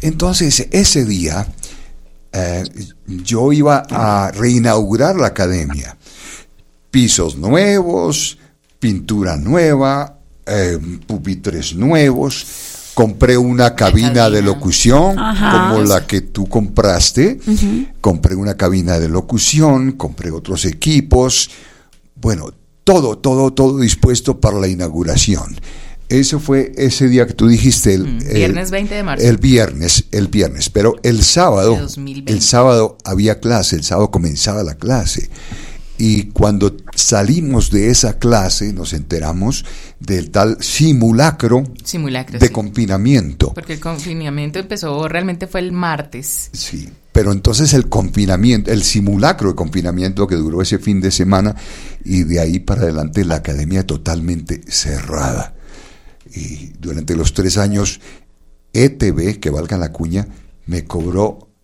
Entonces, ese día eh, yo iba a reinaugurar la academia. Pisos nuevos, pintura nueva, eh, pupitres nuevos. Compré una cabina de locución Ajá. como la que tú compraste. Compré una cabina de locución, compré otros equipos. Bueno, todo, todo, todo dispuesto para la inauguración. Eso fue ese día que tú dijiste. El, el- Viernes 20 de marzo. El viernes, el viernes. Pero el sábado, De 2020. el sábado había clase, el sábado comenzaba la clase. Y cuando salimos de esa clase nos enteramos del tal simulacro, Simulacro, de sí. confinamiento. Porque el confinamiento empezó, realmente fue el martes. Sí, pero entonces el confinamiento, el simulacro de confinamiento que duró ese fin de semana y de ahí para adelante la academia totalmente cerrada. Y durante los tres años, ETV, que valga la cuña, me cobró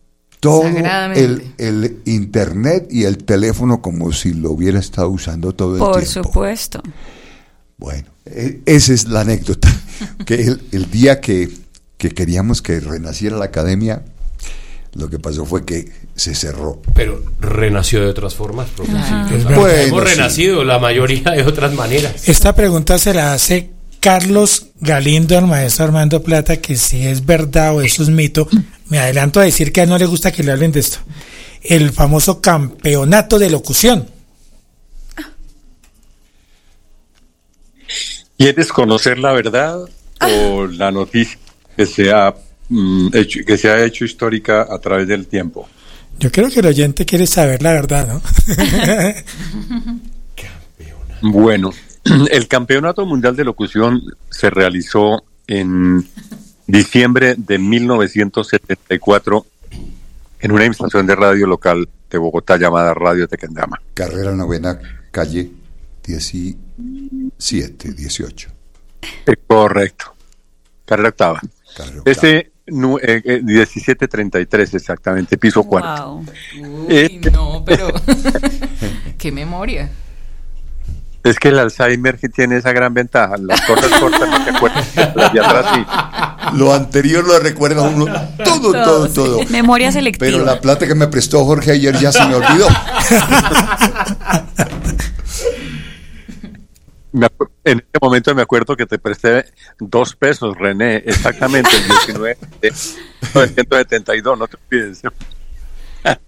todo el, el internet y el teléfono como si lo hubiera estado usando todo el Por tiempo. supuesto. Bueno, e- esa es la anécdota. Que el, el día que, que queríamos que renaciera la academia, lo que pasó fue que se cerró. Pero renació de otras formas, profe. Ajá. Sí, Es o sea, verdad. Bueno, hemos sí. renacido la mayoría de otras maneras. Esta pregunta se la hace Carlos Galindo al maestro Armando Plata, que si es verdad o eso es mito. Me adelanto a decir que a él no le gusta que le hablen de esto. El famoso campeonato de locución. ¿Quieres conocer la verdad o la noticia que se ha mm, hecho, que se ha hecho histórica a través del tiempo? Yo creo que el oyente quiere saber la verdad, ¿no? Bueno, el Campeonato Mundial de Locución se realizó en diciembre de 1974 en una estación de radio local de Bogotá llamada Radio Tequendama. Carrera novena, calle 17, 18. Eh, correcto. Carrera octava. Este nu- eh, eh, 1733 exactamente, piso cuarto. Uy, Eh, no, pero qué memoria. Es que el Alzheimer tiene esa gran ventaja. Las cosas cortas no te acuerdas. Las de atrás sí. Lo anterior lo recuerda uno todo, todo, todo. Memoria selectiva. Pero la plata que me prestó Jorge ayer ya se me olvidó. En este momento me acuerdo que te presté dos pesos, René, exactamente el 19 de 1972, no te olvides.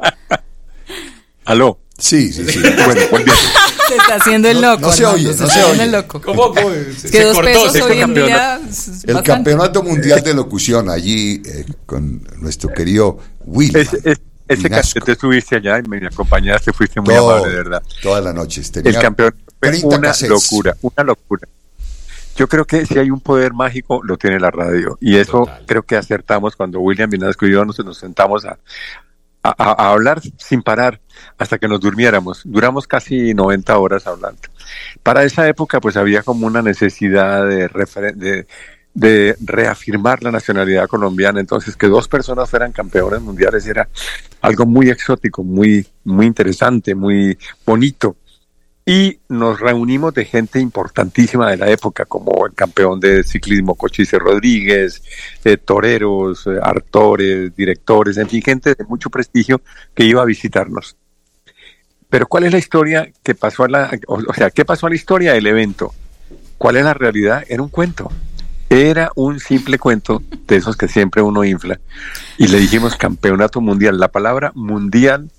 Aló. Sí, sí, sí. Bueno, volviendo. Se está haciendo el loco. no se Armando, oye, no está se haciendo oye. el loco. ¿Cómo? Es que dos pesos Este hoy en día. es El bastante. Campeonato Mundial de Locución allí eh, con nuestro querido Will. Ese, ese, ese Minasco. te estuviste allá y me acompañaste, fuiste muy Todo, amable, de verdad. Todas las noches. El Tenía campeón fue 30 una cassettes. locura, una locura. Yo creo que si hay un poder mágico, lo tiene la radio. Y eso creo que acertamos cuando William Vinasco y yo nos, nos sentamos a, a- hablar sin parar hasta que nos durmiéramos. Duramos casi 90 horas hablando. Para esa época, pues había como una necesidad de, de reafirmar la nacionalidad colombiana. Entonces, que dos personas fueran campeones mundiales era algo muy exótico, muy, muy interesante, muy bonito y nos reunimos de gente importantísima de la época, como el campeón de ciclismo Cochise Rodríguez, eh, toreros, eh, artores, directores, en fin, gente de mucho prestigio que iba a visitarnos. Pero ¿cuál es la historia que pasó a la, o, o sea, qué pasó a la historia del evento? ¿Cuál es la realidad? Era un cuento. Era un simple cuento de esos que siempre uno infla. Y le dijimos campeonato mundial. La palabra mundial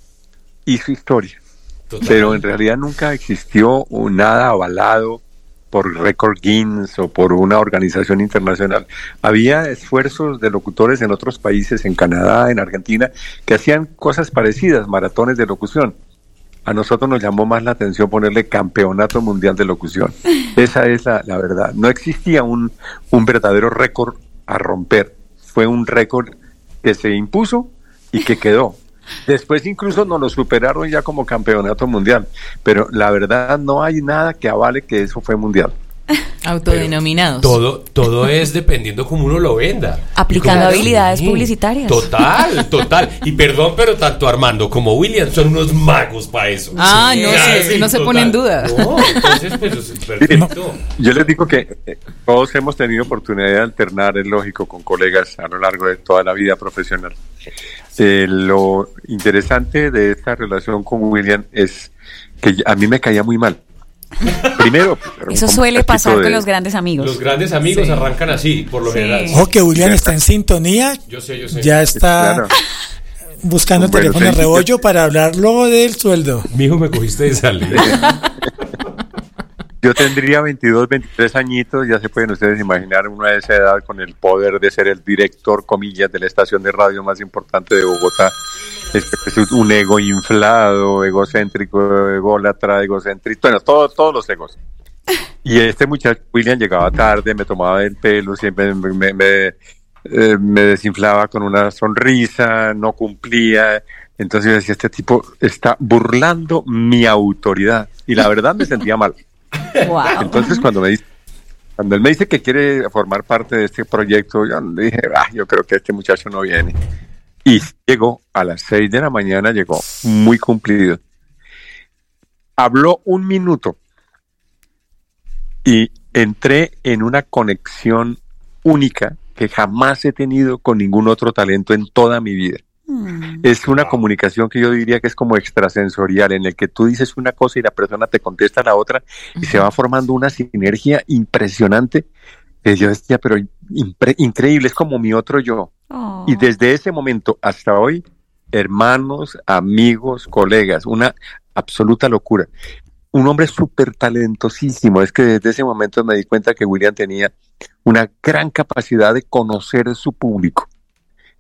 hizo historia pero en realidad nunca existió un- nada avalado por Record Guinness o por una organización internacional. Había esfuerzos de locutores en otros países, en Canadá, en Argentina, que hacían cosas parecidas, maratones de locución. A nosotros nos llamó más la atención ponerle Campeonato Mundial de Locución. Esa es la, la verdad. No existía un, un verdadero récord a romper. Fue un récord que se impuso y que quedó. Después incluso nos lo superaron ya como campeonato mundial, pero la verdad no hay nada que avale que eso fue mundial. Autodenominados. Todo, todo es dependiendo cómo uno lo venda. Aplicando habilidades sí. publicitarias. Total, total. Y perdón, pero tanto Armando como William son unos magos para eso. Ah, no, sí, no se pone en duda. No, entonces, pues, es perfecto. Yo les digo que eh, todos hemos tenido oportunidad de alternar, es lógico, con colegas a lo largo de toda la vida profesional. Eh, lo interesante de esta relación con William es que a mí me caía muy mal. Primero, Eso suele pasar de- con los grandes amigos. Los grandes amigos Sí. arrancan así, por lo Sí. general. Ojo que William está en sintonía. Yo sé, yo sé. Ya está Claro. buscando Bueno, teléfono de sí, rebollo para hablar luego del sueldo. Mi hijo me cogiste de salida. Yo tendría 22, 23 añitos, ya se pueden ustedes imaginar una de esa edad con el poder de ser el director, comillas, de la estación de radio más importante de Bogotá. Es, un ego inflado, egocéntrico, ególatra, egocéntrico, bueno, todo, todos los egos. Y este muchacho, William, llegaba tarde, me tomaba el pelo, siempre me, me, me, eh, me desinflaba con una sonrisa, no cumplía. Entonces yo decía, este tipo está burlando mi autoridad. Y la verdad me sentía mal. Entonces cuando me dice, cuando él me dice que quiere formar parte de este proyecto, yo dije, ah, yo creo que este muchacho no viene. Y llegó a las seis de la mañana, llegó muy cumplido. Habló un minuto y entré en una conexión única que jamás he tenido con ningún otro talento en toda mi vida. Es una comunicación que yo diría que es como extrasensorial, en el que tú dices una cosa y la persona te contesta la otra y se va formando una sinergia impresionante. Que yo decía, pero impre- increíble, es como mi otro yo. Y desde ese momento hasta hoy, hermanos, amigos, colegas, una absoluta locura. Un hombre súper talentosísimo. Es que desde ese momento me di cuenta que William tenía una gran capacidad de conocer su público.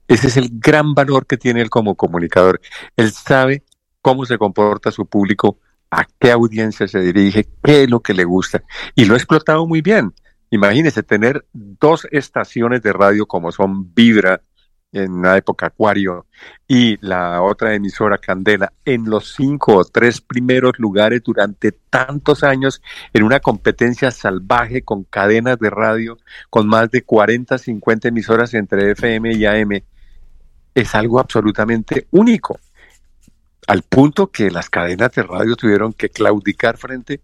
Ese es el gran valor que tiene él como comunicador. Él sabe cómo se comporta su público, a qué audiencia se dirige, qué es lo que le gusta. Y lo ha explotado muy bien. Imagínese tener dos estaciones de radio como son Vibra en la época Acuario y la otra emisora Candela en los cinco o tres primeros lugares durante tantos años en una competencia salvaje con cadenas de radio con más de 40, 50 emisoras entre FM y AM es algo absolutamente único al punto que las cadenas de radio tuvieron que claudicar frente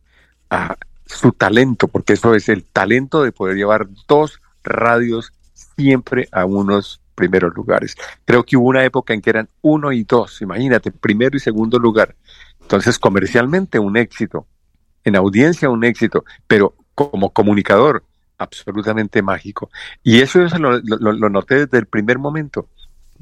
a su talento, porque eso es el talento de poder llevar dos radios siempre a unos primeros lugares. Creo que hubo una época en que eran uno y dos, imagínate, primero y segundo lugar. Entonces, comercialmente un éxito, en audiencia un éxito, pero como comunicador, absolutamente mágico. Y eso yo lo noté desde el primer momento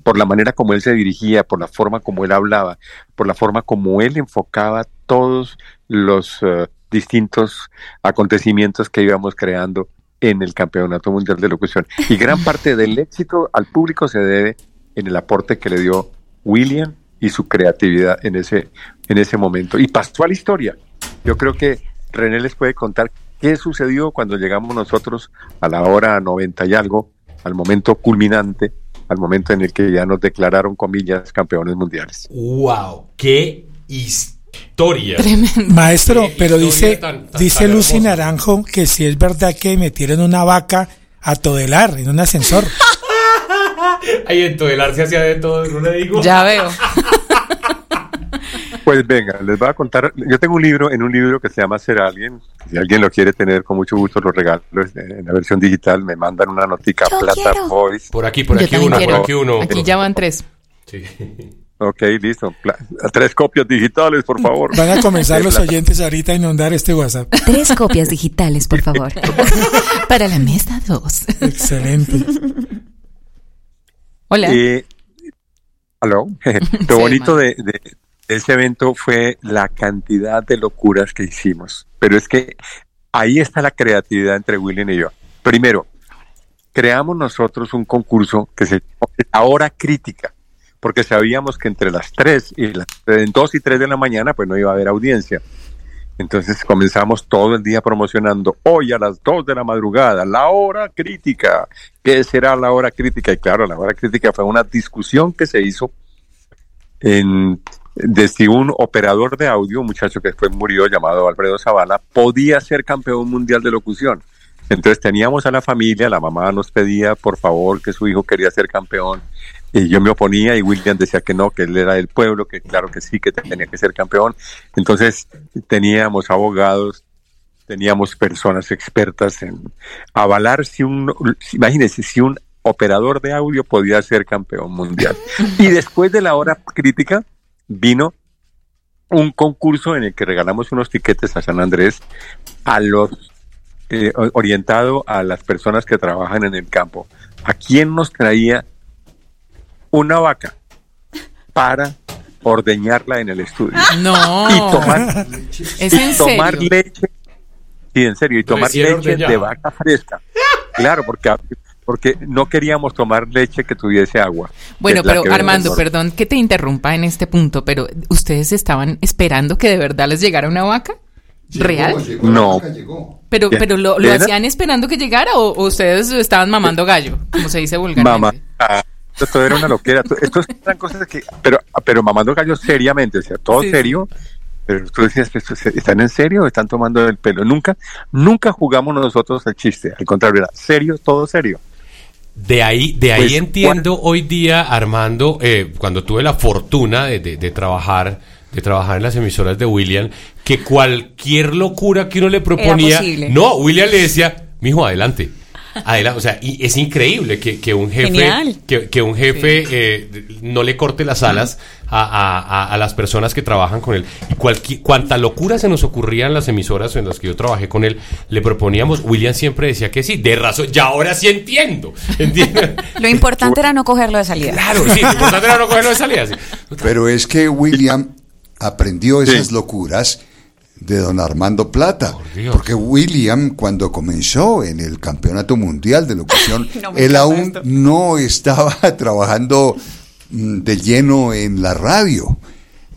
por la manera como él se dirigía, por la forma como él hablaba, por la forma como él enfocaba todos los eh, distintos acontecimientos que íbamos creando en el Campeonato Mundial de Locución. Y gran parte del éxito al público se debe en el aporte que le dio William y su creatividad en ese, en ese momento. Y pasó a la historia. Yo creo que René les puede contar qué sucedió cuando llegamos nosotros a la hora 90 y algo, al momento culminante, al momento en el que ya nos declararon, comillas, campeones mundiales. ¡Wow! ¡Qué historia! Maestro, pero historia dice, tan- tan- dice tan Lucy hermosa. Naranjo que si es verdad que metieron una vaca a todelar en un ascensor. Ay, en Todelar se hacía de todo, no le digo. Ya veo. Pues venga, les voy a contar. Yo tengo un libro, en un libro que se llama Ser Alguien. Si alguien lo quiere tener, con mucho gusto lo regalo en la versión digital. Me mandan una notica Yo Plata quiero. Voice. Por aquí, por aquí uno, quiero. por aquí uno. Aquí ya van tres. Ok, listo. Tres copias digitales, por favor. Van a comenzar los oyentes ahorita a inundar este WhatsApp. Tres copias digitales, por favor. Para la mesa 2. Excelente. Hola. Eh, ¿Aló? Lo bonito de, de ese evento fue la cantidad de locuras que hicimos. Pero es que ahí está la creatividad entre William y yo. Primero, creamos nosotros un concurso que se llamó La Hora Crítica, porque sabíamos que entre las 3 y las 2 y 3 de la mañana pues no iba a haber audiencia. Entonces comenzamos todo el día promocionando hoy a las 2 de la madrugada, la hora crítica. ¿Qué será la hora crítica? Y claro, la hora crítica fue una discusión que se hizo en, de si un operador de audio, un muchacho que después murió llamado Alfredo Zavala, podía ser campeón mundial de locución. Entonces teníamos a la familia, la mamá nos pedía por favor que su hijo quería ser campeón. Y yo me oponía y William decía que no, que él era del pueblo, que claro que sí, que tenía que ser campeón. Entonces teníamos abogados, teníamos personas expertas en avalar si un, imagínense, si un operador de audio podía ser campeón mundial. Y después de la hora crítica vino un concurso en el que regalamos unos tiquetes a San Andrés a los eh, orientado a las personas que trabajan en el campo. ¿A quién nos traía una vaca para ordeñarla en el estudio? No. Y tomar, ¿Es y en tomar serio? leche. Sí, en serio. Y tomar Recién leche ordeñado. de vaca fresca. Claro, porque, porque no queríamos tomar leche que tuviese agua. Bueno, pero Armando, perdón que te interrumpa en este punto, pero ¿ustedes estaban esperando que de verdad les llegara una vaca? ¿Real? No. Pero, pero lo, lo hacían esperando que llegara o, o ustedes estaban mamando gallo, como se dice vulgarmente. Mamá, todo era una loquera. Esto- Estos eran cosas que, pero, pero mamando gallos seriamente, o sea, todo Sí, sí. serio. Pero tú decías, ¿esto se- ¿están en serio o están tomando el pelo? Nunca, nunca jugamos nosotros el chiste. Al contrario, era serio, todo serio. De ahí, de ahí Pues, entiendo hoy día, Armando, eh, cuando tuve la fortuna de, de- de trabajar, de trabajar en las emisoras de William, que cualquier locura que uno le proponía, no, William le decía, mijo, adelante. Adelante, o sea, y es increíble que, que un jefe, que, que un jefe eh, no le corte las alas a, a- a- a las personas que trabajan con él. Y cualquier, cuanta locura se nos ocurría en las emisoras en las que yo trabajé con él, le proponíamos, William siempre decía que sí, de razón, ya ahora sí entiendo. ¿entiendes? Lo importante era no cogerlo de salida. Claro, sí, lo importante era no cogerlo de salida. sí. Pero es que William aprendió esas locuras de don Armando Plata. Porque William, cuando comenzó en el Campeonato Mundial de Locución, No él aún esto. no estaba trabajando mm, de lleno en la radio.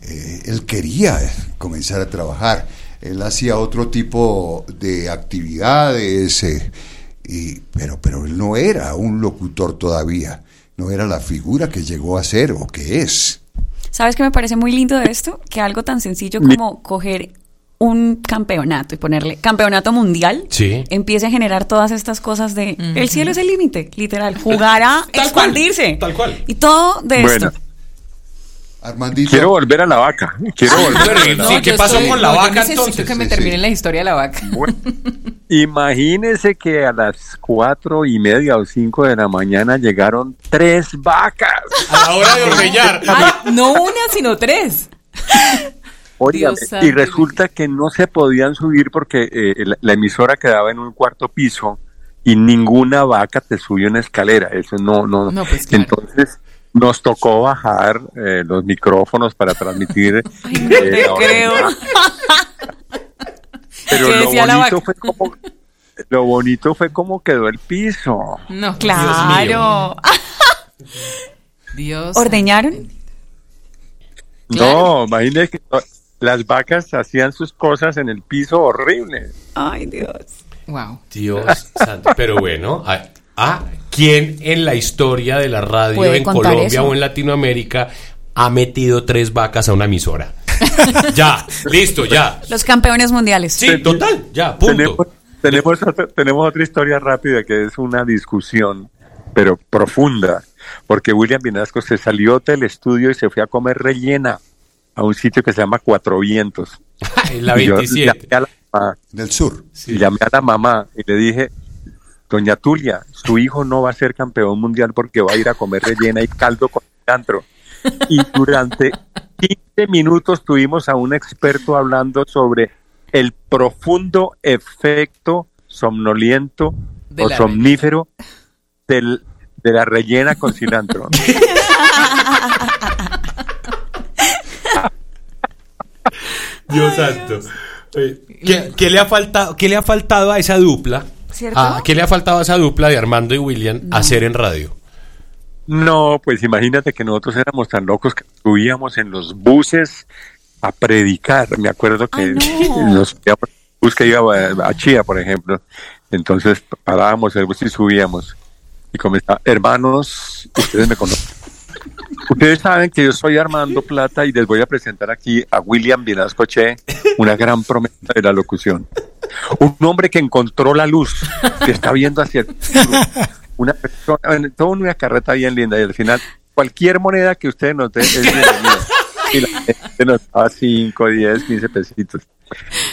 Eh, él quería comenzar a trabajar. Él hacía otro tipo de actividades, eh, y, pero, pero él no era un locutor todavía. No era la figura que llegó a ser o que es. ¿Sabes qué me parece muy lindo de esto? Que algo tan sencillo como coger un campeonato y ponerle campeonato mundial Sí. empiece a generar todas estas cosas de el cielo es el límite, literal, jugar a Tal cual, expandirse. tal cual. Y todo de Bueno, esto. Armandito. quiero volver a la vaca. Quiero volver a la vaca. sí, ¿qué pasó con la no, yo vaca necesito entonces? que me Sí, termine sí. la historia de la vaca. Bueno, imagínese que a las cuatro y media o cinco de la mañana llegaron tres vacas. A la hora de ordeñar. Ay, no una, sino tres. Y resulta que no se podían subir porque eh, la, la emisora quedaba en un cuarto piso y ninguna vaca te subió en escalera. Eso no, no. No, pues, claro. Entonces nos tocó bajar eh, los micrófonos para transmitir. Ay, no eh, te la creo. ordeñada. Pero ¿Qué lo bonito vaca? fue como lo bonito fue cómo quedó el piso. No, Claro. Dios. Dios. ¿Ordeñaron? No, imagínese que no- las vacas hacían sus cosas en el piso horrible. Ay, Dios. Wow. Dios santo. Pero bueno, ah, ah, ¿quién en la historia de la radio en Colombia eso. o en Latinoamérica ha metido tres vacas a una emisora? ya, listo, ya. Los campeones mundiales. Sí, total, ya, punto. Tenemos, tenemos, otra, tenemos otra historia rápida que es una discusión, pero profunda, porque William Vinasco se salió del estudio y se fue a comer rellena a un sitio que se llama Cuatro Vientos. Ay, la Y yo 27. llamé a la mamá, Del sur. y llamé a la mamá y le dije, doña Tulia, su hijo no va a ser campeón mundial porque va a ir a comer rellena y caldo con cilantro. Y durante 15 minutos tuvimos a un experto hablando sobre el profundo efecto somnoliento De o somnífero del, de la rellena con cilantro. Dios santo. Oye, ¿Qué, qué le ha faltado, ¿Qué le ha faltado a esa dupla? ¿Cierto? Ah, ¿Qué le ha faltado a esa dupla de Armando y William hacer en radio? No, pues imagínate que nosotros éramos tan locos que subíamos en los buses a predicar. Me acuerdo que Ay, no. nos subíamos en el bus que iba a, a Chía, por ejemplo. Entonces parábamos el bus y subíamos. Y comenzaba, hermanos, ustedes me conocen. Ustedes saben que yo soy Armando Plata y les voy a presentar aquí a William Vinasco Che, una gran promesa de la locución. Un hombre que encontró la luz, que está viendo hacia el futuro. Una persona, toda una carreta bien linda y al final cualquier moneda que ustedes nos den es bienvenida. Y la gente nos daba 5, 10, 15 pesitos.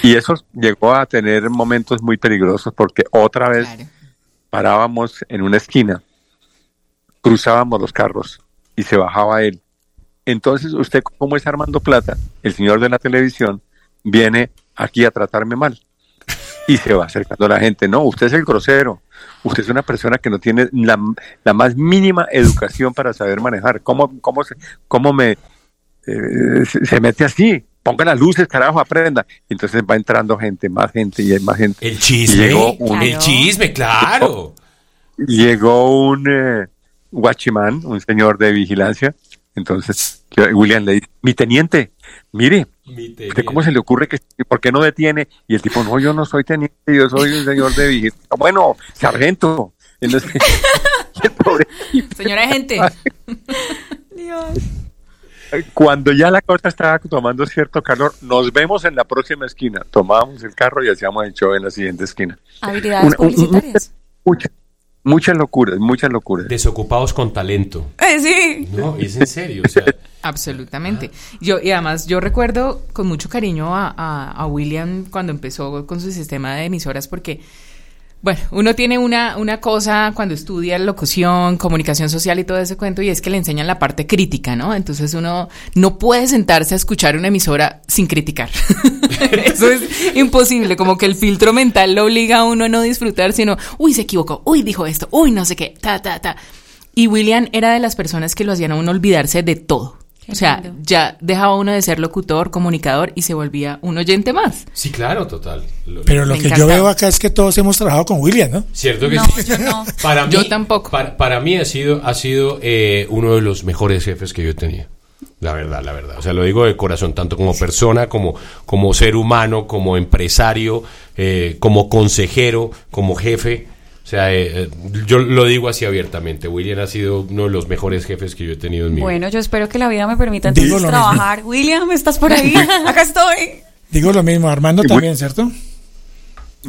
Y eso llegó a tener momentos muy peligrosos porque otra vez Claro. parábamos en una esquina, cruzábamos los carros y se bajaba él. Entonces, usted, como es Armando Plata, el señor de la televisión, viene aquí a tratarme mal. Y se va acercando a la gente. No, usted es el grosero. Usted es una persona que no tiene la, la más mínima educación para saber manejar. ¿Cómo, cómo, se, cómo me eh, se, se mete así? ponga las luces, carajo, aprenda. Y entonces va entrando gente, más gente y hay más gente. El chisme. llegó un- El chisme, claro. Llegó un eh, guachimán, un señor de vigilancia. Entonces William le dice, mi teniente, mire, ¿usted cómo se le ocurre que, por qué no detiene? Y el tipo, no, yo no soy teniente, yo soy un señor de vigilancia. Bueno, sargento. Entonces, el pobre Señora gente. Cuando ya la cosa estaba tomando cierto calor, nos vemos en la próxima esquina. Tomábamos el carro y hacíamos el show en la siguiente esquina. Habilidades Una- un- un- publicitarias. Muchas, muchas locuras, muchas locuras. Desocupados con talento. Eh, sí. No, es en serio. O sea, Absolutamente. Yo, y además, yo recuerdo con mucho cariño a, a- a William cuando empezó con su sistema de emisoras, porque, bueno, uno tiene una, una cosa cuando estudia locución, comunicación social y todo ese cuento, y es que le enseñan la parte crítica, ¿no? Entonces uno no puede sentarse a escuchar una emisora sin criticar. Eso es imposible, como que el filtro mental lo obliga a uno a no disfrutar, sino, uy, se equivocó, uy, dijo esto, uy, no sé qué, ta, ta, ta. Y William era de las personas que lo hacían a uno olvidarse de todo. Qué o sea, lindo. ya dejaba uno de ser locutor, comunicador y se volvía un oyente más. sí, claro, total. Lo- Pero lo que yo veo acá es que todos hemos trabajado con William, ¿no? Cierto que No, sí. yo no. Para mí, Yo tampoco. Para, para mí ha sido, ha sido eh, uno de los mejores jefes que yo he tenido. La verdad, la verdad. O sea, lo digo de corazón, tanto como persona, como, como ser humano, como empresario, eh, como consejero, como jefe. O sea, eh, eh, yo lo digo así abiertamente. William ha sido uno de los mejores jefes que yo he tenido en mi vida. Bueno, yo espero que la vida me permita Digo entonces lo mismo. trabajar. William, ¿estás por ahí? Acá estoy. Digo lo mismo, Armando también, ¿cierto?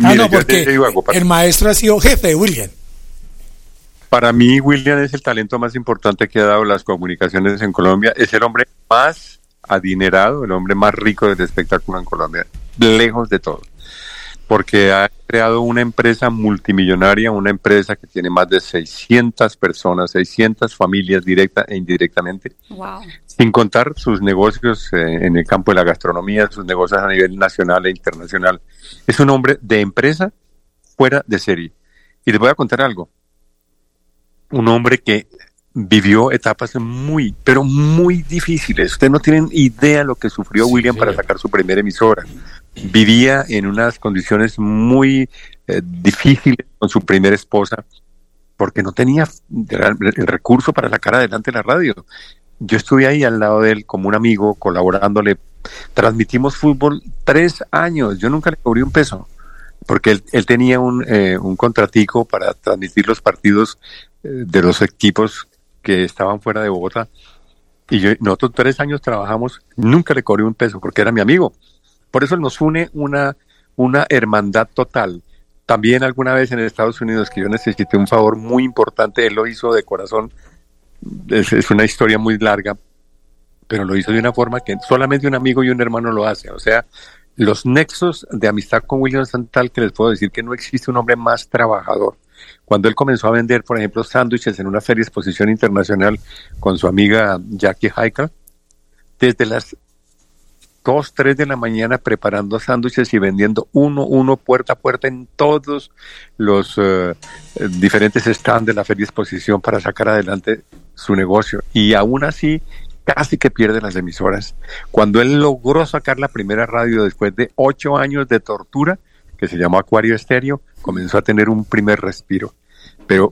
Ah, no, te porque algo, el maestro ha sido jefe de William. Para mí, William es el talento más importante que ha dado las comunicaciones en Colombia. Es el hombre más adinerado, el hombre más rico del espectáculo en Colombia, lejos de todo. Porque ha creado una empresa multimillonaria, una empresa que tiene más de 600 personas, 600 familias directa e indirectamente, Wow. sin contar sus negocios eh, en el campo de la gastronomía, sus negocios a nivel nacional e internacional. Es un hombre de empresa fuera de serie. Y les voy a contar algo un hombre que vivió etapas muy, pero muy difíciles. Ustedes no tienen idea lo que sufrió Sí, William para sacar su primera emisora. Vivía en unas condiciones muy eh, difíciles con su primera esposa porque no tenía el recurso para sacar adelante la radio. Yo estuve ahí al lado de él como un amigo, colaborándole. Transmitimos fútbol tres años. Yo nunca le cobré un peso porque él, tenía un, eh, un contratico para transmitir los partidos eh, de los equipos que estaban fuera de Bogotá. Y nosotros tres años trabajamos, nunca le cobré un peso porque era mi amigo. Por eso nos une una, una hermandad total. También alguna vez en Estados Unidos que yo necesité un favor muy importante, él lo hizo de corazón. Es, una historia muy larga, pero lo hizo de una forma que solamente un amigo y un hermano lo hace. O sea, los nexos de amistad con William son tal que les puedo decir que no existe un hombre más trabajador. Cuando él comenzó a vender, por ejemplo, sándwiches en una feria de exposición internacional con su amiga Jackie Heikel, desde las 2, 3 de la mañana preparando sándwiches y vendiendo uno, uno, puerta a puerta en todos los eh, diferentes stands de la feria exposición para sacar adelante su negocio. Y aún así, casi que pierde las emisoras. Cuando él logró sacar la primera radio después de ocho años de tortura, que se llamó Acuario Estéreo, comenzó a tener un primer respiro. Pero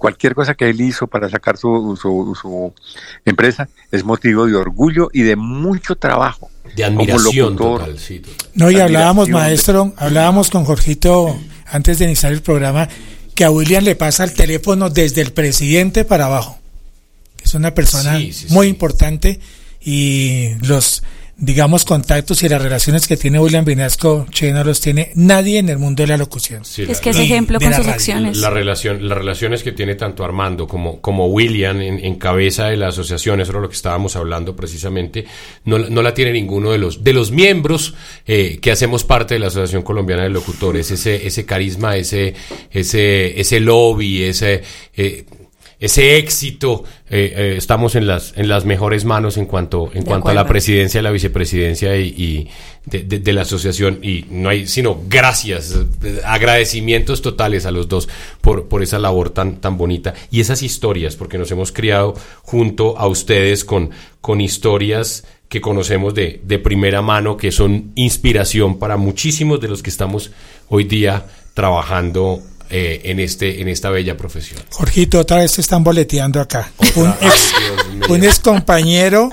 cualquier cosa que él hizo para sacar su, su, su empresa es motivo de orgullo y de mucho trabajo. De como admiración locutor. total, sí, total. No, y hablábamos, maestro, hablábamos con Jorgito antes de iniciar el programa, que a William le pasa el teléfono desde el presidente para abajo. Es una persona Sí, sí, muy sí. importante y los, digamos, contactos y las relaciones que tiene William Vinasco, che, no los tiene nadie en el mundo de la locución. Sí, Es la- que es ejemplo con sus radio. acciones. La relación, las relaciones que tiene tanto Armando como, como William en, en cabeza de la asociación, eso era lo que estábamos hablando precisamente, no, la- no la tiene ninguno de los, de los miembros eh, que hacemos parte de la Asociación Colombiana de Locutores, ese, ese carisma, ese, ese, ese lobby, ese, eh, ese éxito, eh, eh, estamos en las, en las mejores manos en cuanto, en De cuanto a la presidencia, la vicepresidencia y, y de, de- de la asociación. Y no hay sino gracias, agradecimientos totales a los dos por, por esa labor tan, tan bonita y esas historias, porque nos hemos criado junto a ustedes con, con historias que conocemos de, de primera mano, que son inspiración para muchísimos de los que estamos hoy día trabajando eh, en, este, en esta bella profesión. Jorgito, otra vez te están boleteando acá. Un ex, un ex compañero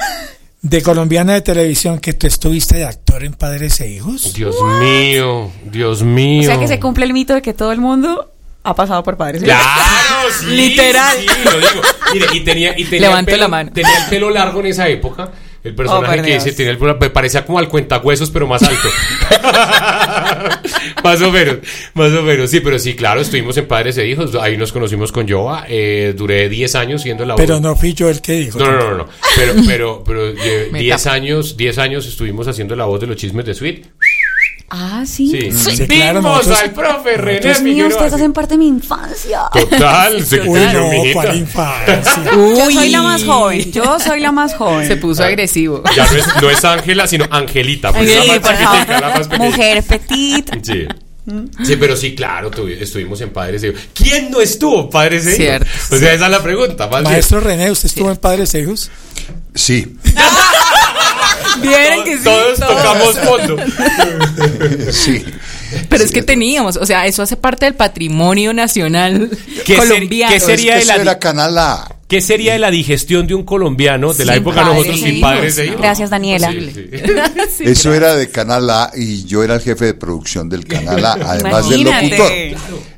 de colombiana de televisión que tú estuviste de actor en Padres e Hijos. Dios mío, Dios O mío. sea que se cumple el mito de que todo el mundo ha pasado por padres. Claro, sí, Literal. sí, lo digo. Mire, y tenía, y tenía Levanto el pelo, la mano. Tenía el pelo largo en esa época. El personaje Oh, que dice tenía el parecía como al cuentahuesos, pero más alto. más o menos, más o menos. Sí, pero sí, claro, estuvimos en Padres e Hijos. Ahí nos conocimos con Joa. Eh, duré 10 años siendo la voz. Pero no fui yo el que dijo. No, no, no, no. Pero, pero, pero eh, Me 10 tapo. años, 10 años estuvimos haciendo la voz de los chismes de Sweet. Ah, sí. Sí. Sí, claro, Vimos nosotros- al profe René Dios mío, Figueroa. ustedes hacen parte de mi infancia. Total, se Uy, no, cuál infancia. Yo soy la más joven. Yo soy la más joven. Se puso agresivo. Ya no es, no es Ángela, sino Angelita. porque Sí, es la más favor. la más pequeña. Mujer petit. Sí. Sí, pero sí, claro, tuvi- estuvimos en Padres de Hijos. ¿Quién no estuvo en Padres de Hijos? Cierto. O sea, esa es la pregunta. Más bien. Maestro René, ¿usted estuvo en Padres e Hijos? Sí, Vieron que sí. Todos tocamos fondo. sí. Pero es que teníamos, o sea, eso hace parte del patrimonio nacional ¿Qué ser- colombiano. qué sería Es que de la era Canal A. ¿Qué sería de la digestión de un colombiano de la Sin época de nosotros sin padres de hijos? Gracias, Daniela. Sí, sí. Sí, Eso era de Canal A y yo era el jefe de producción del Canal A, además del locutor.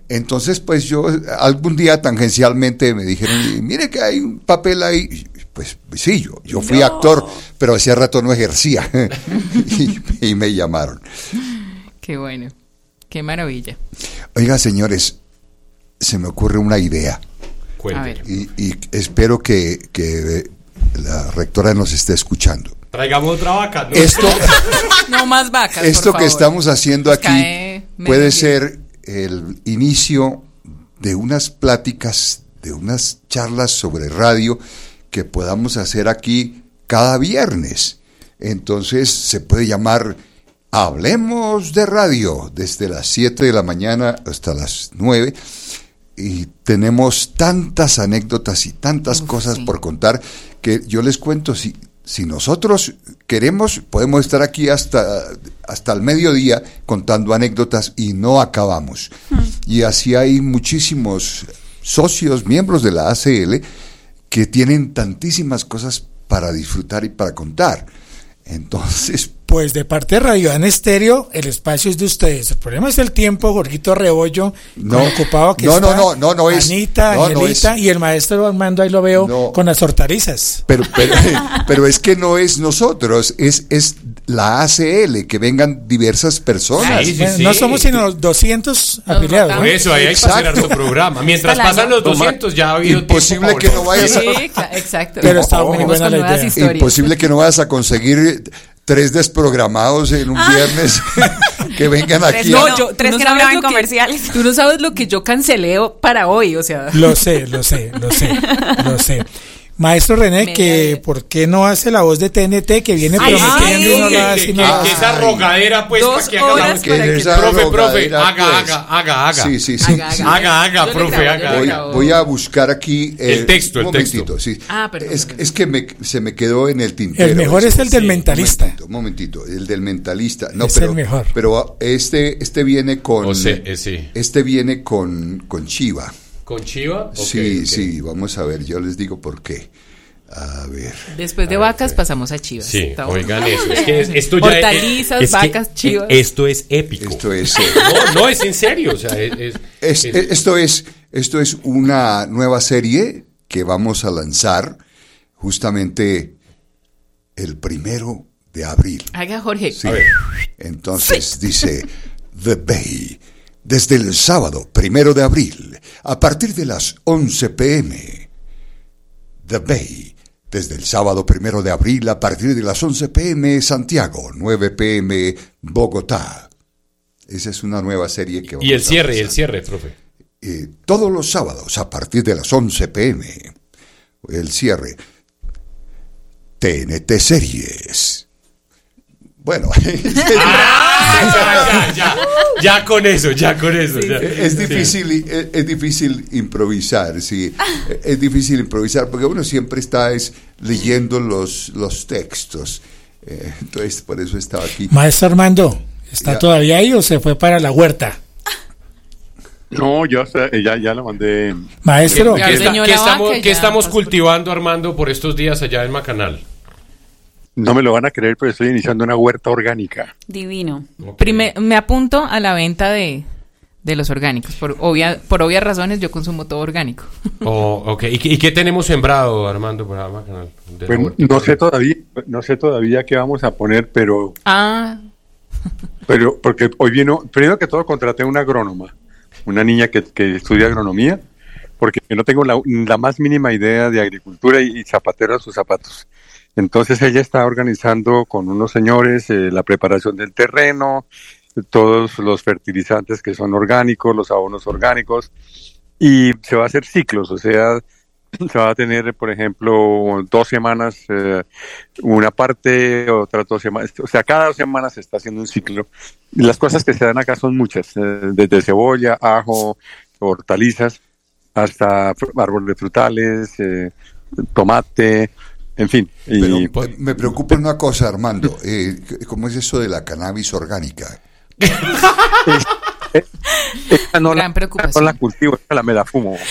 Entonces, pues yo algún día tangencialmente me dijeron, mire que hay un papel ahí. Pues sí, yo, yo fui actor, pero hacía rato no ejercía. y, y me llamaron. Qué bueno. Qué maravilla. Oiga, señores, se me ocurre una idea. Y, y espero que, que la rectora nos esté escuchando. Traigamos otra vaca. ¿no? Esto, No más vacas. esto por que favor. estamos haciendo aquí puede bien. ser el inicio de unas pláticas, de unas charlas sobre radio que podamos hacer aquí cada viernes. Entonces se puede llamar Hablemos de Radio desde las 7 de la mañana hasta las 9 y tenemos tantas anécdotas y tantas cosas por contar que yo les cuento si si nosotros queremos podemos estar aquí hasta hasta el mediodía contando anécdotas y no acabamos. Y así hay muchísimos socios miembros de la ACL que tienen tantísimas cosas para disfrutar y para contar. Entonces Pues de parte de Radio Dan Estéreo, el espacio es de ustedes. El problema es el tiempo, Jorgito Rebollo, No. ocupado que No, está. no, no, no, no es- Anita, no, no Angelita, es- y el maestro Armando ahí lo veo con las hortalizas. Pero, pero, pero es que no es nosotros, es, es la ACL, que vengan diversas personas. Sí, sí, sí. No somos sino 200 afiliados. Por ¿no? eso, ahí hay que hacer Exacto. harto programa. Mientras pasan los Toma, 200, ya ha habido imposible tiempo que no vayas a- exacto. Pero está muy buena la idea. historias. Imposible que no vayas a conseguir tres desprogramados en un viernes que vengan Tres aquí. no, a- yo- tres tú que no graban lo que- comerciales. Tú no sabes lo que yo cancelé para hoy, o sea. Lo sé, lo sé, lo sé, lo sé. Maestro René, Me que ¿por qué no hace la voz de TNT que viene Ay, prometiendo y no la hace? que- y no la que esa rogadera, pues, Dos para que haga la- que que- Profe, profe, rogadera, haga, pues. haga, haga, haga. Sí, sí, sí. Haga, sí. Haga, haga, Yo profe, grabo, haga. Voy, voy a buscar aquí eh, El texto, el un texto. momentito, sí. Ah, perdón, es, es que me- se me quedó en el tintero. El mejor es el del Sí, mentalista. Un momentito, un momentito, el del mentalista. No, Es pero, el mejor. Pero este, este viene con. O sea, eh, sí. Este viene con, con Chiva. ¿Con Chiva? Sí, sí, vamos a ver, yo les digo por qué. A ver. Después de vacas pasamos a chivas. Sí, oigan eso. Es que es- esto ya Hortalizas, es que vacas, chivas. Esto es épico. Esto es. eh, No, no, es en serio. O sea, es, es- Es- es- esto, es, esto es una nueva serie que vamos a lanzar justamente el primero de abril. Haga Jorge. Sí. Entonces dice The Bay, desde el sábado primero de abril, a partir de las 11 pm. The Bay, desde el sábado primero de abril, a partir de las 11 pm, Santiago, 9 pm, Bogotá. Esa es una nueva serie que vamos y el a cierre, y el cierre, profe. eh, todos los sábados a partir de las 11 pm. El cierre. TNT Series. Bueno. Ah, ya, ya, ya, con eso, ya con eso. ya. Es difícil, es, es difícil improvisar, sí. Es difícil improvisar porque uno siempre está es, leyendo los, los textos. Eh, entonces, por eso estaba aquí. Maestro Armando, ¿está Ya. todavía ahí o se fue para la huerta? No, yo sé, ya, ya la mandé. Maestro. ¿Qué, está- qué estamos, qué estamos cultivando, Armando, por estos días allá en Macanal? No me lo van a creer, pero estoy iniciando una huerta orgánica. Divino. Me apunto a la venta de, de los orgánicos. Por, obvia, por obvias razones, yo consumo todo orgánico. Oh, ok. ¿Y, qué- y qué tenemos sembrado, Armando, para Macanal? De Pues, no sé todavía, no sé todavía qué vamos a poner, pero, Ah, pero porque hoy vino, primero que todo contraté una agrónoma, una niña que, que estudia agronomía, porque no tengo la, la más mínima idea de agricultura y, y zapatero a sus zapatos. Entonces ella está organizando con unos señores eh, la preparación del terreno, todos los fertilizantes que son orgánicos, los abonos orgánicos, y se va a hacer ciclos, o sea, se va a tener, por ejemplo, dos semanas eh, una parte, otras dos semanas, o sea, cada dos semanas se está haciendo un ciclo. Y las cosas que se dan acá son muchas, eh, desde cebolla, ajo, hortalizas, hasta árboles frutales, tomate, en fin. Y, Pero eh, me preocupa una cosa, Armando. eh, ¿Cómo es eso de la cannabis orgánica? esta no, la, no la cultivo, esta la me la fumo.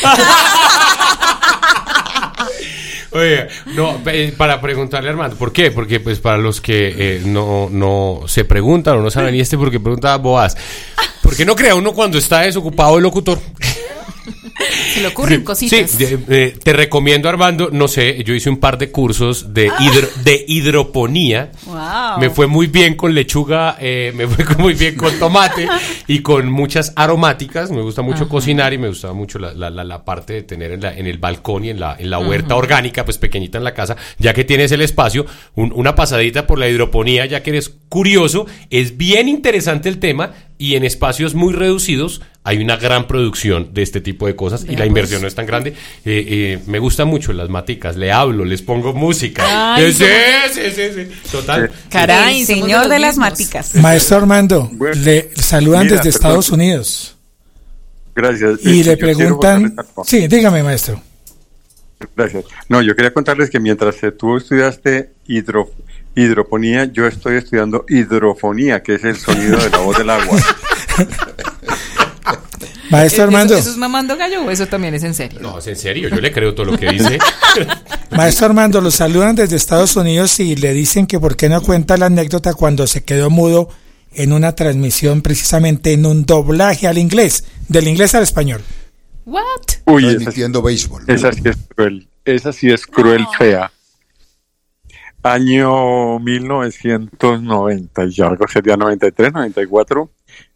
Oye, no, eh, para preguntarle a Armando, ¿por qué? Porque pues para los que eh, no, no se preguntan o no saben, y este porque pregunta Boaz, ¿por qué no crea uno cuando está desocupado el locutor? se le ocurren Sí, cositas. Sí, eh, te recomiendo, Armando, no sé, yo hice un par de cursos de, hidro- de hidroponía. Wow. Me fue muy bien con lechuga, eh, me fue muy bien con tomate y con muchas aromáticas. Me gusta mucho Ajá. cocinar y me gustaba mucho la, la- la- la parte de tener en, la- en el balcón y en la, en la Ajá. huerta orgánica, pues pequeñita en la casa, ya que tienes el espacio, un- una pasadita por la hidroponía, ya que eres curioso. Es bien interesante el tema y en espacios muy reducidos hay una gran producción de este tipo de cosas y la inversión pues. no es tan grande. Eh, eh, me gusta mucho las maticas, le hablo, les pongo música. Ay, sí, sí, sí, sí, total. Caray, señor de, las maticas. Maestro Armando, le saludan mira, desde perdón. Estados Unidos Gracias. y Eh, le preguntan... Sí, dígame, maestro. Gracias. No, yo quería contarles que mientras tú estudiaste hidro, hidroponía, yo estoy estudiando hidrofonía, que es el sonido de la voz del agua. Maestro ¿Eso- Armando, ¿Eso es mamando gallo o eso también es en serio? No, es en serio, yo le creo todo lo que dice. maestro Armando, lo saludan desde Estados Unidos y le dicen que por qué no cuenta la anécdota cuando se quedó mudo en una transmisión, precisamente en un doblaje al inglés, del inglés al español. What? Uy, esa, Transmitiendo béisbol. esa sí es cruel. Esa sí es cruel, fea. Año 1990 y algo, sería 93, 94.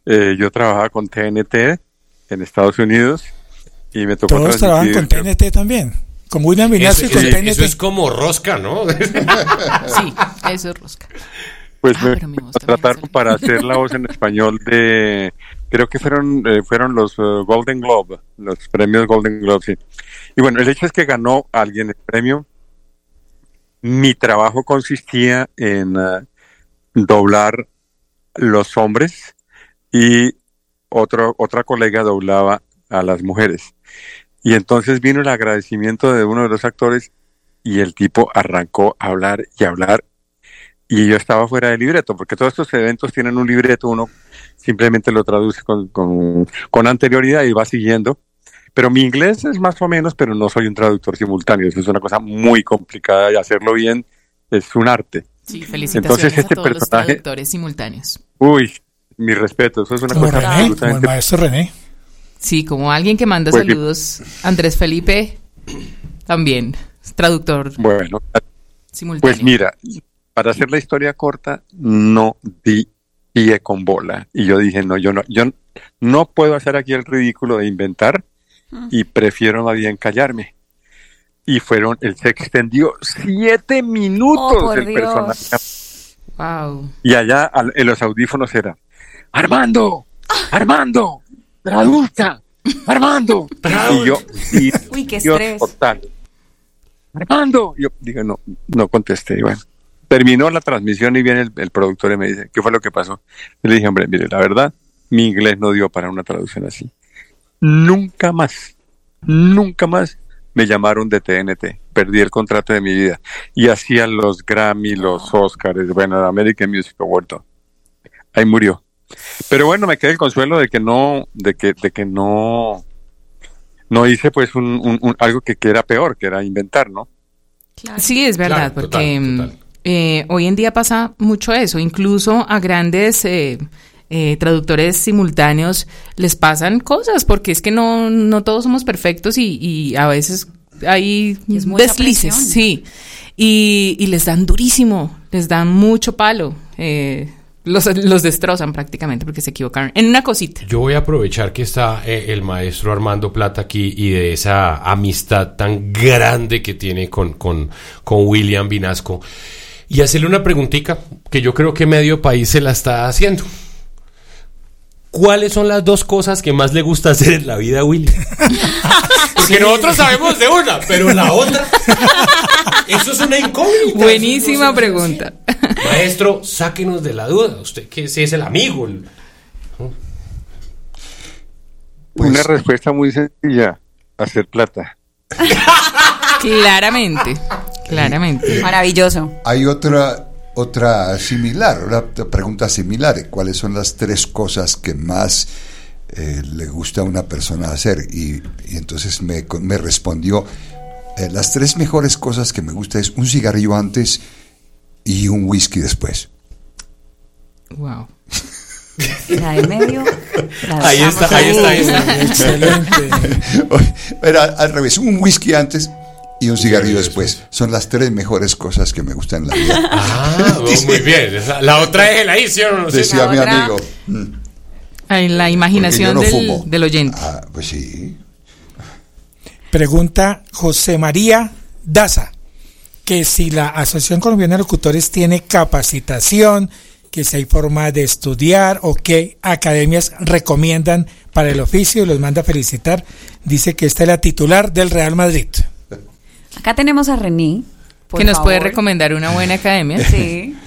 Eh, yo trabajaba con TNT en Estados Unidos y me tocó Todos trabajan con TNT también, con William Vinasco Eso, y con TNT. eso es como rosca, ¿no? Sí, eso es rosca. Pues Ah, me también contrataron para hacer la voz en español de, creo que fueron eh, fueron los eh, Golden Globe, los premios Golden Globe, sí. Y bueno, el hecho es que ganó alguien el premio. Mi trabajo consistía en eh, doblar los hombres y otro, otra colega doblaba a las mujeres. Y entonces vino el agradecimiento de uno de los actores y el tipo arrancó a hablar y hablar y yo estaba fuera del libreto, porque todos estos eventos tienen un libreto, uno simplemente lo traduce con, con, con anterioridad y va siguiendo. Pero mi inglés es más o menos, pero no soy un traductor simultáneo, eso es una cosa muy complicada y hacerlo bien es un arte. Sí, felicitaciones Entonces, este a todos los personaje- traductores simultáneos. Uy, mi respeto, eso es una Como cosa René, como el absolutamente... maestro René. Sí, como alguien que manda Pues saludos, Andrés Felipe, también, traductor Bueno, simultáneo. Pues mira, para hacer la historia corta, no di pie con bola. Y yo dije, no, yo no, yo no puedo hacer aquí el ridículo de inventar y prefiero más bien callarme. Y fueron, él se extendió siete minutos Oh, el Dios. personaje. Wow. Y allá al- en los audífonos era, Armando, Armando, traduzca, Armando. y yo, y, Uy, qué yo estrés. total. Armando. Yo digo, no, no contesté. Y bueno, terminó la transmisión y viene el, el productor y me dice, ¿qué fue lo que pasó? Y le dije, hombre, mire, la verdad, mi inglés no dio para una traducción así. Nunca más, nunca más me llamaron de TNT. Perdí el contrato de mi vida. Y hacían los Grammy, los Oscars, bueno, el American Music Award. Ahí murió. Pero bueno, me queda el consuelo de que no, de que, de que no, no hice pues un, un- un- algo que, que era peor, que era inventar, ¿no? Sí, es verdad, Claro, porque total, mm, eh, hoy en día pasa mucho eso. Incluso a grandes eh, eh, traductores simultáneos les pasan cosas, porque es que no, no todos somos perfectos y, y a veces hay es deslices, presión. sí. Y, y les dan durísimo, les dan mucho palo. eh, los, los destrozan prácticamente porque se equivocaron en una cosita. Yo voy a aprovechar que está eh, el maestro Armando Plata aquí y de esa amistad tan grande que tiene con, con, con William Vinasco y hacerle una preguntita que yo creo que medio país se la está haciendo. ¿Cuáles son las dos cosas que más le gusta hacer en la vida a William? Porque nosotros sabemos de una, pero la otra. Eso es una incógnita. Buenísima pregunta. Maestro, sáquenos de la duda. Usted que ese es el amigo. el- Una respuesta muy sencilla, hacer plata. Claramente, claramente. Maravilloso. Hay otra, otra similar, una pregunta similar. ¿Cuáles son las tres cosas que más eh, le gusta a una persona hacer? Y, y entonces me, me respondió, eh, las tres mejores cosas que me gusta es un cigarrillo antes y un whisky después. Wow. La de medio. la Ahí está, ahí está, ahí está. Excelente. Era al revés, un whisky antes y un cigarrillo después. Son las tres mejores cosas que me gustan en la vida. Ah, muy bien. La otra es la edición. Decía mi amigo. mm, la imaginación no del, fumo. del oyente. Ah, pues sí. Pregunta José María Daza, que si la Asociación Colombiana de Locutores tiene capacitación, que si hay forma de estudiar o qué academias recomiendan para el oficio y los manda a felicitar. Dice que esta es la titular del Real Madrid. Acá tenemos a Rení. por que nos puede recomendar una buena academia. Sí.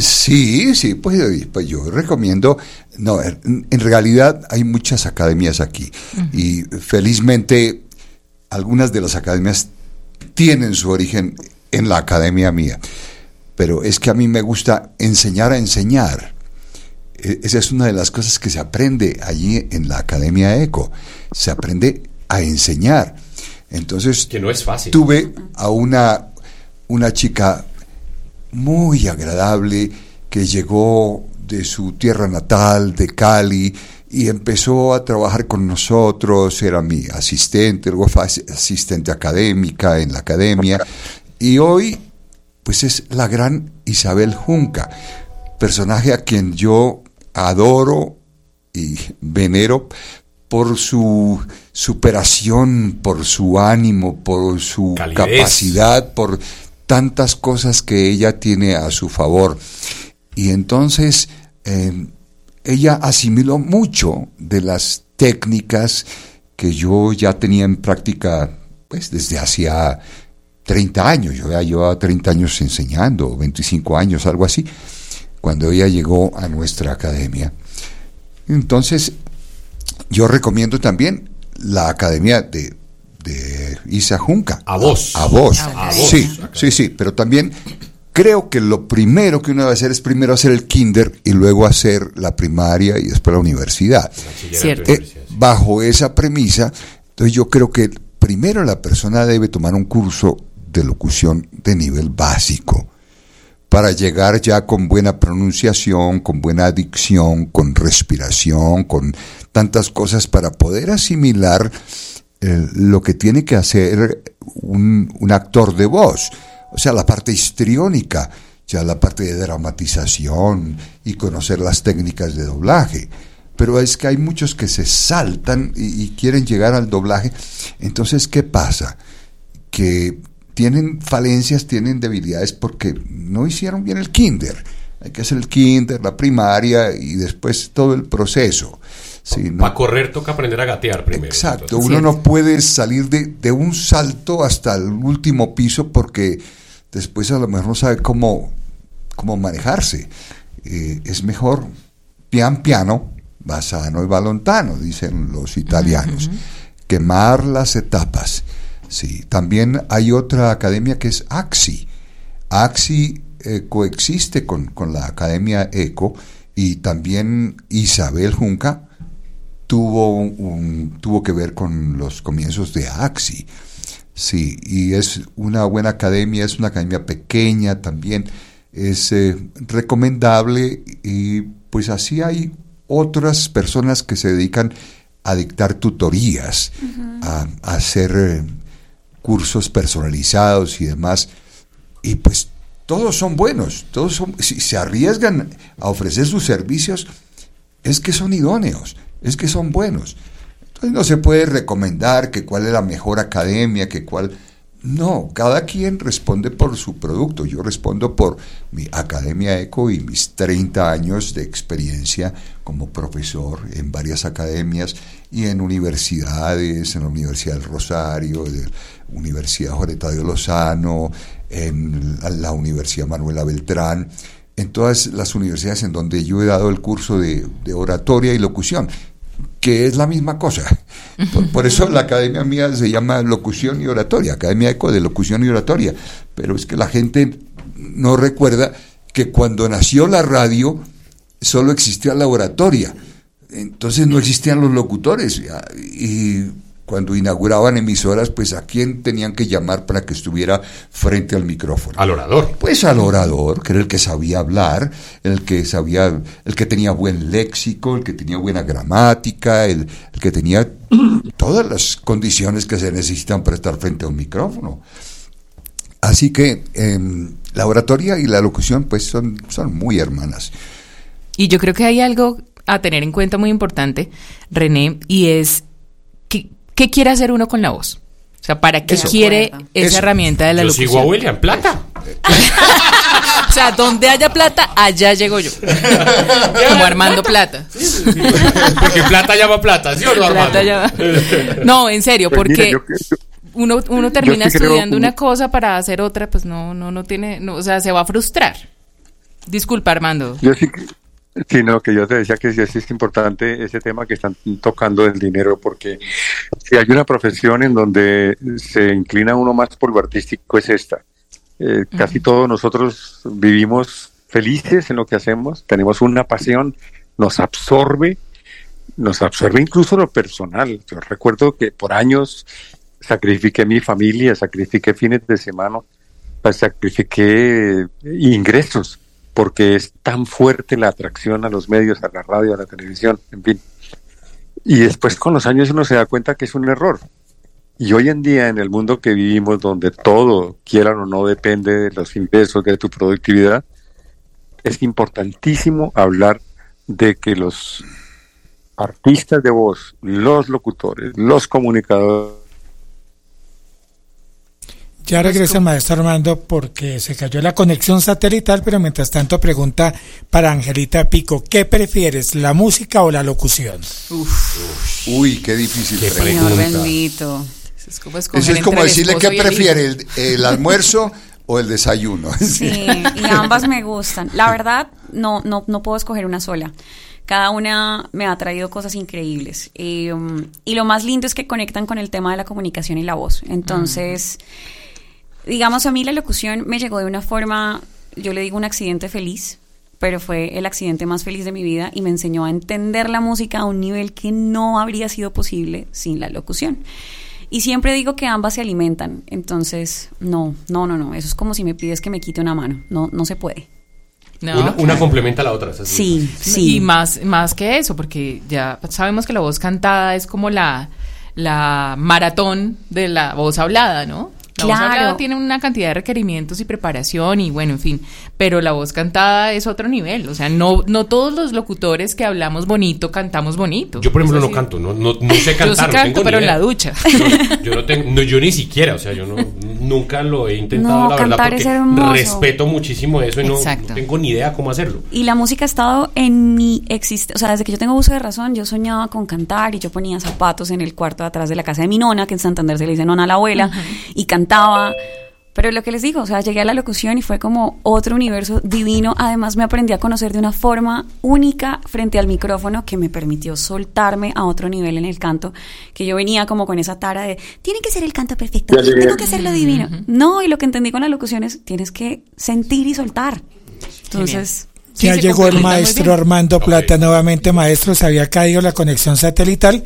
Sí, sí, pues, pues yo recomiendo, no, en, en realidad hay muchas academias aquí y felizmente algunas de las academias tienen su origen en la academia mía, pero es que a mí me gusta enseñar a enseñar. E- Esa es una de las cosas que se aprende allí en la Academia ECO, se aprende a enseñar. Entonces, Que no es fácil. tuve a una, una chica muy agradable que llegó de su tierra natal, de Cali, y empezó a trabajar con nosotros, era mi asistente, luego fue as- asistente académica en la academia, y hoy pues es la gran Isabel Junca, personaje a quien yo adoro y venero por su superación, por su ánimo, por su Calidez. capacidad, por tantas cosas que ella tiene a su favor. Y entonces eh, ella asimiló mucho de las técnicas que yo ya tenía en práctica pues desde hacía 30 años, yo ya llevaba 30 años enseñando, 25 años, algo así, cuando ella llegó a nuestra academia. Entonces, yo recomiendo también la academia de, de Isa Junca. A vos. A vos. A vos. Sí, sí, sí, pero también creo que lo primero que uno debe hacer es primero hacer el kinder y luego hacer la primaria y después la universidad. Cierto. Eh, bajo esa premisa, entonces yo creo que primero la persona debe tomar un curso de locución de nivel básico para llegar ya con buena pronunciación, con buena dicción, con respiración, con tantas cosas para poder asimilar eh, lo que tiene que hacer un, un actor de voz, o sea, la parte histriónica, ya la parte de dramatización y conocer las técnicas de doblaje. Pero es que hay muchos que se saltan y, y quieren llegar al doblaje. Entonces, ¿qué pasa? Que tienen falencias, tienen debilidades porque no hicieron bien el kinder. Hay que hacer el kinder, la primaria y después todo el proceso. Sí, no- Para correr toca aprender a gatear primero. Exacto, Entonces, uno no puede salir de, de un salto hasta el último piso porque después a lo mejor no sabe cómo, cómo manejarse. Eh, es mejor pian piano, va sano y va lontano, dicen los italianos. Quemar las etapas. Sí, también hay otra academia que es AXI. AXI eh, coexiste con, con la Academia ECO y también Isabel Junca tuvo, un- tuvo que ver con los comienzos de AXI. Sí, y es una buena academia, es una academia pequeña también, es eh, recomendable y pues así hay otras personas que se dedican a dictar tutorías, a, a hacer eh, cursos personalizados y demás. Y pues todos son buenos, todos son, si se arriesgan a ofrecer sus servicios, es que son idóneos, es que son buenos. Entonces no se puede recomendar que cuál es la mejor academia, que cuál... No, cada quien responde por su producto. Yo respondo por mi Academia ECO y mis 30 años de experiencia como profesor en varias academias y en universidades, en la Universidad del Rosario, de la Universidad Jorge Tadeo Lozano, en la, la Universidad Manuela Beltrán, en todas las universidades en donde yo he dado el curso de, de oratoria y locución que es la misma cosa. Por, por eso la academia mía se llama Locución y Oratoria, Academia Eco de Locución y Oratoria. Pero es que la gente no recuerda que cuando nació la radio solo existía la oratoria. Entonces no existían los locutores. Y cuando inauguraban emisoras, pues a quién tenían que llamar para que estuviera frente al micrófono. Al orador. Pues al orador, que era el que sabía hablar, el que sabía, el que tenía buen léxico, el que tenía buena gramática, el, el que tenía todas las condiciones que se necesitan para estar frente a un micrófono. Así que em, la oratoria y la locución pues son, son muy hermanas. Y yo creo que hay algo a tener en cuenta muy importante, René, y es ¿qué, quiere hacer uno con la voz? O sea, ¿para qué Eso. quiere Eso. esa herramienta de la Yo locución? sigo a William Plata. O sea, donde haya plata, allá llego yo. Como Armando Plata. Porque plata llama plata, ¿sí o no, Plata Armando? llama- No, en serio, Pues mire, porque yo- uno, uno termina sí creo estudiando como- una cosa para hacer otra, pues no, no, no tiene, no, o sea, se va a frustrar. Disculpa, Armando. Yo sí, que- sí, no, que yo te decía que sí sí es importante ese tema que están tocando del dinero, porque si hay una profesión en donde se inclina uno más por lo artístico es esta. Eh, Casi todos nosotros vivimos felices en lo que hacemos, tenemos una pasión, nos absorbe, nos absorbe incluso lo personal. Yo recuerdo que por años sacrifiqué mi familia, sacrifiqué fines de semana, pues, sacrifiqué ingresos, porque es tan fuerte la atracción a los medios, a la radio, a la televisión, en fin. Y después con los años uno se da cuenta que es un error. Y hoy en día, en el mundo que vivimos, donde todo, quieran o no, depende de los ingresos, de tu productividad, es importantísimo hablar de que los artistas de voz, los locutores, los comunicadores, Ya regresa el maestro Armando porque se cayó la conexión satelital, pero mientras tanto pregunta para Angelita Pico, ¿qué prefieres, la música o la locución? Uy, qué difícil Señor pregunta. bendito. Es como Eso es como decirle qué prefiere, el, el almuerzo o el desayuno. Sí, y ambas me gustan. La verdad, no, no, no puedo escoger una sola. Cada una me ha traído cosas increíbles. Y, um, y lo más lindo es que conectan con el tema de la comunicación y la voz. Entonces, digamos, a mí la locución me llegó de una forma, yo le digo un accidente feliz, pero fue el accidente más feliz de mi vida y me enseñó a entender la música a un nivel que no habría sido posible sin la locución. Y siempre digo que ambas se alimentan. Entonces, no, no, no, no. Eso es como si me pides que me quite una mano. No, no se puede. No, una, una complementa a la otra. es así. Sí, sí. Y más, más que eso, porque ya sabemos que la voz cantada es como la, la maratón de la voz hablada, ¿no? La voz Claro. hablada tiene una cantidad de requerimientos y preparación y bueno, en fin, pero la voz cantada es otro nivel, o sea, no no todos los locutores que hablamos bonito cantamos bonito. Yo, por ejemplo, no canto, no, no, no sé cantar. Yo sí no canto, tengo pero en la ducha. Yo no tengo, no, yo ni siquiera, o sea, yo no, nunca lo he intentado, No, la verdad, cantar porque es hermoso. respeto muchísimo eso y no, no tengo ni idea cómo hacerlo. Y la música ha estado en mi existencia, o sea, desde que yo tengo uso de razón, yo soñaba con cantar y yo ponía zapatos en el cuarto de atrás de la casa de mi nona, que en Santander se le dice nona a la abuela, y cantaba. Pero lo que les digo, o sea, llegué a la locución y fue como otro universo divino. Además, me aprendí a conocer de una forma única frente al micrófono que me permitió soltarme a otro nivel en el canto, que yo venía como con esa tara de, tiene que ser el canto perfecto, tengo que hacerlo divino. No, y lo que entendí con la locución es, tienes que sentir y soltar. Entonces... Ya llegó el maestro Armando Plata nuevamente, maestro, se había caído la conexión satelital,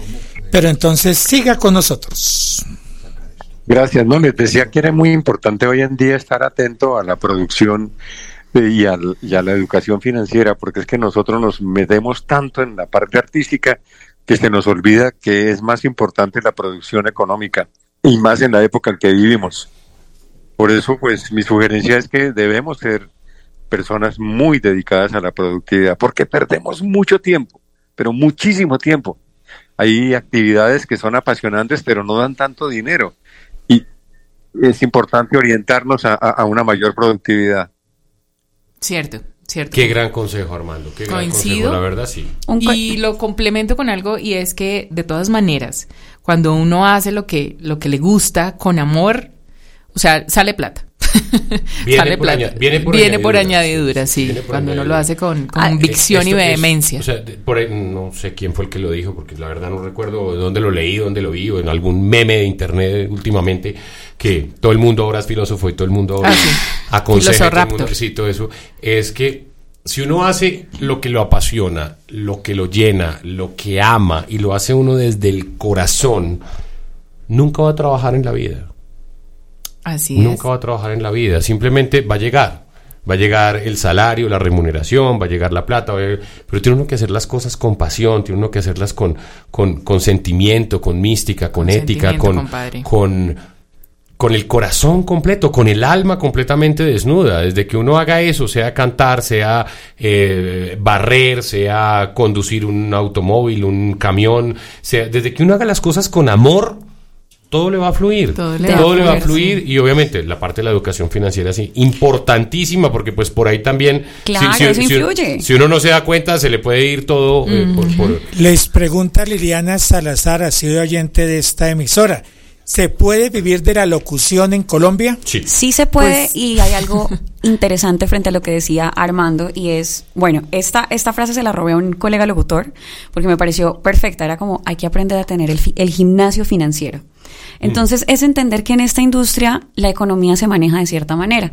pero entonces siga con nosotros. Gracias, no, les decía que era muy importante hoy en día estar atento a la producción eh, y, al- y a la educación financiera, porque es que nosotros nos metemos tanto en la parte artística que se nos olvida que es más importante la producción económica y más en la época en que vivimos. Por eso, pues mi sugerencia es que debemos ser personas muy dedicadas a la productividad, porque perdemos mucho tiempo, pero muchísimo tiempo. Hay actividades que son apasionantes, pero no dan tanto dinero. Es importante orientarnos a, a- a una mayor productividad. Cierto, cierto. Qué gran consejo, Armando. Qué gran Coincido. consejo, la verdad, sí. Y lo complemento con algo y es que de todas maneras, cuando uno hace lo que lo que le gusta con amor, o sea, sale plata. Viene sale por plata. aña- viene por por añadidura, añadidura, sí. Por Cuando uno lo hace con Ah, convicción y esto es- vehemencia. o sea, por no sé quién fue el que lo dijo, porque la verdad no recuerdo dónde lo leí, dónde lo vi, o en algún meme de internet últimamente, que todo el mundo ahora es filósofo y todo el mundo ahora Ah, sí. aconseja, y todo el mundo- todo eso, es que si uno hace lo que lo apasiona, lo que lo llena, lo que ama, y lo hace uno desde el corazón, nunca va a trabajar en la vida. Así Nunca va a trabajar en la vida, simplemente va a llegar. Va a llegar el salario, la remuneración, va a llegar la plata, llegar- pero tiene uno que hacer las cosas con pasión, tiene uno que hacerlas con, con, con sentimiento, con mística, con, ética, con, con, con el corazón completo, con el alma completamente desnuda. Desde que uno haga eso, sea cantar, sea eh, barrer, sea conducir un automóvil, un camión, sea, desde que uno haga las cosas con amor, todo le va a fluir. Todo le va a va a fluir, y obviamente la parte de la educación financiera sí, importantísima porque pues por ahí también Claro, eso influye. si uno no se da cuenta se le puede ir todo eh, por- por, Les pregunta Liliana Salazar, ha sido oyente de esta emisora. ¿Se puede vivir de la locución en Colombia? Sí. Sí se puede Pues- y hay algo interesante frente a lo que decía Armando y es, bueno, esta, esta frase se la robé a un colega locutor porque me pareció perfecta, era como hay que aprender a tener el, fi- el gimnasio financiero. Entonces es entender que en esta industria la economía se maneja de cierta manera.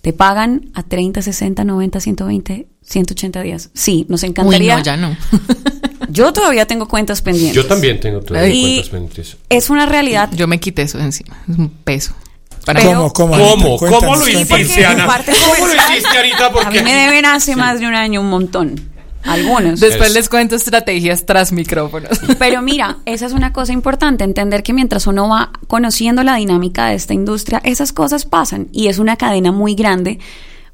Te pagan a 30, 60, 90, 120, 180 días. Sí, nos encantaría. Uy, no, ya no. Yo todavía tengo cuentas pendientes. yo también tengo todas mis Y- cuentas pendientes Es una realidad. Yo me quité eso de encima. Es un peso. ¿Cómo, cómo? ¿Cómo? ¿Cómo lo hiciste, Ana? parte ¿Cómo lo hiciste, Anita? A Porque mí me deben hace más de un año un montón. Algunos. Después les cuento estrategias tras micrófonos. Pero mira, esa es una cosa importante, entender que mientras uno va conociendo la dinámica de esta industria, esas cosas pasan y es una cadena muy grande.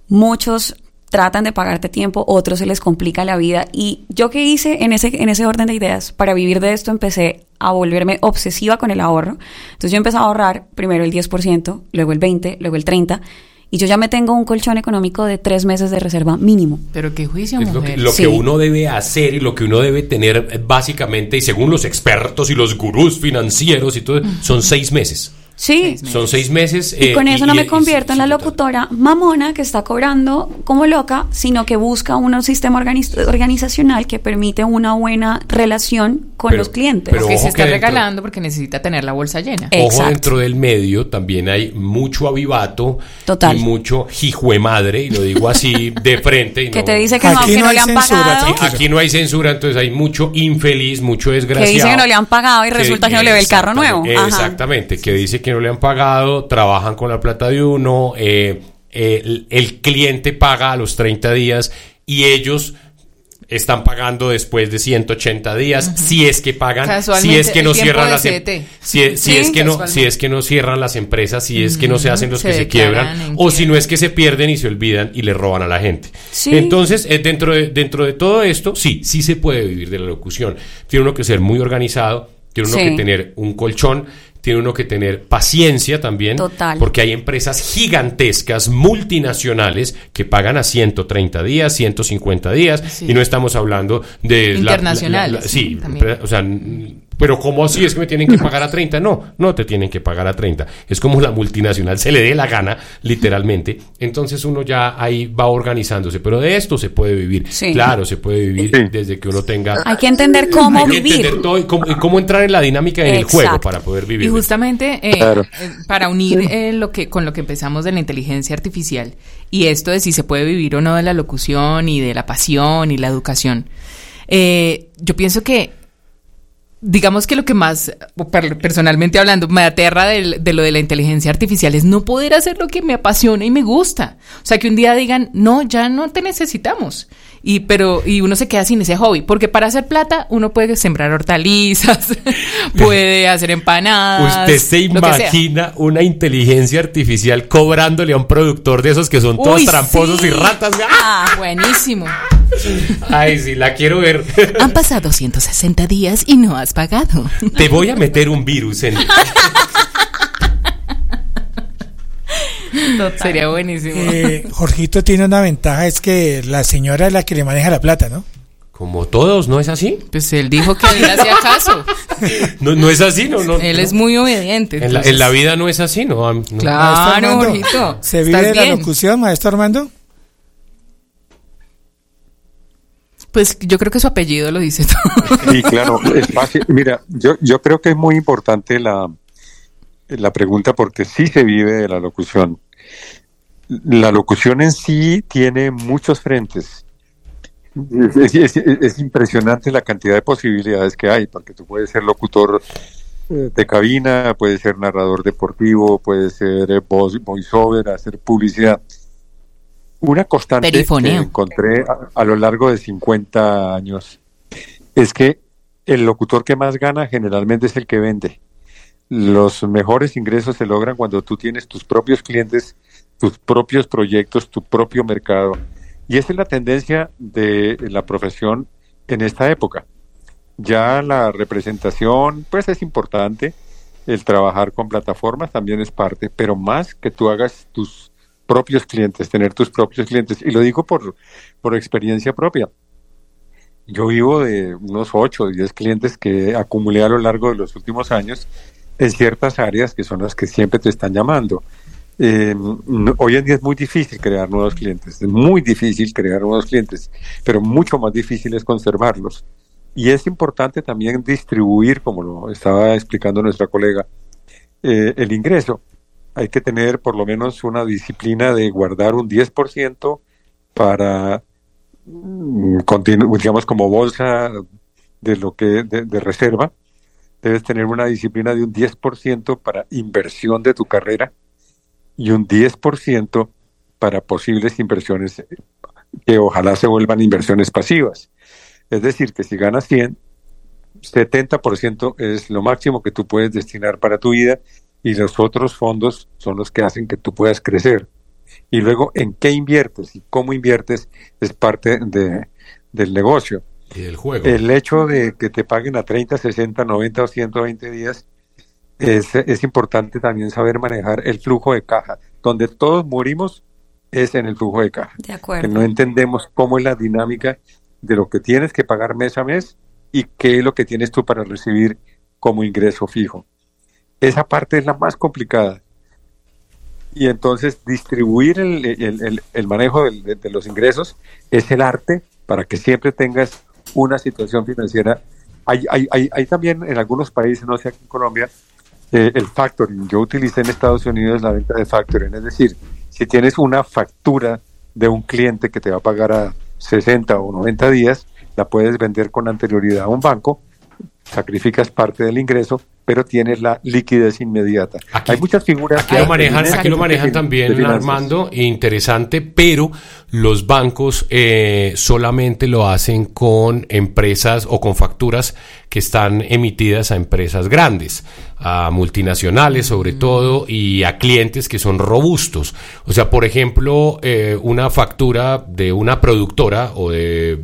Muchos tratan de pagarte tiempo, otros se les complica la vida y yo qué hice en ese en ese orden de ideas, para vivir de esto empecé a volverme obsesiva con el ahorro. Entonces yo empecé a ahorrar primero el 10%, luego el 20, luego el 30 y yo ya me tengo un colchón económico de tres meses de reserva mínimo. Pero qué juicio, Es lo, que, mujer. lo Sí. que uno debe hacer y lo que uno debe tener eh, básicamente, y según los expertos y los gurús financieros y todo, son seis meses. Sí. Son seis meses. Y eh, con eso no y- me y- convierto en la locutora mamona que está cobrando como loca, sino que busca un sistema organiz- organizacional que permite una buena relación con Pero- los clientes. pero que ojo se está que dentro- regalando porque necesita tener la bolsa llena. Ojo, Exacto. dentro del medio también hay mucho avivato Total. y mucho hijo de madre, y lo digo así de frente. y que no- te dice que no, que no no hay le han censura, pagado. Aquí no hay censura, entonces hay mucho infeliz, mucho que desgraciado. dice que no le han pagado y resulta que, no le ve el carro nuevo. Ajá. Exactamente, que dice que no le han pagado, trabajan con la plata de uno, eh, eh, el, el cliente paga a los 30 días y ellos están pagando después de 180 días, si es que pagan, si es que no cierran las em- si, si Sí, es que no si es que no cierran las empresas, si es que no se hacen los se que se quiebran o si no es que se pierden y se olvidan y le roban a la gente. Sí. Entonces, eh, dentro de dentro de todo esto, sí, sí se puede vivir de la locución. Tiene uno que ser muy organizado, tiene uno Sí. que tener un colchón, tiene uno que tener paciencia también, Total. porque hay empresas gigantescas, multinacionales, que pagan a 130 días, 150 días, Sí. y no estamos hablando de... Internacionales, la- la- sí, también. o sea, pero ¿cómo así es que me tienen que pagar a 30? No, no te tienen que pagar a 30. Es como la multinacional se le dé la gana, literalmente. Entonces uno ya ahí va organizándose, pero de esto se puede vivir. Sí. Claro, se puede vivir desde que uno tenga... Hay que entender cómo Hay que vivir. entender todo y cómo, y cómo entrar en la dinámica en el juego para poder vivir. Y justamente eh, Claro. eh, para unir eh, lo que con lo que empezamos de la inteligencia artificial y esto de si se puede vivir o no de la locución y de la pasión y la educación, eh, yo pienso que digamos que lo que más personalmente hablando me aterra del- de, lo de la inteligencia artificial es no poder hacer lo que me apasiona y me gusta. O sea, que un día digan, no, ya no te necesitamos. Y, pero, y uno se queda sin ese hobby, porque para hacer plata uno puede sembrar hortalizas, puede hacer empanadas. Usted se imagina una inteligencia artificial cobrándole a un productor de esos que son todos Uy, tramposos sí. y ratas. Ah, buenísimo. Ay, sí, la quiero ver. Han pasado 160 días y no has pagado. Te voy a meter un virus en. Sería buenísimo. Eh, Jorgito tiene una ventaja, es que la señora es la que le maneja la plata, ¿no? Como todos, ¿no es así? Pues él dijo que él le hacía caso. No, no es así, no, no. Él no. es muy obediente. En la, entonces- en la vida no es así, ¿no? No. Claro, Armando, Jorgito. ¿Se vive ¿estás de la bien? locución, maestro Armando? Pues yo creo que su apellido lo dice todo. Sí, claro, es fácil. Mira, yo, yo creo que es muy importante la, la pregunta porque sí se vive de la locución. La locución en sí tiene muchos frentes. Es, es- es- es impresionante la cantidad de posibilidades que hay, porque tú puedes ser locutor eh, de cabina, puedes ser narrador deportivo, puedes ser eh, voice, voiceover, hacer publicidad. Una constante que encontré a, a lo largo de 50 años es que el locutor que más gana generalmente es el que vende. Los mejores ingresos se logran cuando tú tienes tus propios clientes, tus propios proyectos, tu propio mercado. Y esa es la tendencia de la profesión en esta época. Ya la representación, pues es importante, el trabajar con plataformas también es parte, pero más que tú hagas tus propios clientes, tener tus propios clientes. Y lo digo por, por experiencia propia. Yo vivo de unos 8 o 10 clientes que acumulé a lo largo de los últimos años en ciertas áreas que son las que siempre te están llamando. Eh, hoy en día es muy difícil crear nuevos clientes, es muy difícil crear nuevos clientes, pero mucho más difícil es conservarlos. Y es importante también distribuir, como lo estaba explicando nuestra colega, eh, el ingreso. Hay que tener por lo menos una disciplina de guardar un 10% para, mm, digamos, como bolsa de lo que de reserva. Debes tener una disciplina de un 10% para inversión de tu carrera y un 10% para posibles inversiones que ojalá se vuelvan inversiones pasivas. Es decir, que si ganas 100, 70% es lo máximo que tú puedes destinar para tu vida y los otros fondos son los que hacen que tú puedas crecer. Y luego, en qué inviertes y cómo inviertes es parte de, del negocio. Y del juego. El hecho de que te paguen a 30, 60, 90 o 120 días es, es importante también saber manejar el flujo de caja. Donde todos morimos es en el flujo de caja. De Que acuerdo. no entendemos cómo es la dinámica de lo que tienes que pagar mes a mes y qué es lo que tienes tú para recibir como ingreso fijo. Esa parte es la más complicada. Y entonces distribuir el, el- el- el manejo de los ingresos es el arte para que siempre tengas una situación financiera. Hay, hay, hay, también en algunos países, no sé aquí en Colombia, eh, el factoring. Yo utilicé en Estados Unidos la venta de factoring, es decir, si tienes una factura de un cliente que te va a pagar a 60 o 90 días, la puedes vender con anterioridad a un banco, sacrificas parte del ingreso pero tienes la liquidez inmediata. Hay muchas figuras Aquí lo manejan, aquí lo manejan también, Armando, interesante, pero los bancos eh, solamente lo hacen con empresas o con facturas que están emitidas a empresas grandes, a multinacionales sobre todo, y a clientes que son robustos. O sea, por ejemplo, eh, una factura de una productora o de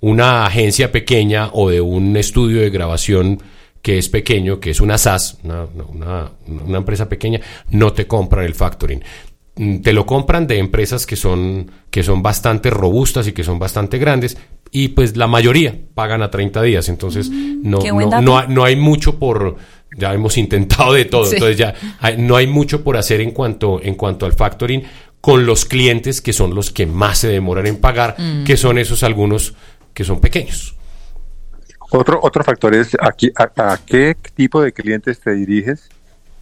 una agencia pequeña o de un estudio de grabación que es pequeño, que es una SAS, una, empresa pequeña, no te compran el factoring. Mm, te lo compran de empresas que son, que son bastante robustas y que son bastante grandes, y pues la mayoría pagan a 30 días, entonces mm, no, no, no, hay mucho por, ya hemos intentado de todo, entonces ya no hay mucho por hacer en cuanto, en cuanto al factoring con los clientes que son los que más se demoran en pagar, mm. que son esos algunos que son pequeños. Otro, otro factor es aquí, a, qué tipo de clientes te diriges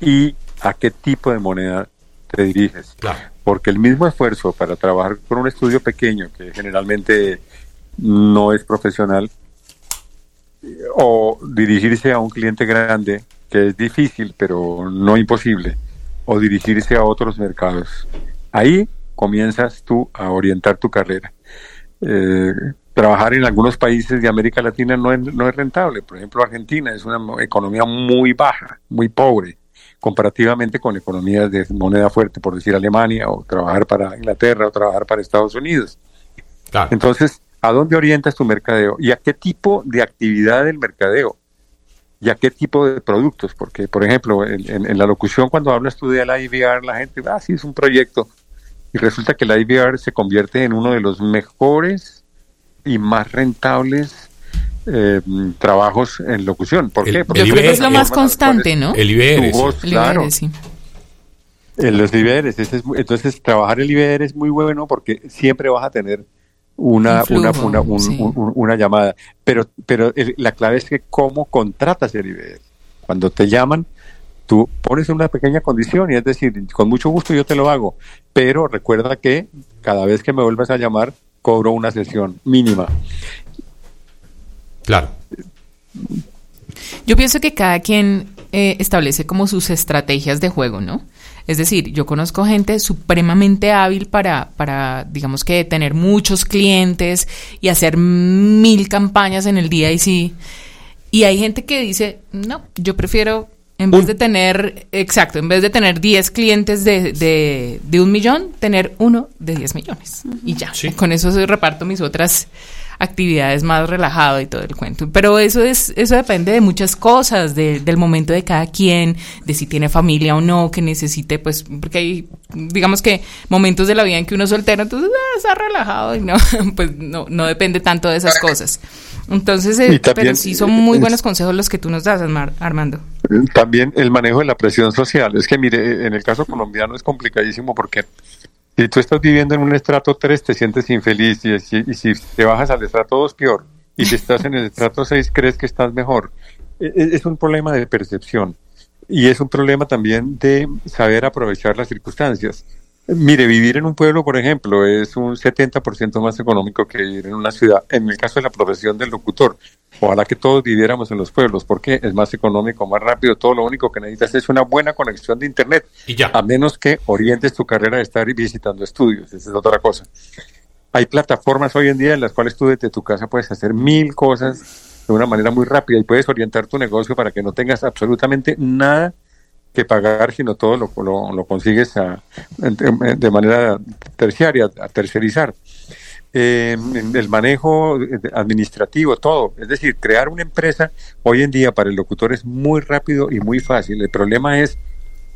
y a qué tipo de moneda te diriges. Porque el mismo esfuerzo para trabajar con un estudio pequeño, que generalmente no es profesional, o dirigirse a un cliente grande, que es difícil, pero no imposible, o dirigirse a otros mercados. Ahí comienzas tú a orientar tu carrera. Eh, trabajar en algunos países de América Latina no es, no es rentable. Por ejemplo, Argentina es una economía muy baja, muy pobre, comparativamente con economías de moneda fuerte, por decir Alemania, o trabajar para Inglaterra, o trabajar para Estados Unidos. Entonces, ¿a dónde orientas tu mercadeo? ¿Y a qué tipo de actividad del mercadeo? ¿Y a qué tipo de productos? Porque, por ejemplo, en, la locución, cuando hablas tú de la IVR, la gente, ah, sí, es un proyecto. Y resulta que la IVR se convierte en uno de los mejores y más rentables eh, trabajos en locución. ¿Por qué? Porque yo creo que es lo más constante, ¿no? El IBR. claro. En los IBRs. entonces, trabajar el IBR es muy bueno porque siempre vas a tener una, una, una, una, llamada. Pero, pero la clave es que cómo contratas el IBR. Cuando te llaman, tú pones una pequeña condición y es decir, con mucho gusto yo te lo hago, pero recuerda que cada vez que me vuelvas a llamar, cobro una sesión mínima. Claro. Yo pienso que cada quien eh, establece como sus estrategias de juego, ¿no? Es decir, yo conozco gente supremamente hábil para, para, digamos que, tener muchos clientes y hacer mil campañas en el día y sí. Y hay gente que dice, no, yo prefiero en vez de tener, exacto, en vez de tener 10 clientes de, de, de, un millón, tener uno de 10 millones. Y ya, con eso reparto mis otras actividades más relajado y todo el cuento. Pero eso es eso depende de muchas cosas, del momento de cada quien, de si tiene familia o no, que necesite, pues, porque hay, digamos que momentos de la vida en que uno es soltero, entonces ah, está relajado y no, pues no, no depende tanto de esas cosas. Entonces, eh, pero sí son muy buenos consejos los que tú nos das, Armando. También el manejo de la presión social. Es que, mire, en el caso colombiano es complicadísimo porque si tú estás viviendo en un estrato 3 te sientes infeliz y, si te bajas al estrato 2 peor y si estás en el estrato 6 crees que estás mejor. E, e, es un problema de percepción y es un problema también de saber aprovechar las circunstancias. Mire, vivir en un pueblo, por ejemplo, es un 70% más económico que vivir en una ciudad. En el caso de la profesión del locutor, ojalá que todos viviéramos en los pueblos, porque es más económico, más rápido. Todo lo único que necesitas es una buena conexión de Internet. Y ya. A menos que orientes tu carrera a estar visitando estudios. Esa es otra cosa. Hay plataformas hoy en día en las cuales tú desde tu casa puedes hacer mil cosas de una manera muy rápida y puedes orientar tu negocio para que no tengas absolutamente nada que pagar, sino todo lo, lo, consigues de manera terciaria, a tercerizar. Eh, el manejo administrativo, todo. Es decir, crear una empresa hoy en día para el locutor es muy rápido y muy fácil. El problema es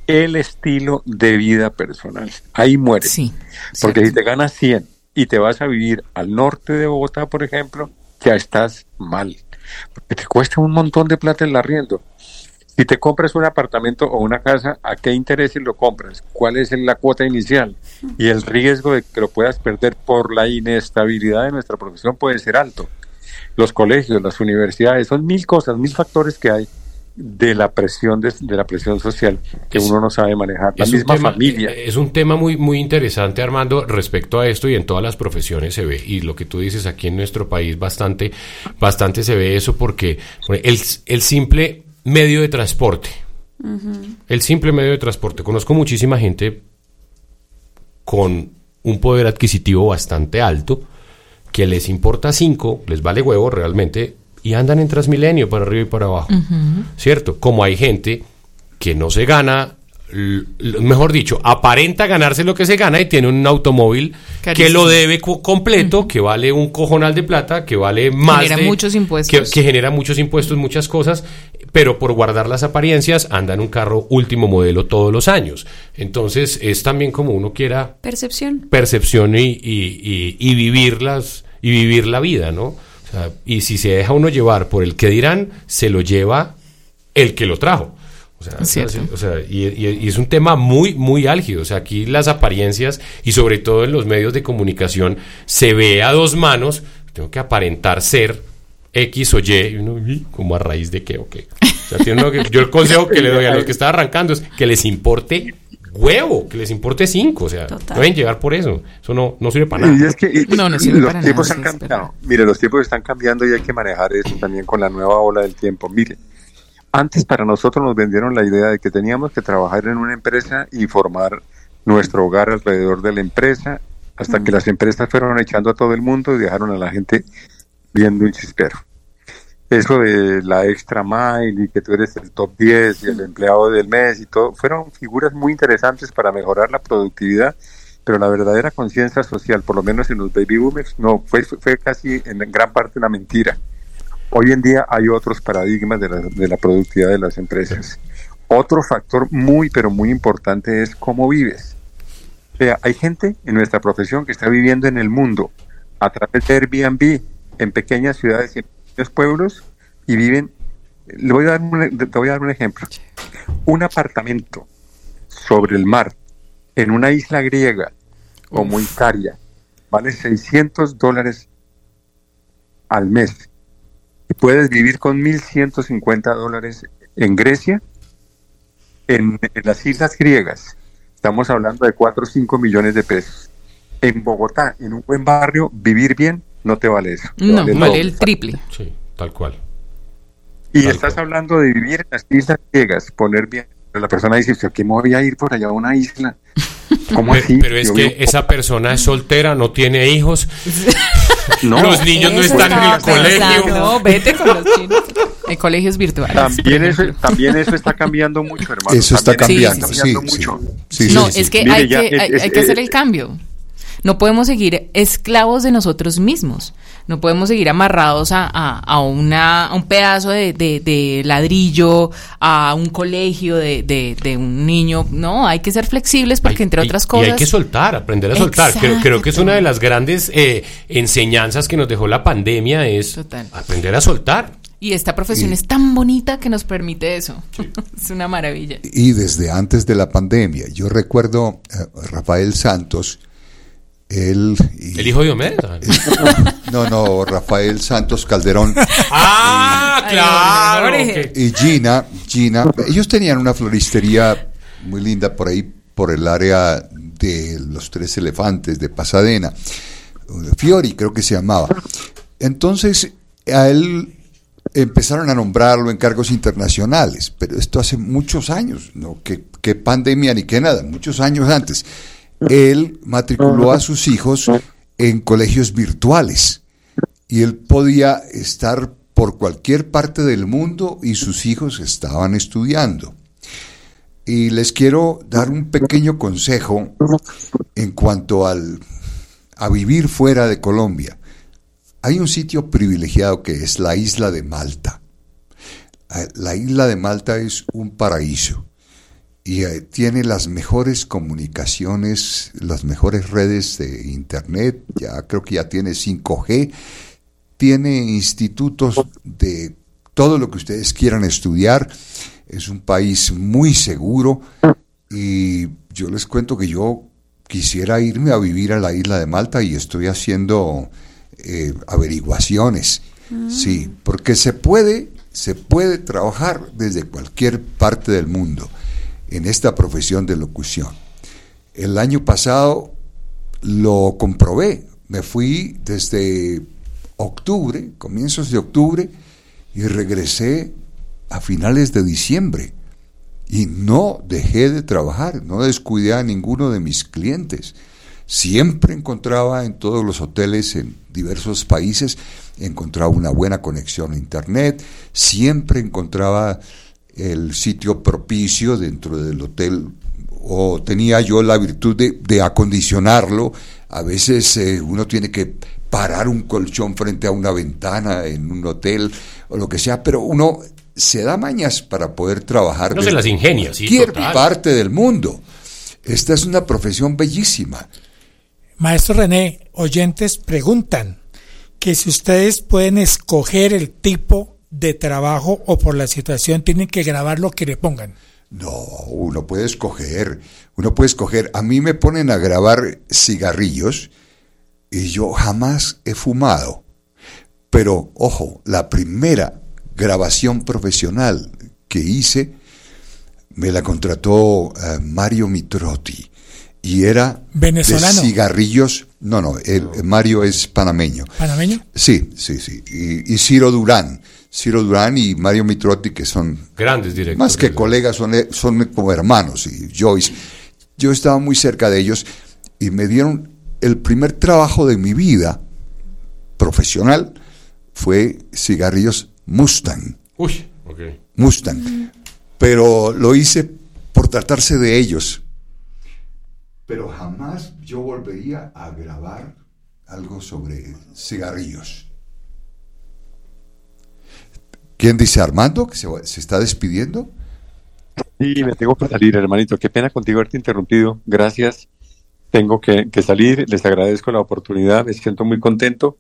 el estilo de vida personal. Ahí muere. Sí, Porque si te ganas 100 y te vas a vivir al norte de Bogotá, por ejemplo, ya estás mal. Porque te cuesta un montón de plata el arriendo. Si te compras un apartamento o una casa, ¿a qué intereses lo compras? ¿Cuál es la cuota inicial? Y el riesgo de que lo puedas perder por la inestabilidad de nuestra profesión puede ser alto. Los colegios, las universidades, son mil cosas, mil factores que hay de la presión de, la presión social que uno no sabe manejar la misma familia eh, es un tema muy muy interesante Armando respecto a esto y en todas las profesiones se ve y lo que tú dices aquí en nuestro país bastante bastante se ve eso porque el, el simple medio de transporte. El simple medio de transporte. Conozco muchísima gente con un poder adquisitivo bastante alto que les importa cinco, les vale huevo realmente y andan en Transmilenio para arriba y para abajo. ¿Cierto? Como hay gente que no se gana, mejor dicho, aparenta ganarse lo que se gana y tiene un automóvil que lo debe co- completo, que vale un cojonal de plata, que vale más Genera de- muchos impuestos. Que, que genera muchos impuestos, muchas cosas, pero por guardar las apariencias anda en un carro último modelo todos los años. Entonces es también como uno quiera Percepción. percepción y, y, y- y vivirlas y vivir la vida, ¿no? O sea, y si se deja uno llevar por el que dirán, se lo lleva el que lo trajo. O sea, o y- y es un tema muy, muy álgido. O sea, aquí las apariencias y sobre todo en los medios de comunicación se ve a dos manos. Tengo que aparentar ser X o Y. Y uno, "¿Y ¿Cómo a raíz de qué o qué? O sea, tiene uno que- yo el consejo que le doy a los que están arrancando es que les importe huevo, que les importe cinco. O sea, Total. pueden llegar por eso. Eso no, no sirve para nada. Y es que y- No, no sirve los para tiempos nada, han cambiado. Mire, los tiempos están cambiando y hay que manejar eso también con la nueva ola del tiempo. Mire, antes para nosotros nos vendieron la idea de que teníamos que trabajar en una empresa y formar nuestro hogar alrededor de la empresa, hasta que las empresas fueron echando a todo el mundo y dejaron a la gente viendo un chispero. Eso de la extra mile y que tú eres el top 10 y el empleado del mes y todo, fueron figuras muy interesantes para mejorar la productividad, pero la verdadera conciencia social, por lo menos en los baby boomers, no, fue, fue casi en gran parte una mentira. Hoy en día hay otros paradigmas de la, de la productividad de las empresas. Otro factor muy, pero muy importante es cómo vives. O sea, hay gente en nuestra profesión que está viviendo en el mundo a través de Airbnb en pequeñas ciudades y en pequeños pueblos y viven. Le voy a dar un, te voy a dar un ejemplo. Un apartamento sobre el mar en una isla griega como Icaria vale 600 dólares al mes y puedes vivir con 1.150 dólares en Grecia, en, en las islas griegas. Estamos hablando de 4 o 5 millones de pesos. En Bogotá, en un buen barrio, vivir bien no te vale eso. te No, vale el triple. Sí, tal cual. Y Tal estás hablando de vivir en las islas griegas, poner bien. Pero la persona dice, ¿por qué me voy a ir por allá a una isla? ¿Cómo Pero, así? pero es Yo que vivo- esa persona es soltera, no tiene hijos. No. los niños no están en el colegio. No, vete con los chinos. Hay colegios virtuales. También eso, también eso está cambiando mucho, hermano. Eso está También cambiando, está cambiando sí, sí. mucho. Sí, sí, no, sí. es que, Mire, hay, ya, que es- hay, es- hay que hacer el cambio. No podemos seguir esclavos de nosotros mismos. No podemos seguir amarrados a, a, a una, a un pedazo de, de- de ladrillo, a un colegio de, de- de un niño. No, hay que ser flexibles porque, entre Y- otras y cosas. hay que soltar, aprender a soltar. Creo, creo que es una de las grandes eh, enseñanzas que nos dejó la pandemia, es Total. aprender a soltar. Y esta profesión Y- es tan bonita que nos permite eso. es una maravilla. Y desde antes de la pandemia, yo recuerdo a Rafael Santos, él... y- El hijo de Homer. no, no, Rafael Santos Calderón ah, claro. Jorge. ok. y Gina, Gina, ellos tenían una floristería muy linda por ahí, por el área de los tres elefantes de Pasadena, Fiori creo que se llamaba. Entonces, a él empezaron a nombrarlo en cargos internacionales, pero esto hace muchos años, no que, que pandemia ni que nada, muchos años antes. Él matriculó a sus hijos en colegios virtuales y él podía estar por cualquier parte del mundo y sus hijos estaban estudiando. Y les quiero dar un pequeño consejo en cuanto al, a vivir fuera de Colombia. Hay un sitio privilegiado que es la isla de Malta. La isla de Malta es un paraíso y eh, tiene las mejores comunicaciones, las mejores redes de internet, ya creo que ya tiene 5G, tiene institutos de todo lo que ustedes quieran estudiar, es un país muy seguro y yo les cuento que yo quisiera irme a vivir a la isla de Malta y estoy haciendo eh, averiguaciones, sí, porque se puede, se puede trabajar desde cualquier parte del mundo en esta profesión de locución. El año pasado lo comprobé, me fui desde octubre, comienzos de octubre, y regresé a finales de diciembre y no dejé de trabajar, no descuidé a ninguno de mis clientes. Siempre encontraba en todos los hoteles en diversos países, encontraba una buena conexión a Internet, siempre encontraba el sitio propicio dentro del hotel o tenía yo la virtud de, de acondicionarlo. A veces eh, uno tiene que parar un colchón frente a una ventana en un hotel o lo que sea, pero uno se da mañas para poder trabajar No se las ingenia, sí, cualquier total. parte del mundo. Esta es una profesión bellísima. Maestro René, oyentes preguntan que si ustedes pueden escoger el tipo de trabajo o por la situación tienen que grabar lo que le pongan. No, uno puede escoger, uno puede escoger. A mí me ponen a grabar cigarrillos y yo jamás he fumado. Pero, ojo, la primera grabación profesional que hice me la contrató eh, Mario Mitrotti y era ¿Venezolano? de cigarrillos. No, no, el, Mario es panameño. ¿Panameño? Sí, sí, sí. Y, y Ciro Durán. Ciro Durán y Mario Mitrotti, que son Grandes directores. más que colegas, son, son como hermanos. Y Joyce. Yo estaba muy cerca de ellos y me dieron el primer trabajo de mi vida profesional fue cigarrillos Mustang. Uy, ok. Mustang. Pero lo hice por tratarse de ellos. Pero jamás yo volvería a grabar algo sobre cigarrillos. ¿Quién dice Armando que se, está despidiendo? Sí, me tengo que salir, hermanito. Qué pena contigo haberte interrumpido. Gracias. Tengo que, salir. Les agradezco la oportunidad. Me siento muy contento.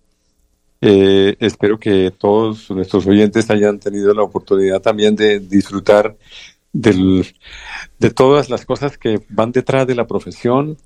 Eh, espero que todos nuestros oyentes hayan tenido la oportunidad también de disfrutar del, de todas las cosas que van detrás de la profesión,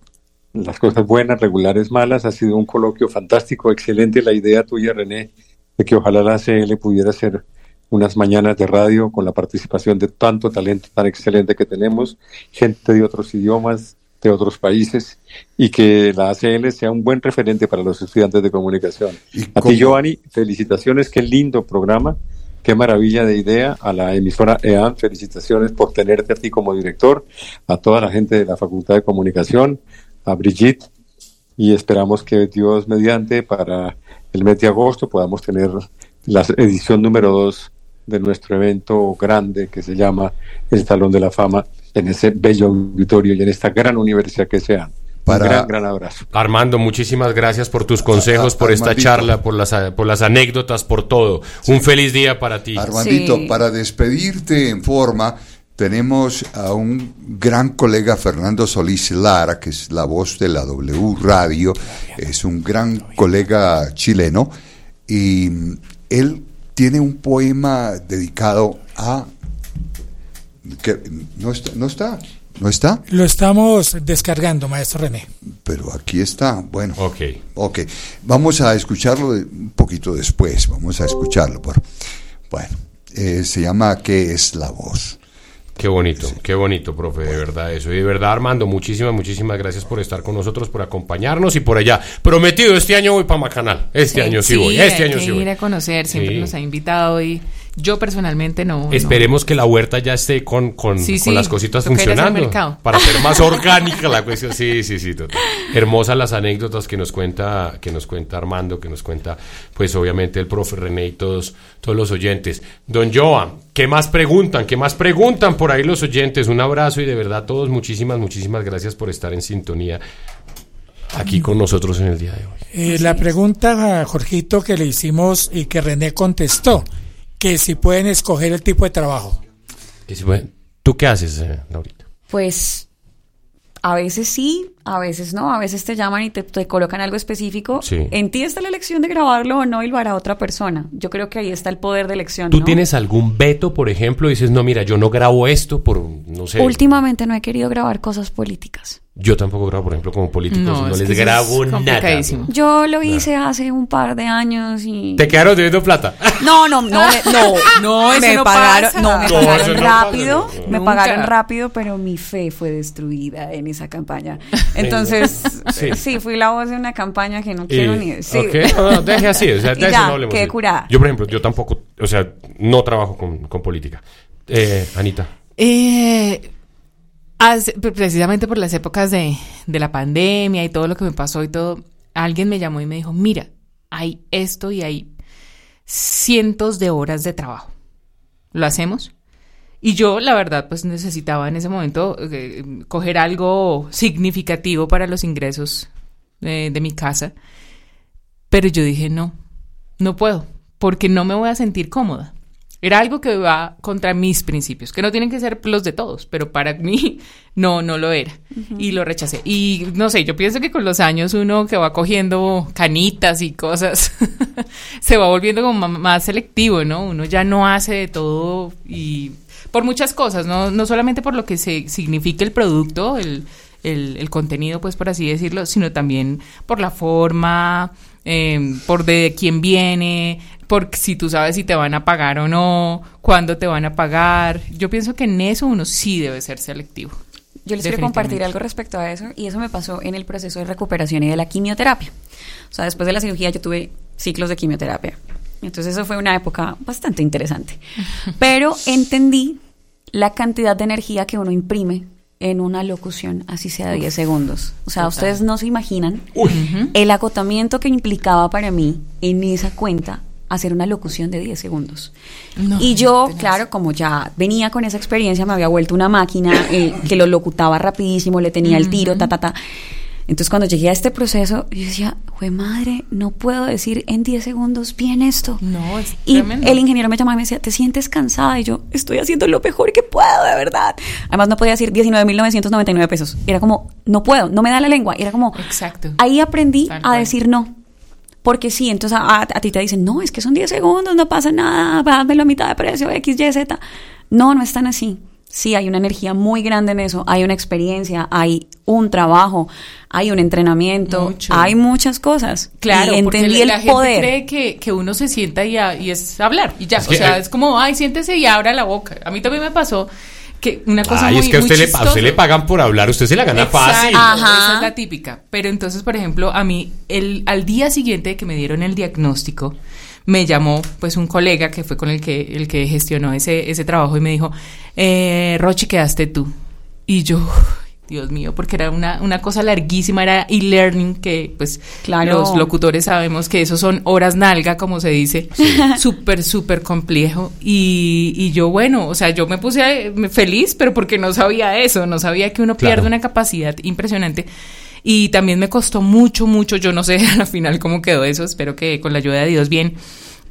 las cosas buenas, regulares, malas. Ha sido un coloquio fantástico, excelente la idea tuya, René, de que ojalá la CL pudiera ser unas mañanas de radio con la participación de tanto talento tan excelente que tenemos, gente de otros idiomas, de otros países, y que la ACL sea un buen referente para los estudiantes de comunicación. A ti, Giovanni, felicitaciones, qué lindo programa, qué maravilla de idea. A la emisora EAN, felicitaciones por tenerte a ti como director, a toda la gente de la Facultad de Comunicación, a Brigitte, y esperamos que Dios mediante para el mes de agosto podamos tener la edición número 2 de nuestro evento grande que se llama el Salón de la Fama en ese bello auditorio y en esta gran universidad que sea. Para- Un gran, gran abrazo. Armando, muchísimas gracias por tus consejos, por esta Armandito. charla, por las, por las anécdotas, por todo. Un feliz día para ti. Armandito, para despedirte en forma, tenemos a un gran colega Fernando Solís Lara, que es la voz de la W Radio, es un gran colega chileno, y él tiene un poema dedicado a... que no está, no está, no está, Lo estamos descargando, maestro René. pero aquí está, bueno. Ok. Ok, vamos a escucharlo un poquito después, vamos a escucharlo. Por, bueno, eh, se llama ¿Qué es la voz? Qué bonito, qué bonito, profe, de verdad eso. Y de verdad, Armando, muchísimas, muchísimas gracias por estar con nosotros, por acompañarnos y por allá. Prometido, este año voy para Macanal. Este año sí, voy, este año sí voy. ir a conocer, siempre Sí. nos ha invitado y yo personalmente no. no. Esperemos que la huerta ya esté con, con, Sí, con sí, las cositas funcionando. Para ser más orgánica la cuestión. Sí, sí, sí, total. Hermosas las anécdotas que nos cuenta, que nos cuenta Armando, que nos cuenta, pues obviamente el profe René y todos, todos los oyentes. Don Joa, ¿qué más preguntan? ¿Qué más preguntan por ahí los oyentes? Un abrazo y de verdad todos muchísimas, muchísimas gracias por estar en sintonía aquí con nosotros en el día de hoy. Eh, la pregunta a Jorgito que le hicimos y que René contestó, que si pueden escoger el tipo de trabajo. ¿Tú qué haces, eh, Laurita? Pues a veces sí, a veces no, a veces te llaman y te, te colocan algo específico. Sí. En ti está la elección de grabarlo o no y lo hará otra persona. Yo creo que ahí está el poder de elección. ¿Tú ¿no? tienes algún veto, por ejemplo? Dices, no, mira, yo no grabo esto por, no sé. Últimamente no he querido grabar cosas políticas. Yo tampoco grabo, por ejemplo, como políticos, No, no, es les grabo nada. Yo lo hice hace un par de años y... ¿Te quedaron debiendo plata? No, no, no, no, No, eso me no pagaron, pasa. no, me No, pagaron pasa, rápido, no, no. me Nunca. pagaron rápido, pero mi fe fue destruida en esa campaña. Entonces, Sí. sí. fui la voz de una campaña que no quiero Y- ni decir. ok, no, no, deje así, o sea, de Y eso ya, no quedé curada. Yo, por ejemplo, yo tampoco, o sea, no trabajo con, con política. Eh, Anita. Eh, precisamente por las épocas de, de la pandemia y todo lo que me pasó y todo, alguien me llamó y me dijo, mira, hay esto y hay cientos de horas de trabajo. ¿Lo hacemos? Y yo, la verdad, pues necesitaba en ese momento eh, coger algo significativo para los ingresos eh, de mi casa. Pero yo dije, no, no puedo, porque no me voy a sentir cómoda. Era algo que va contra mis principios, que no tienen que ser los de todos, pero para mí no, no lo era. Y lo rechacé. Y no sé, yo pienso que con los años uno que va cogiendo canitas y cosas, se va volviendo como más selectivo, ¿no? Uno ya no hace de todo y por muchas cosas, no, no solamente por lo que se significa el producto, el, el, el contenido, pues por así decirlo, sino también por la forma, eh, por de quién viene, por si tú sabes si te van a pagar o no, cuándo te van a pagar. Yo pienso que en eso uno sí debe ser selectivo. Yo les quiero compartir algo respecto a eso y eso me pasó en el proceso de recuperación y de la quimioterapia. O sea, después de la cirugía yo tuve ciclos de quimioterapia. Entonces eso fue una época bastante interesante. Pero entendí la cantidad de energía que uno imprime en una locución, así sea de 10 segundos. O sea, total. ustedes no se imaginan el agotamiento que implicaba para mí en esa cuenta hacer una locución de 10 segundos. No, y yo, claro, como ya venía con esa experiencia, me había vuelto una máquina eh, que lo locutaba rapidísimo, le tenía el tiro, ta, ta, ta. Entonces, cuando llegué a este proceso, yo decía, jue madre, no puedo decir en 10 segundos bien esto. No, es Y tremendo. el ingeniero me llamaba y me decía, ¿te sientes cansada? Y yo, estoy haciendo lo mejor que puedo, de verdad. Además, no podía decir 19.999 pesos. Era como, no puedo, no me da la lengua. Era como, Exacto. ahí aprendí Tal a cual. decir no. Porque sí, entonces a, a ti te dicen, no, es que son 10 segundos, no pasa nada, dázmelo a mitad de precio, X, Y, Z. No, no es tan así. Sí, hay una energía muy grande en eso, hay una experiencia, hay un trabajo, hay un entrenamiento, Mucho. hay muchas cosas. Claro, y porque la, el la gente poder. cree que, que uno se sienta y, a- y es hablar y ya. Es o que, sea, eh, es como, ay, siéntese y abra la boca. A mí también me pasó que una cosa Ay, muy es que a muy usted, le, a usted chistosa. le pagan por hablar, usted se la gana Exacto, fácil. Esa es la típica. Pero entonces, por ejemplo, a mí, el, al día siguiente de que me dieron el diagnóstico, me llamó pues un colega que fue con el que, el que gestionó ese, ese trabajo y me dijo, eh, Rochi, quedaste tú. Y yo, Dios mío, porque era una, una cosa larguísima, era e-learning, que pues Claro. los locutores sabemos que eso son horas nalga, como se dice, súper, súper complejo. Y, y yo, bueno, o sea, yo me puse feliz, pero porque no sabía eso, no sabía que uno Claro. pierde una capacidad impresionante. Y también me costó mucho, mucho, yo no sé al final cómo quedó eso, espero que con la ayuda de Dios bien.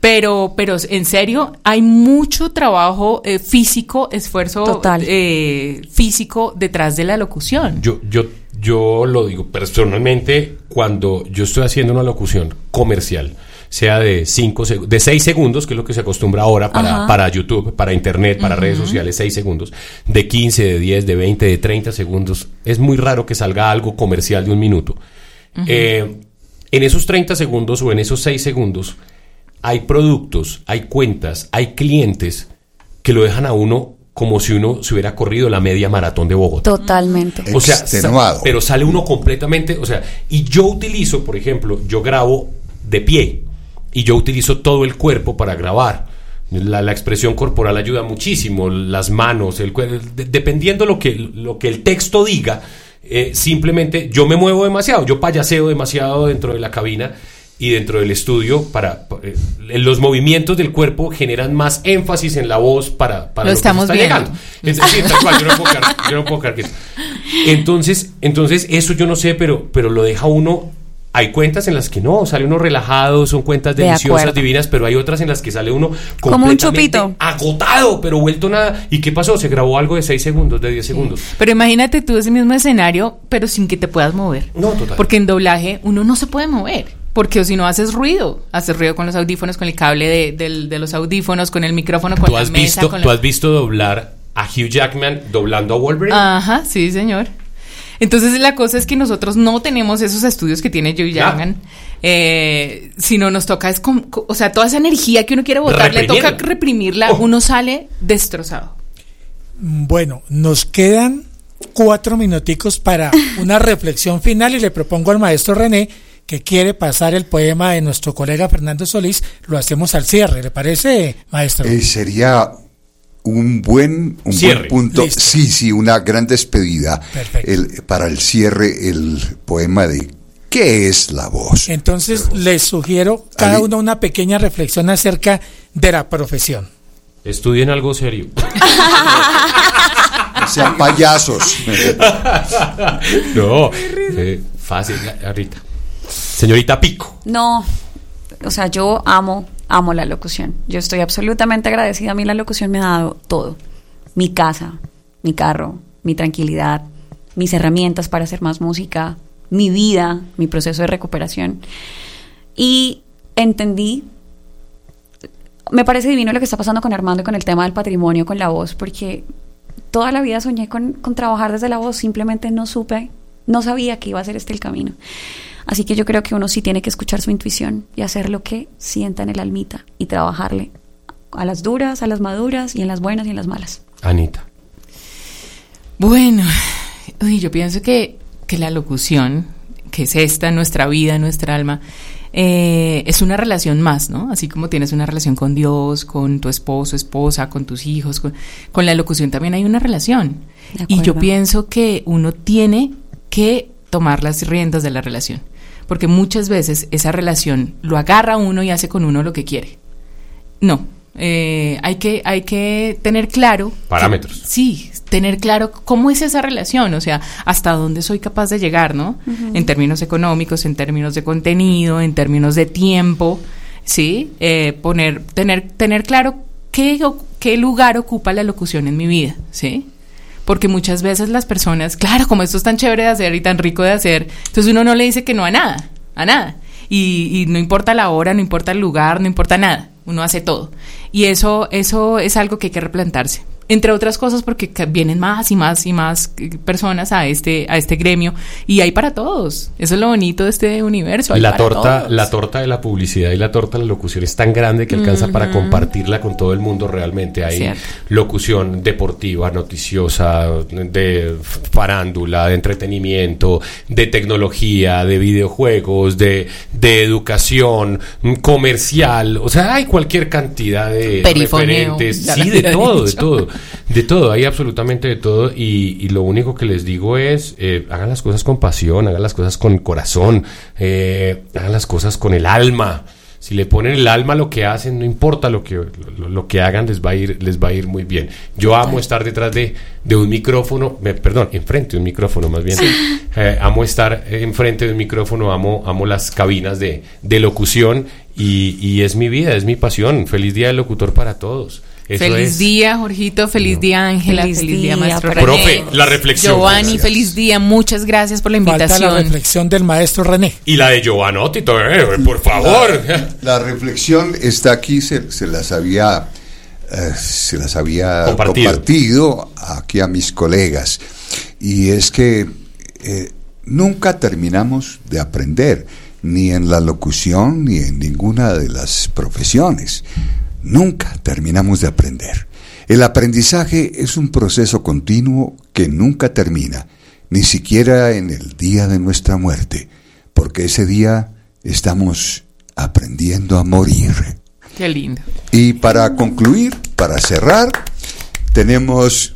Pero, pero en serio, hay mucho trabajo eh, físico, esfuerzo Total. eh, físico detrás de la locución. Yo, yo, yo lo digo personalmente, cuando yo estoy haciendo una locución comercial, sea de cinco seg- de 6 segundos, que es lo que se acostumbra ahora para, para YouTube, para internet, para redes sociales, 6 segundos, de 15, de 10, de 20, de 30 segundos, es muy raro que salga algo comercial de un minuto. Eh, en esos 30 segundos o en esos 6 segundos, hay productos, hay cuentas, hay clientes que lo dejan a uno como si uno se hubiera corrido la media maratón de Bogotá. Totalmente. O sea, Extenuado. pero sale uno completamente, o sea, y yo utilizo, por ejemplo, yo grabo de pie y yo utilizo todo el cuerpo para grabar. La, la expresión corporal ayuda muchísimo, las manos, el cuerpo, de- dependiendo lo que, lo que el texto diga, eh, simplemente yo me muevo demasiado, yo payaseo demasiado dentro de la cabina y dentro del estudio para, pa- eh, los movimientos del cuerpo generan más énfasis en la voz para, para Lo que se está viendo. llegando. Es decir, tal cual, yo no puedo creer- yo no puedo creer que es- entonces, entonces, eso yo no sé, pero, pero lo deja uno. Hay cuentas en las que no, sale uno relajado, son cuentas De deliciosas, divinas, pero hay otras en las que sale uno Como un completamente chupito. agotado, pero vuelto nada. ¿Y qué pasó? Se grabó algo de 6 segundos, de 10 segundos. Pero imagínate tú ese mismo escenario, pero sin que te puedas mover. No, total. Porque en doblaje uno no se puede mover. Porque o si no haces ruido, haces ruido con los audífonos, con el cable de, del- de los audífonos, con el micrófono, con ¿Tú la has, mesa, visto, con ¿Tú la- has visto doblar a Hugh Jackman doblando a Wolverine? Ajá, sí, señor. Entonces la cosa es que nosotros no tenemos esos estudios que tiene Ya. Jagan, eh, sino nos toca, es com- co- o sea, toda esa energía que uno quiere botar, le toca Reprimirla. reprimirla, uno sale destrozado. Bueno, nos quedan cuatro minuticos para una reflexión final y le propongo al maestro René que quiere pasar el poema de nuestro colega Fernando Solís, lo hacemos al cierre. ¿Le parece, maestro? Eh, sería un buen, un Cierre. buen punto. Listo. Sí, sí, una gran despedida. Perfecto. El- para el cierre, el poema de ¿Qué es la voz? Entonces les sugiero cada uno una pequeña reflexión acerca de la profesión. Estudien algo serio. Sean payasos. no, eh, fácil, ahorita. Señorita Pico. No, o sea, yo amo, amo la locución. Yo estoy absolutamente agradecida. A mí la locución me ha dado todo. Mi casa, mi carro, mi tranquilidad, mis herramientas para hacer más música, mi vida, mi proceso de recuperación. Y entendí, me parece divino lo que está pasando con Armando y con el tema del patrimonio, con la voz, porque toda la vida soñé con, con trabajar desde la voz, simplemente no supe, no sabía que iba a ser este el camino. Así que yo creo que uno sí tiene que escuchar su intuición y hacer lo que sienta en el almita y trabajarle a las duras, a las maduras y en las buenas y en las malas. Anita. Bueno, uy, yo pienso que, que la locución, que es esta, nuestra vida, nuestra alma, eh, es una relación más, ¿no? Así como tienes una relación con Dios, con tu esposo, esposa, con tus hijos, con, con la locución también hay una relación. Y yo pienso que uno tiene que tomar las riendas de la relación, porque muchas veces esa relación lo agarra a uno y hace con uno lo que quiere. No, eh, hay, que, hay que tener claro. Parámetros. Sí, tener claro cómo es esa relación, o sea, hasta dónde soy capaz de llegar, ¿no? En términos económicos, en términos de contenido, en términos de tiempo, ¿sí? Eh, poner, tener, tener claro qué, o- qué lugar ocupa la locución en mi vida, ¿sí? Porque muchas veces las personas, claro, como esto es tan chévere de hacer y tan rico de hacer, entonces uno no le dice que no a nada, a nada. Y, y no importa la hora, no importa el lugar, no importa nada, uno hace todo. Y eso, eso es algo que hay que replantarse. Entre otras cosas porque vienen más y más y más eh, personas a este, a este gremio y hay para todos. Eso es lo bonito de este universo. hay La para torta, todos. la torta de la publicidad y la torta de la locución es tan grande que alcanza para compartirla con todo el mundo realmente. Hay Cierto. locución deportiva, noticiosa, de farándula, de entretenimiento, de tecnología, de videojuegos, de, de educación, mm, comercial. O sea, hay cualquier cantidad de Perifoneo, referentes. Sí, de todo, de todo. De todo, hay absolutamente de todo. Y, y lo único que les digo es, eh, hagan las cosas con pasión, hagan las cosas con corazón, eh, hagan las cosas con el alma. Si le ponen el alma a lo que hacen, no importa lo que, lo, lo que hagan, les va, a ir, les va a ir muy bien. Yo amo estar detrás de, de un micrófono, me- perdón, enfrente de un micrófono más bien. Eh, amo estar enfrente de un micrófono, amo, amo las cabinas de, de locución y, y es mi vida, es mi pasión. Feliz día del locutor para todos. Eso feliz es. día, Jorgito. Feliz día, Ángela. Feliz Feliz, día, día, maestro. René. Profe, la reflexión. Giovanni, Gracias. feliz día. Muchas gracias por la Falta la invitación. reflexión del maestro René. Y la de Giovanotti, eh, por favor. La reflexión está aquí, se, se las había, eh, se las había Compartido. compartido. aquí a mis colegas. Y es que eh, nunca terminamos de aprender, ni en la locución, ni en ninguna de las profesiones. Nunca terminamos de aprender. El aprendizaje es un proceso continuo que nunca termina, ni siquiera en el día de nuestra muerte, porque ese día estamos aprendiendo a morir. Qué lindo. Y para concluir, para cerrar, tenemos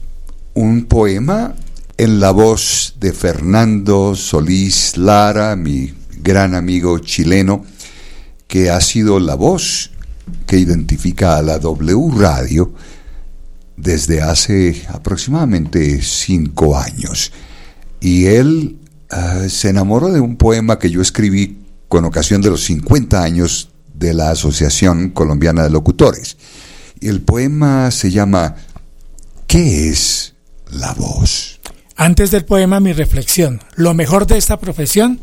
un poema en la voz de Fernando Solís Lara, mi gran amigo chileno, que ha sido la voz que identifica a la W Radio desde hace aproximadamente cinco años. Y él ah, se enamoró de un poema que yo escribí con ocasión de los 50 años de la Asociación Colombiana de Locutores. Y el poema se llama ¿Qué es la voz? Antes del poema, mi reflexión. Lo mejor de esta profesión,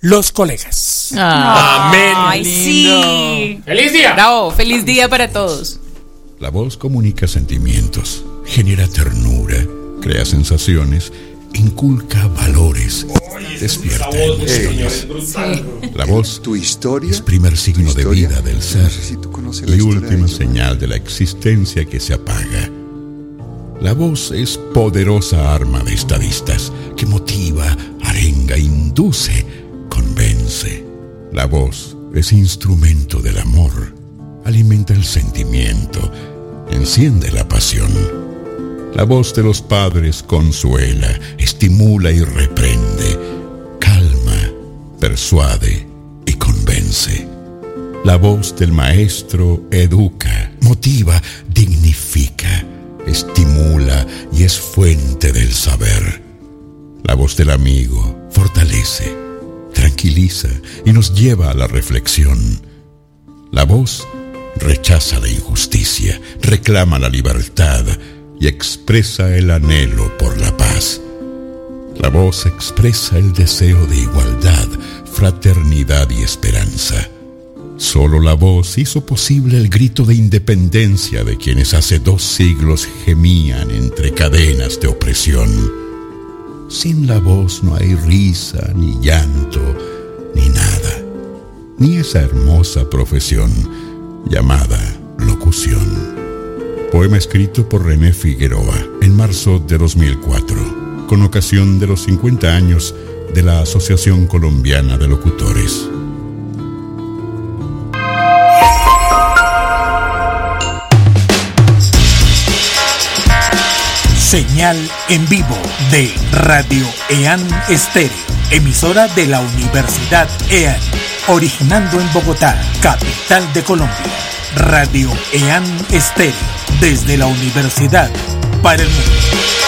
los colegas. Amén. Ay, sí. ¡Feliz día! Bravo, feliz día para todos. La voz comunica sentimientos, genera ternura, crea sensaciones, inculca valores, despierta emociones. La voz tu historia es primer signo de vida del ser y última señal de la existencia que se apaga. La voz es poderosa arma de estadistas que motiva, arenga, induce, convence. La voz es instrumento del amor, alimenta el sentimiento, enciende la pasión. La voz de los padres consuela, estimula y reprende, calma, persuade y convence. La voz del maestro educa, motiva, dignifica, estimula y es fuente del saber. La voz del amigo fortalece, tranquiliza y nos lleva a la reflexión. La voz rechaza la injusticia, reclama la libertad y expresa el anhelo por la paz. La voz expresa el deseo de igualdad, fraternidad y esperanza. Solo la voz hizo posible el grito de independencia de quienes hace dos siglos gemían entre cadenas de opresión. Sin la voz no hay risa, ni llanto, ni nada, ni esa hermosa profesión llamada locución. Poema escrito por René Figueroa en marzo de 2004, con ocasión de los 50 años de la Asociación Colombiana de Locutores. Señal en vivo de Radio EAN Estéreo, emisora de la Universidad EAN, originando en Bogotá, capital de Colombia. Radio EAN Estéreo, desde la universidad para el mundo.